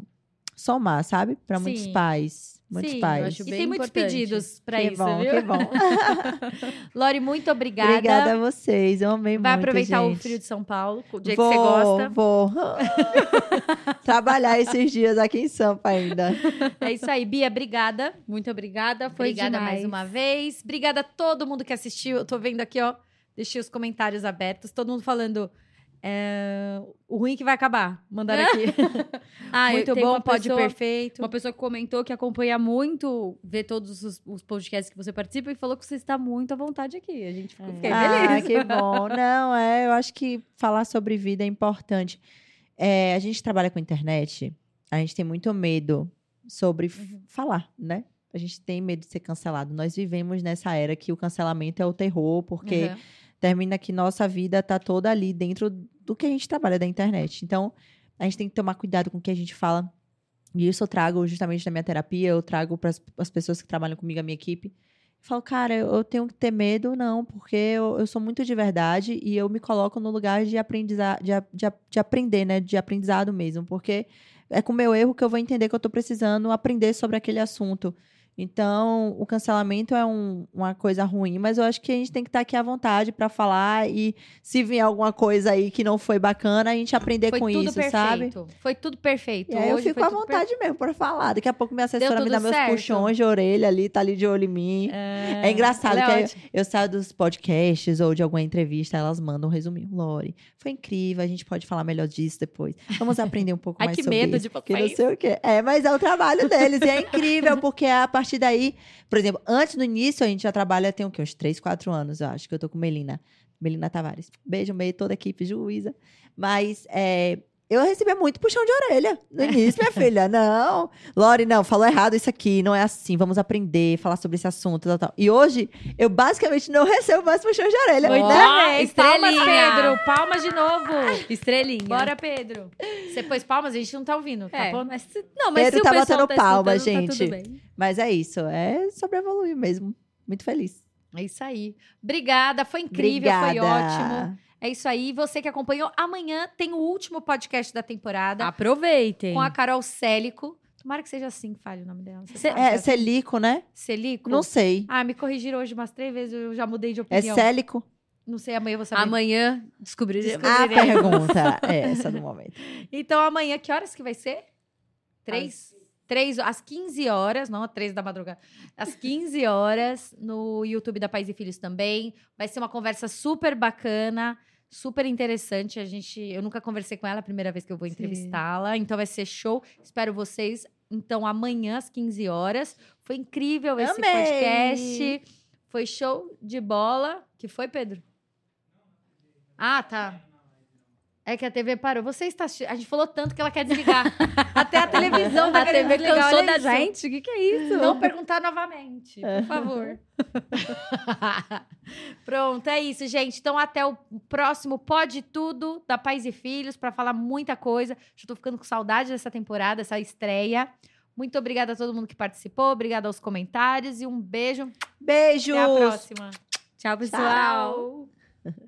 somar, sabe? Pra muitos Sim. pais. Muitos Sim, acho E bem tem muitos pedidos pra que isso, bom, viu? que bom. [laughs] Lori, muito obrigada. Obrigada a vocês, eu amei Vai muito, aproveitar o gente. frio de São Paulo, o dia vou, que você gosta. Vou, [laughs] Trabalhar esses dias aqui em Sampa ainda. É isso aí, Bia, obrigada. Muito obrigada. Foi Obrigada demais. mais uma vez. Obrigada a todo mundo que assistiu. Eu tô vendo aqui, ó. Deixei os comentários abertos. Todo mundo falando. É, o ruim que vai acabar. Mandaram aqui. [laughs] Ah, Muito bom, pode pessoa- perfeito. Uma pessoa que comentou que acompanha muito, vê todos os, os podcasts que você participa e falou que você está muito à vontade aqui. A gente ficou Ah, feliz. que bom. Não, é, eu acho que falar sobre vida é importante. É, a gente trabalha com internet, a gente tem muito medo sobre Uhum. falar, né? A gente tem medo de ser cancelado. Nós vivemos nessa era que o cancelamento é o terror, porque Uhum. Termina que nossa vida tá toda ali dentro do que a gente trabalha da internet. Então, a gente tem que tomar cuidado com o que a gente fala. E isso eu trago justamente na minha terapia, eu trago para as pessoas que trabalham comigo, a minha equipe. Falo, cara, eu tenho que ter medo, não, porque eu, eu sou muito de verdade e eu me coloco no lugar de aprendizado, de, de, de aprender, né? De aprendizado mesmo. Porque é com o meu erro que eu vou entender que eu tô precisando aprender sobre aquele assunto. Então, o cancelamento é um- uma coisa ruim, mas eu acho que a gente tem que estar aqui à vontade para falar e se vier alguma coisa aí que não foi bacana, a gente aprender Foi com tudo isso, perfeito. sabe? Foi tudo perfeito. E aí eu Hoje fico foi à tudo vontade mesmo para falar. Daqui a pouco minha assessora me tudo dá meus certo? puxões de orelha ali, tá ali de olho em mim. É, É engraçado que é ótima. eu saio dos podcasts ou de alguma entrevista, elas mandam um resuminho. Lori, foi incrível, a gente pode falar melhor disso depois. Vamos aprender um pouco Ai, mais que sobre medo isso. de porque não vocês. sei o quê. É, mas é o trabalho deles e é incrível, porque a partir daí, por exemplo, antes do início, a gente já trabalha, tem o quê? Uns 3, 4 anos, eu acho, que eu tô com Melina. Melina Tavares. Beijo, meio toda a equipe, juíza. Mas é, eu recebia muito puxão de orelha no início, minha filha. [laughs] Não, Lore, não, falou errado isso aqui, não é assim, vamos aprender, falar sobre esse assunto, tal, tal. E hoje, eu basicamente não recebo mais puxão de orelha. Muito né? bem, Palmas, estrelinha. Pedro. Palmas de novo. Estrelinha. Bora, Pedro. Você pôs palmas, a gente não tá ouvindo, tá É, bom? mas não, mas Pedro se o tá pessoal botando tá palma, escutando, tá gente. tudo bem. Mas é isso, é sobre evoluir mesmo. Muito feliz. É isso aí. Obrigada, foi incrível, foi Obrigada. ótimo. É isso aí. Você que acompanhou, amanhã tem o último podcast da temporada Aproveitem. com a Carol Célico. Tomara que seja assim que fale o nome dela. Você Cê- É? Celico, né? Celico? Não sei. Ah, me corrigiram hoje umas três vezes, eu já mudei de É opinião. Célico? Não sei, amanhã eu vou saber. Amanhã descobriremos. A pergunta é essa do momento. [laughs] Então, amanhã, que horas que vai ser? Três? Três, às 15 horas, não às três da madrugada. Às 15 horas, no YouTube da Pais e Filhos também. Vai ser uma conversa super bacana, super interessante. A gente, eu nunca conversei com ela, é a primeira vez que eu vou entrevistá-la. Então vai ser show. Espero vocês. Então, amanhã, às 15 horas. Foi incrível esse Amei! podcast. Foi show de bola. Que foi, Pedro? Ah, tá. É que a TV parou. Você está. A gente falou tanto que ela quer desligar. [laughs] Até a televisão A querendo TV desligar. cansou olha da isso. gente? O que, que é isso? Não perguntar novamente, por favor. [laughs] Pronto, é isso, gente. Então, até o próximo Pode Tudo da Pais e Filhos para falar muita coisa. Já tô ficando com saudade dessa temporada, essa estreia. Muito obrigada a todo mundo que participou, obrigada aos comentários e um beijo. Beijo! Até a próxima. Tchau, pessoal. Tchau.